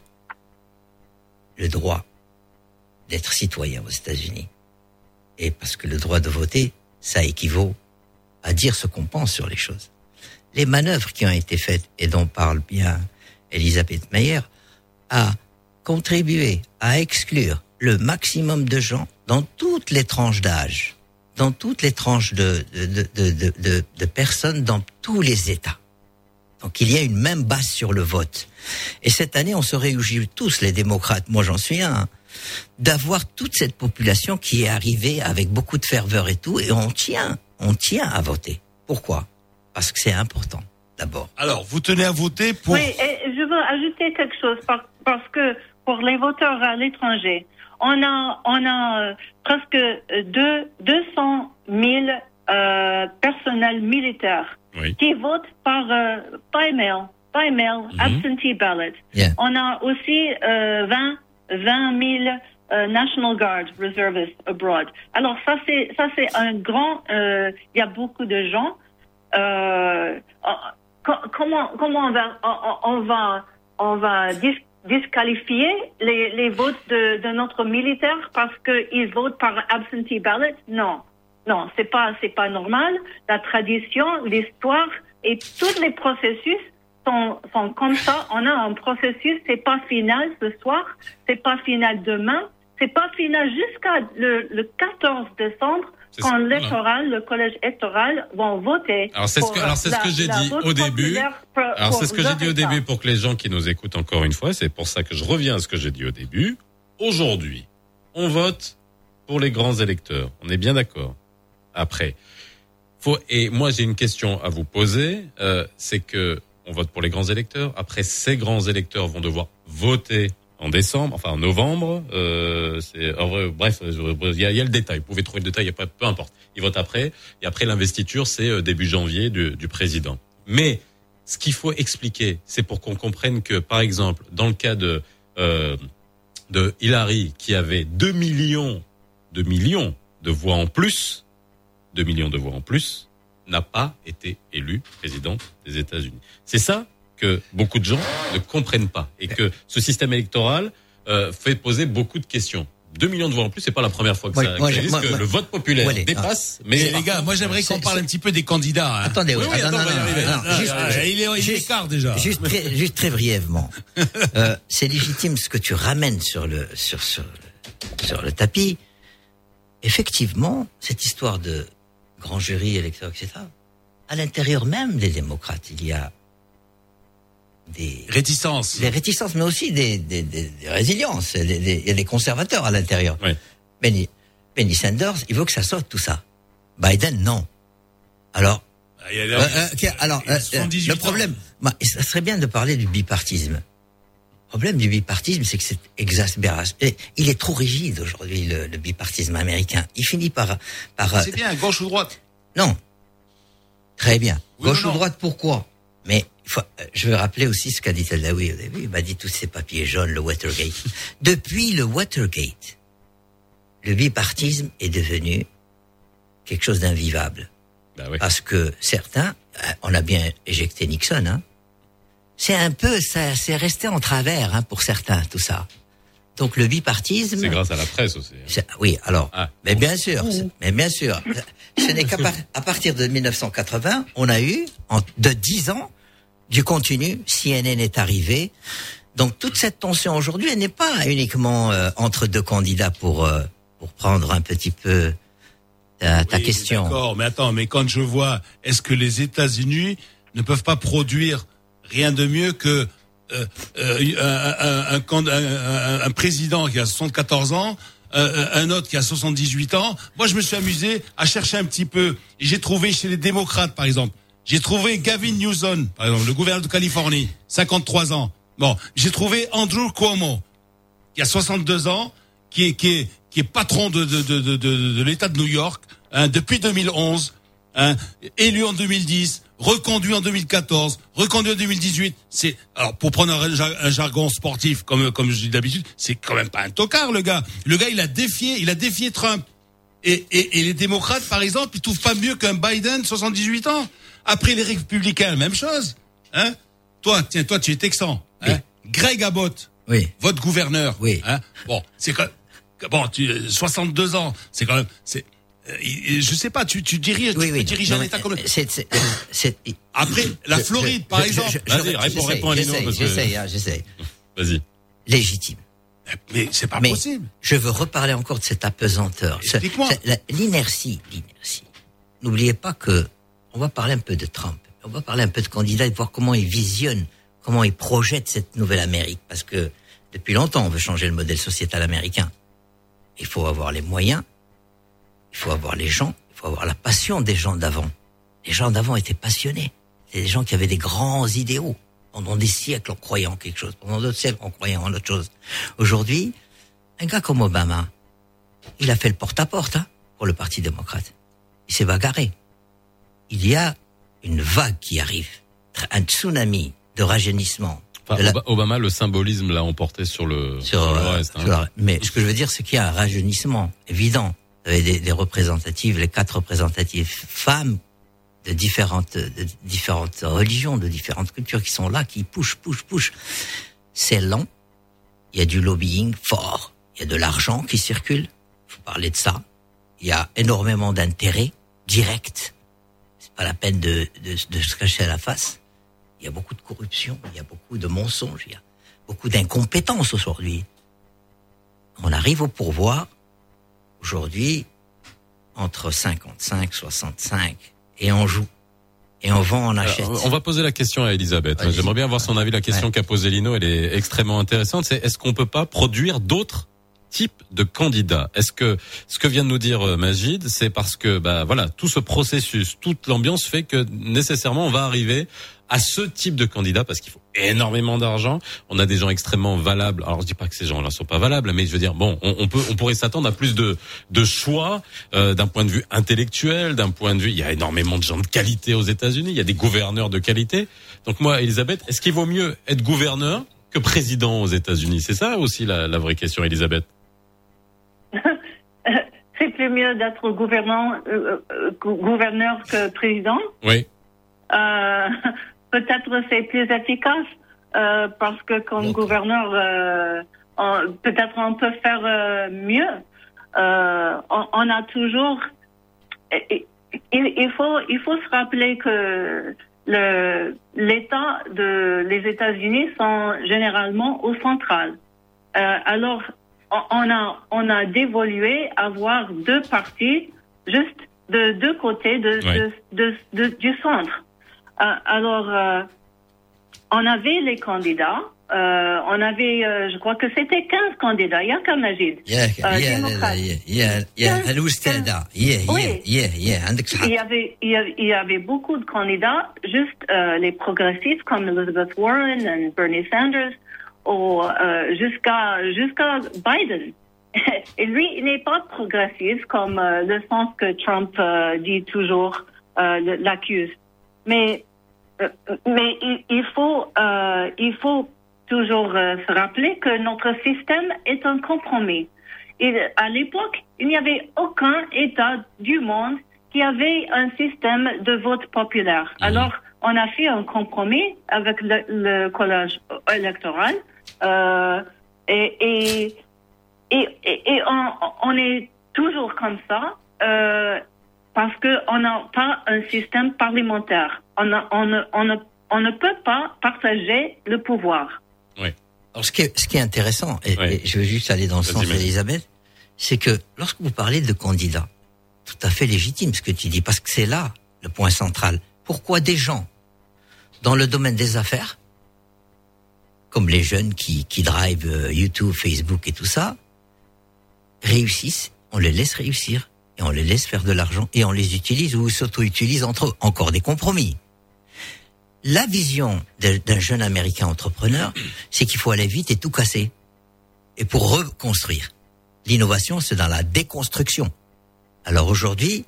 le droit d'être citoyen aux États-Unis. Et parce que le droit de voter, ça équivaut à dire ce qu'on pense sur les choses. Les manœuvres qui ont été faites, et dont parle bien Elisabeth Meyer, a contribué à exclure le maximum de gens dans toutes les tranches d'âge, dans toutes les tranches de, de, personnes dans tous les États. Donc il y a une même base sur le vote. Et cette année, on se réjouit tous, les démocrates, moi j'en suis un, d'avoir toute cette population qui est arrivée avec beaucoup de ferveur et tout, et on tient, on tient à voter. Pourquoi? Parce que c'est important, d'abord. Alors, vous tenez à voter pour... Oui, et je veux ajouter quelque chose par- parce que pour les voteurs à l'étranger, on a, on a euh, presque euh, deux, 200 000 euh, personnels militaires Oui. qui votent par euh, by mail, by mail, absentee ballot. Yeah. On a aussi euh, 20, 20 000 euh, National Guard reservists abroad. Alors ça c'est ça c'est un grand. euh, Il y a beaucoup de gens. Euh, co- comment on va on, va on va dis- disqualifier les, votes de, de notre militaire parce qu'ils votent par absentee ballot? Non, non, c'est pas c'est pas normal. La tradition, l'histoire et tous les processus sont, sont comme ça. On a un processus, c'est pas final ce soir, c'est pas final demain, c'est pas final jusqu'à le, le 14 décembre quand l'électoral, le collège électoral vont voter. Alors c'est ce que, alors c'est ce que j'ai dit vote au début. pour- Alors c'est ce que j'ai dit au début pour que les gens qui nous écoutent encore une fois, c'est pour ça que je reviens à ce que j'ai dit au début. Aujourd'hui, on vote pour les grands électeurs. On est bien d'accord. Après, faut et moi j'ai une question à vous poser, euh, c'est que on vote pour les grands électeurs. Après, ces grands électeurs vont devoir voter en décembre, enfin en novembre. Euh, c'est bref, il y a, y a le détail. Vous pouvez trouver le détail, peu importe. Ils votent après et après l'investiture, c'est euh, début janvier du, président. Mais ce qu'il faut expliquer, c'est pour qu'on comprenne que, par exemple, dans le cas de euh, de Hillary, qui avait 2 millions, 2 millions de voix en plus, 2 millions de voix en plus, n'a pas été élue présidente des États-Unis. C'est ça que beaucoup de gens ne comprennent pas et que ce système électoral euh, fait poser beaucoup de questions. 2 millions de voix en plus, c'est pas la première fois que ça moi, existe, moi, que moi- le vote populaire dépasse. Mais Mais les gars, moi j'aimerais qu'on parle un petit peu des candidats. hein. Attendez, oui, Oui, ah, non, attends, juste- il est, il juste- écart déjà. Juste très, juste très brièvement, euh, c'est légitime ce que tu ramènes sur le sur sur sur le tapis. Effectivement, cette histoire de grand jury, électeur, etc. À l'intérieur même des démocrates, il y a des Réticence. des réticences, mais aussi des, des, des, résiliences. Il y a des conservateurs à l'intérieur. Ouais. Benny, Benny Sanders, il veut que ça sorte tout ça. Biden, non. Alors, Ah, il y a- euh, euh, alors, euh, 78 le problème, bah, ça serait bien de parler du bipartisme. Le problème du bipartisme, c'est que c'est exaspération. Il est trop rigide aujourd'hui, le, le bipartisme américain. Il finit par... par euh, C'est bien, gauche ou droite? Non. Très bien. Oui Gauche ou droite, pourquoi? Mais faut- euh, je veux rappeler aussi ce qu'a dit Taldaoui au début. Il m'a dit tous ces papiers jaunes, le Watergate. Depuis le Watergate, le bipartisme est devenu quelque chose d'invivable. Bah oui. Parce que certains, euh, on a bien éjecté Nixon, hein. C'est un peu, ça, c'est resté en travers, hein, pour certains, tout ça. Donc le bipartisme. C'est grâce à la presse aussi. hein. Oui, alors, Ah. mais bien sûr, c'est- mais bien sûr. Ce n'est qu'à par- à partir de 1980, on a eu, en, de 10 ans, du contenu. CNN est arrivé. Donc toute cette tension aujourd'hui, elle n'est pas uniquement euh, entre deux candidats pour euh, pour prendre un petit peu ta, ta question. D'accord, mais attends, mais quand je vois, est-ce que les États-Unis ne peuvent pas produire rien de mieux que euh, euh, un, un- un un- président qui a 74 ans, euh, un autre qui a 78 ans? Moi, je me suis amusé à chercher un petit peu. J'ai trouvé chez les démocrates, par exemple, j'ai trouvé Gavin Newsom, par exemple, le gouverneur de Californie, 53 ans. Bon, j'ai trouvé Andrew Cuomo, qui a 62 ans, qui est qui est qui est patron de de de de, de, l'État de New York hein, depuis 2011, hein, élu en 2010, reconduit en 2014, reconduit en 2018. C'est alors pour prendre un jargon sportif comme comme je dis d'habitude, c'est quand même pas un tocard le gars. Le gars il a défié il a défié Trump. Et, et, et les démocrates, par exemple, ils trouvent pas mieux qu'un Biden, 78 ans. Après les républicains, même chose. Hein toi, tiens, toi, tu es texan. Hein Greg Abbott, Oui. votre gouverneur. Oui. Hein bon, c'est quand bon, tu euh, 62 ans, c'est quand même, c'est, euh, je sais pas, tu tu diriges, Oui, tu oui. peux diriger non, un État comme. euh, c'est- c'est- c'est- Après, la Floride, je- par je- exemple. je- je- Vas-y, je- réponds, j'essaie, réponds à hein, j'essaie. Vas-y. Légitime. Mais c'est pas Mais possible. je veux reparler encore de cette apesanteur. Explique-moi. L'inertie, l'inertie. N'oubliez pas que on va parler un peu de Trump. On va parler un peu de candidat et voir comment il visionne, comment il projette cette nouvelle Amérique. Parce que depuis longtemps, on veut changer le modèle sociétal américain. Il faut avoir les moyens, il faut avoir les gens, il faut avoir la passion des gens d'avant. Les gens d'avant étaient passionnés. C'était des gens qui avaient des grands idéaux. Pendant des siècles, on croyait en quelque chose. Pendant d'autres siècles, on croyait en autre chose. Aujourd'hui, un gars comme Obama, il a fait le porte-à-porte hein, pour le Parti démocrate. Il s'est bagarré. Il y a une vague qui arrive, un tsunami de rajeunissement. Enfin, de la- Oba- Obama, le symbolisme l'a emporté sur le, sur, sur le euh, reste. hein. mais ce que je veux dire, c'est qu'il y a un rajeunissement évident. Vous avez des, des représentatives, les quatre représentatives femmes de différentes, de différentes religions, de différentes cultures qui sont là, qui poussent, poussent, poussent. C'est lent. Il y a du lobbying fort. Il y a de l'argent qui circule. faut parler de ça. Il y a énormément d'intérêts directs. C'est pas la peine de, de, de se cacher à la face. Il y a beaucoup de corruption, il y a beaucoup de mensonges, il y a beaucoup d'incompétence aujourd'hui. On arrive au pourvoir aujourd'hui entre 55, 65 et on joue. Et on vend, on achète. Alors, on va poser la question à Elisabeth. J'aimerais bien avoir son avis. La question Ouais. qu'a posée Lino, elle est extrêmement intéressante. C'est est-ce qu'on peut pas produire d'autres types de candidats? Est-ce que ce que vient de nous dire euh, Magid, c'est parce que bah voilà tout ce processus, toute l'ambiance fait que nécessairement on va arriver à ce type de candidat parce qu'il faut énormément d'argent. On a des gens extrêmement valables. Alors je dis pas que ces gens-là sont pas valables, mais je veux dire bon, on, on peut, on pourrait s'attendre à plus de de choix euh, d'un point de vue intellectuel, d'un point de vue. Il y a énormément de gens de qualité aux États-Unis. Il y a des gouverneurs de qualité. Donc moi, Elisabeth, est-ce qu'il vaut mieux être gouverneur que président aux États-Unis? C'est ça aussi la, la vraie question, Elisabeth. C'est plus mieux d'être gouvernant, euh, gou- gouverneur que président. Oui. Euh, peut-être c'est plus efficace euh, parce que comme gouverneur, euh, peut-être on peut faire euh, mieux. Euh, on, on a toujours. Il, il faut il faut se rappeler que le l'État de les États-Unis sont généralement au central. Euh, alors on- on a on a dévolué avoir deux partis juste de deux côtés de, Ouais. de, de- de- du centre. Euh, alors, euh, on avait les candidats. Euh, on avait, je crois que c'était 15 candidats. Il y avait il y il y avait beaucoup de candidats, juste les progressistes comme Elizabeth Warren et Bernie Sanders jusqu'à jusqu'à Biden. Et lui, il n'est pas progressiste comme le sens que Trump dit toujours l'accuse. Mais mais il, il faut euh, il faut toujours euh, se rappeler que notre système est un compromis. il- à l'époque, il n'y avait aucun État du monde qui avait un système de vote populaire. Alors, on a fait un compromis avec le, le collège électoral euh, et, et, et, et- et on, on est toujours comme ça euh, parce qu'on n'a pas un système parlementaire. On, a- on, ne- on, ne, on ne peut pas partager le pouvoir. Alors, ce qui est, ce qui est intéressant, et, et je veux juste aller dans le sens d'Elisabeth, c'est que lorsque vous parlez de candidats, tout à fait légitime ce que tu dis, parce que c'est là le point central. Pourquoi des gens dans le domaine des affaires, comme les jeunes qui, qui drivent euh, YouTube, Facebook et tout ça, réussissent, on les laisse réussir, on les laisse faire de l'argent, et on les utilise ou s'auto-utilisent entre eux. Encore des compromis. La vision d'un jeune Américain entrepreneur, c'est qu'il faut aller vite et tout casser. Et pour reconstruire. L'innovation, c'est dans la déconstruction. Alors aujourd'hui,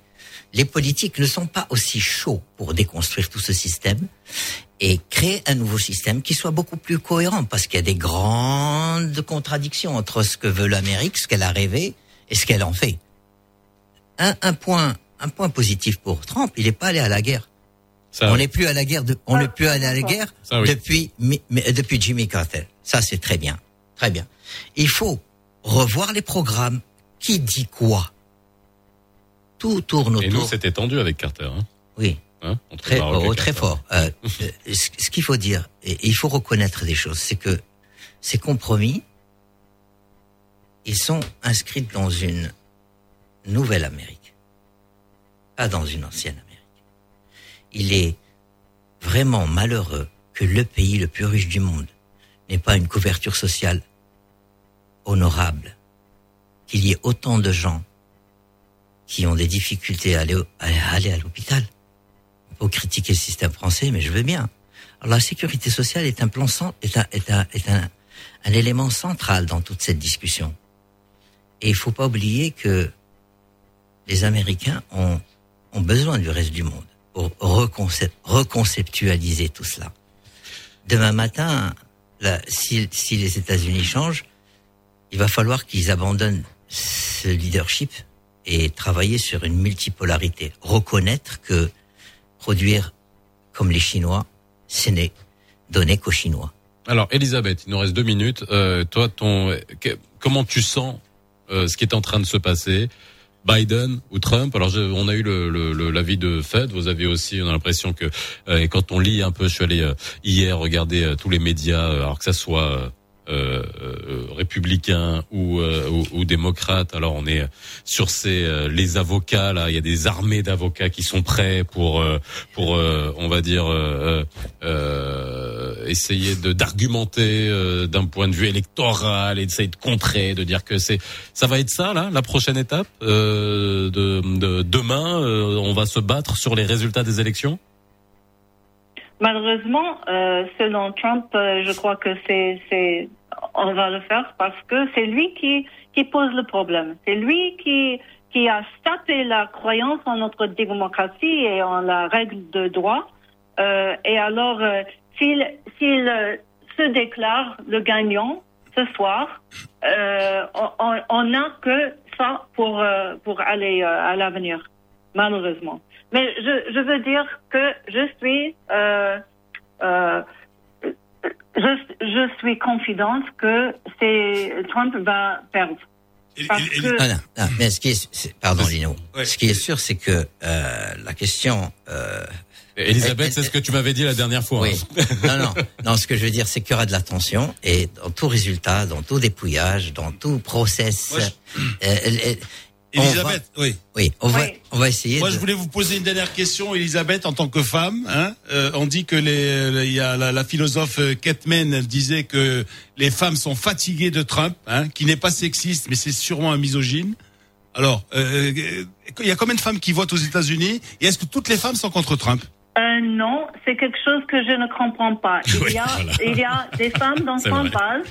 les politiques ne sont pas aussi chauds pour déconstruire tout ce système et créer un nouveau système qui soit beaucoup plus cohérent parce qu'il y a des grandes contradictions entre ce que veut l'Amérique, ce qu'elle a rêvé et ce qu'elle en fait. Un, un point, un point positif pour Trump, il n'est pas allé à la guerre. on n'est plus à la guerre, de- on n'est plus allé à la guerre Ça, oui. depuis, mais- depuis Jimmy Carter. Ça, c'est très bien, très bien. Il faut revoir les programmes. Qui dit quoi? Tout tourne autour. Et nous, c'était tendu avec Carter. Hein. Oui. Hein, Très, oh, très fort. Euh, euh, ce ce qu'il faut dire, et il faut reconnaître des choses, c'est que ces compromis, ils sont inscrits dans une nouvelle Amérique, pas dans une ancienne Amérique. Il est vraiment malheureux que le pays le plus riche du monde n'ait pas une couverture sociale honorable, qu'il y ait autant de gens qui ont des difficultés à aller, à aller à l'hôpital. On peut critiquer le système français, mais je veux bien. La sécurité sociale est un plan est est un élément central dans toute cette discussion. Et il faut pas oublier que les Américains ont, ont besoin du reste du monde pour reconcep- reconceptualiser tout cela. Demain matin, là, si, si les États-Unis changent, il va falloir qu'ils abandonnent ce leadership et travailler sur une multipolarité. Reconnaître que produire comme les Chinois, ce n'est donné qu'aux Chinois. Alors, Elisabeth, il nous reste deux minutes. Euh, toi, ton, comment tu sens euh, ce qui est en train de se passer? Biden ou Trump Alors, on a eu le, le, l'avis de Fed. Vous avez aussi, on a l'impression que euh, quand on lit un peu, je suis allé euh, hier regarder euh, tous les médias, alors que ça soit euh, euh, républicains ou, euh, ou, ou démocrates. Alors, on est sur ces euh, les avocats là. Il y a des armées d'avocats qui sont prêts pour euh, pour on va dire essayer de d'argumenter d'un point de vue électoral et d'essayer de contrer, de dire que c'est ça va être ça là la prochaine étape de, de demain. on va se battre sur les résultats des élections? Malheureusement, euh, selon Trump, euh, je crois que c'est, on va le faire parce que c'est lui qui, pose le problème. C'est lui qui, a sapé la croyance en notre démocratie et en la règle de droit. Euh, et alors, s'il, se déclare le gagnant ce soir, on- n'a que ça pour, aller à l'avenir, malheureusement. Mais je, je veux dire que je suis, euh, euh, je, je suis confidente que c'est Trump va perdre. Parce que Ah, non, non, mais ce qui est, pardon Lino, ce qui est sûr, c'est que euh, la question. Euh, Elisabeth, c'est ce que tu m'avais dit la dernière fois. Oui. hein. non, non, non. Ce que je veux dire, c'est qu'il y aura de la tension et dans tout résultat, dans tout dépouillage, dans tout process. euh, va- Elisabeth, oui. Oui, on va, on va essayer. Moi, de- je voulais vous poser une dernière question, Elisabeth, en tant que femme. Hein, euh, on dit que les, les- il y a la, la philosophe Ketman, elle disait que les femmes sont fatiguées de Trump, hein, qui n'est pas sexiste, mais c'est sûrement un misogyne. Alors, euh, euh, il y a combien de femmes qui votent aux États-Unis Et est-ce que toutes les femmes sont contre Trump? Euh, non, c'est quelque chose que je ne comprends pas. Il y a, voilà. il y a des femmes dans son vrai. base,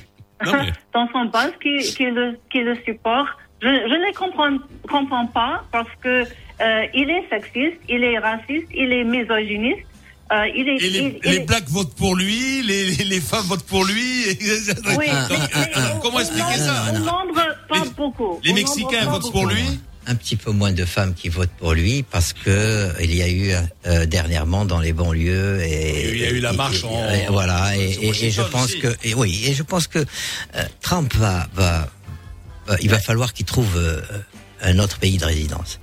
Non, mais- dans son base qui, qui le, qui le supportent. Je, ne les comprends, comprends pas parce que euh, il est sexiste, il est raciste, il est misogyniste. Euh, il est, Et les, il- il les est- blacks votent pour lui, les, les, les femmes votent pour lui. et- Oui, euh, comment expliquer ça? Au nombre, pas beaucoup. Les Mexicains votent pour lui? Un petit peu moins de femmes qui votent pour lui parce que il y a eu euh, dernièrement dans les banlieues et Il y a eu la marche et- en- et voilà et, sur et- et je pense aussi. que et oui et je pense que euh, Trump va- il va falloir qu'il trouve euh, un autre pays de résidence.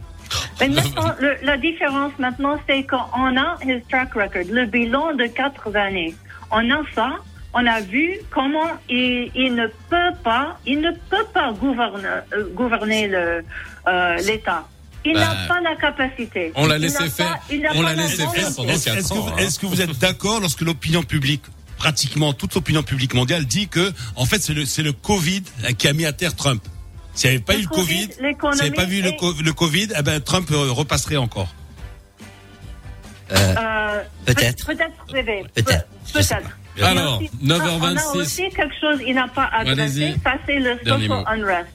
Mais maintenant, le- la différence maintenant, c'est qu'on a his track record, le bilan de quatre années. On a ça, on a vu comment il, il ne peut pas, il ne peut pas gouverner, euh, gouverner le, euh, l'État. Il Bah, n'a pas la capacité. on l'a laissé faire. pas- il n'a On pas l'a la laissé faire pendant Est-ce quatre est-ce que, ans, vous- hein. est-ce que vous êtes d'accord lorsque l'opinion publique, pratiquement toute l'opinion publique mondiale, dit que, en fait, c'est le, c'est le Covid qui a mis à terre Trump S'il n'y avait pas Le eu le Covid, Covid, s'il n'y avait pas vu le, est- co- le Covid, eh ben, Trump euh, repasserait encore. Euh, Peut-être. peut- Peut-être. Peut-être. Peut-être. pas. Alors, Mais aussi- 9h26. On a aussi quelque chose qu'il n'a pas adressé, ça c'est le social unrest.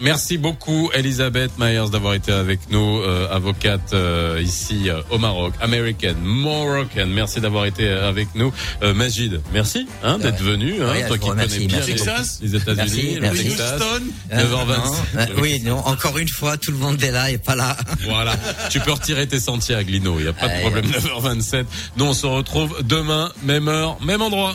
Merci beaucoup Elisabeth Myers d'avoir été avec nous, euh, avocate euh, ici euh, au Maroc, American, Moroccan. Merci d'avoir été euh, avec nous. Euh, Majid, merci hein, d'être venu, hein, Ouais, je toi qui connais bien merci les, les États-Unis, Merci, le merci. Texas. Houston, Euh, 9h26. non, euh, oui, non, encore une fois, tout le monde est là et pas là. Voilà, tu peux retirer tes sentiers à Glino, il n'y a pas de Allez. problème. 9h27. Nous on se retrouve demain, même heure, même endroit.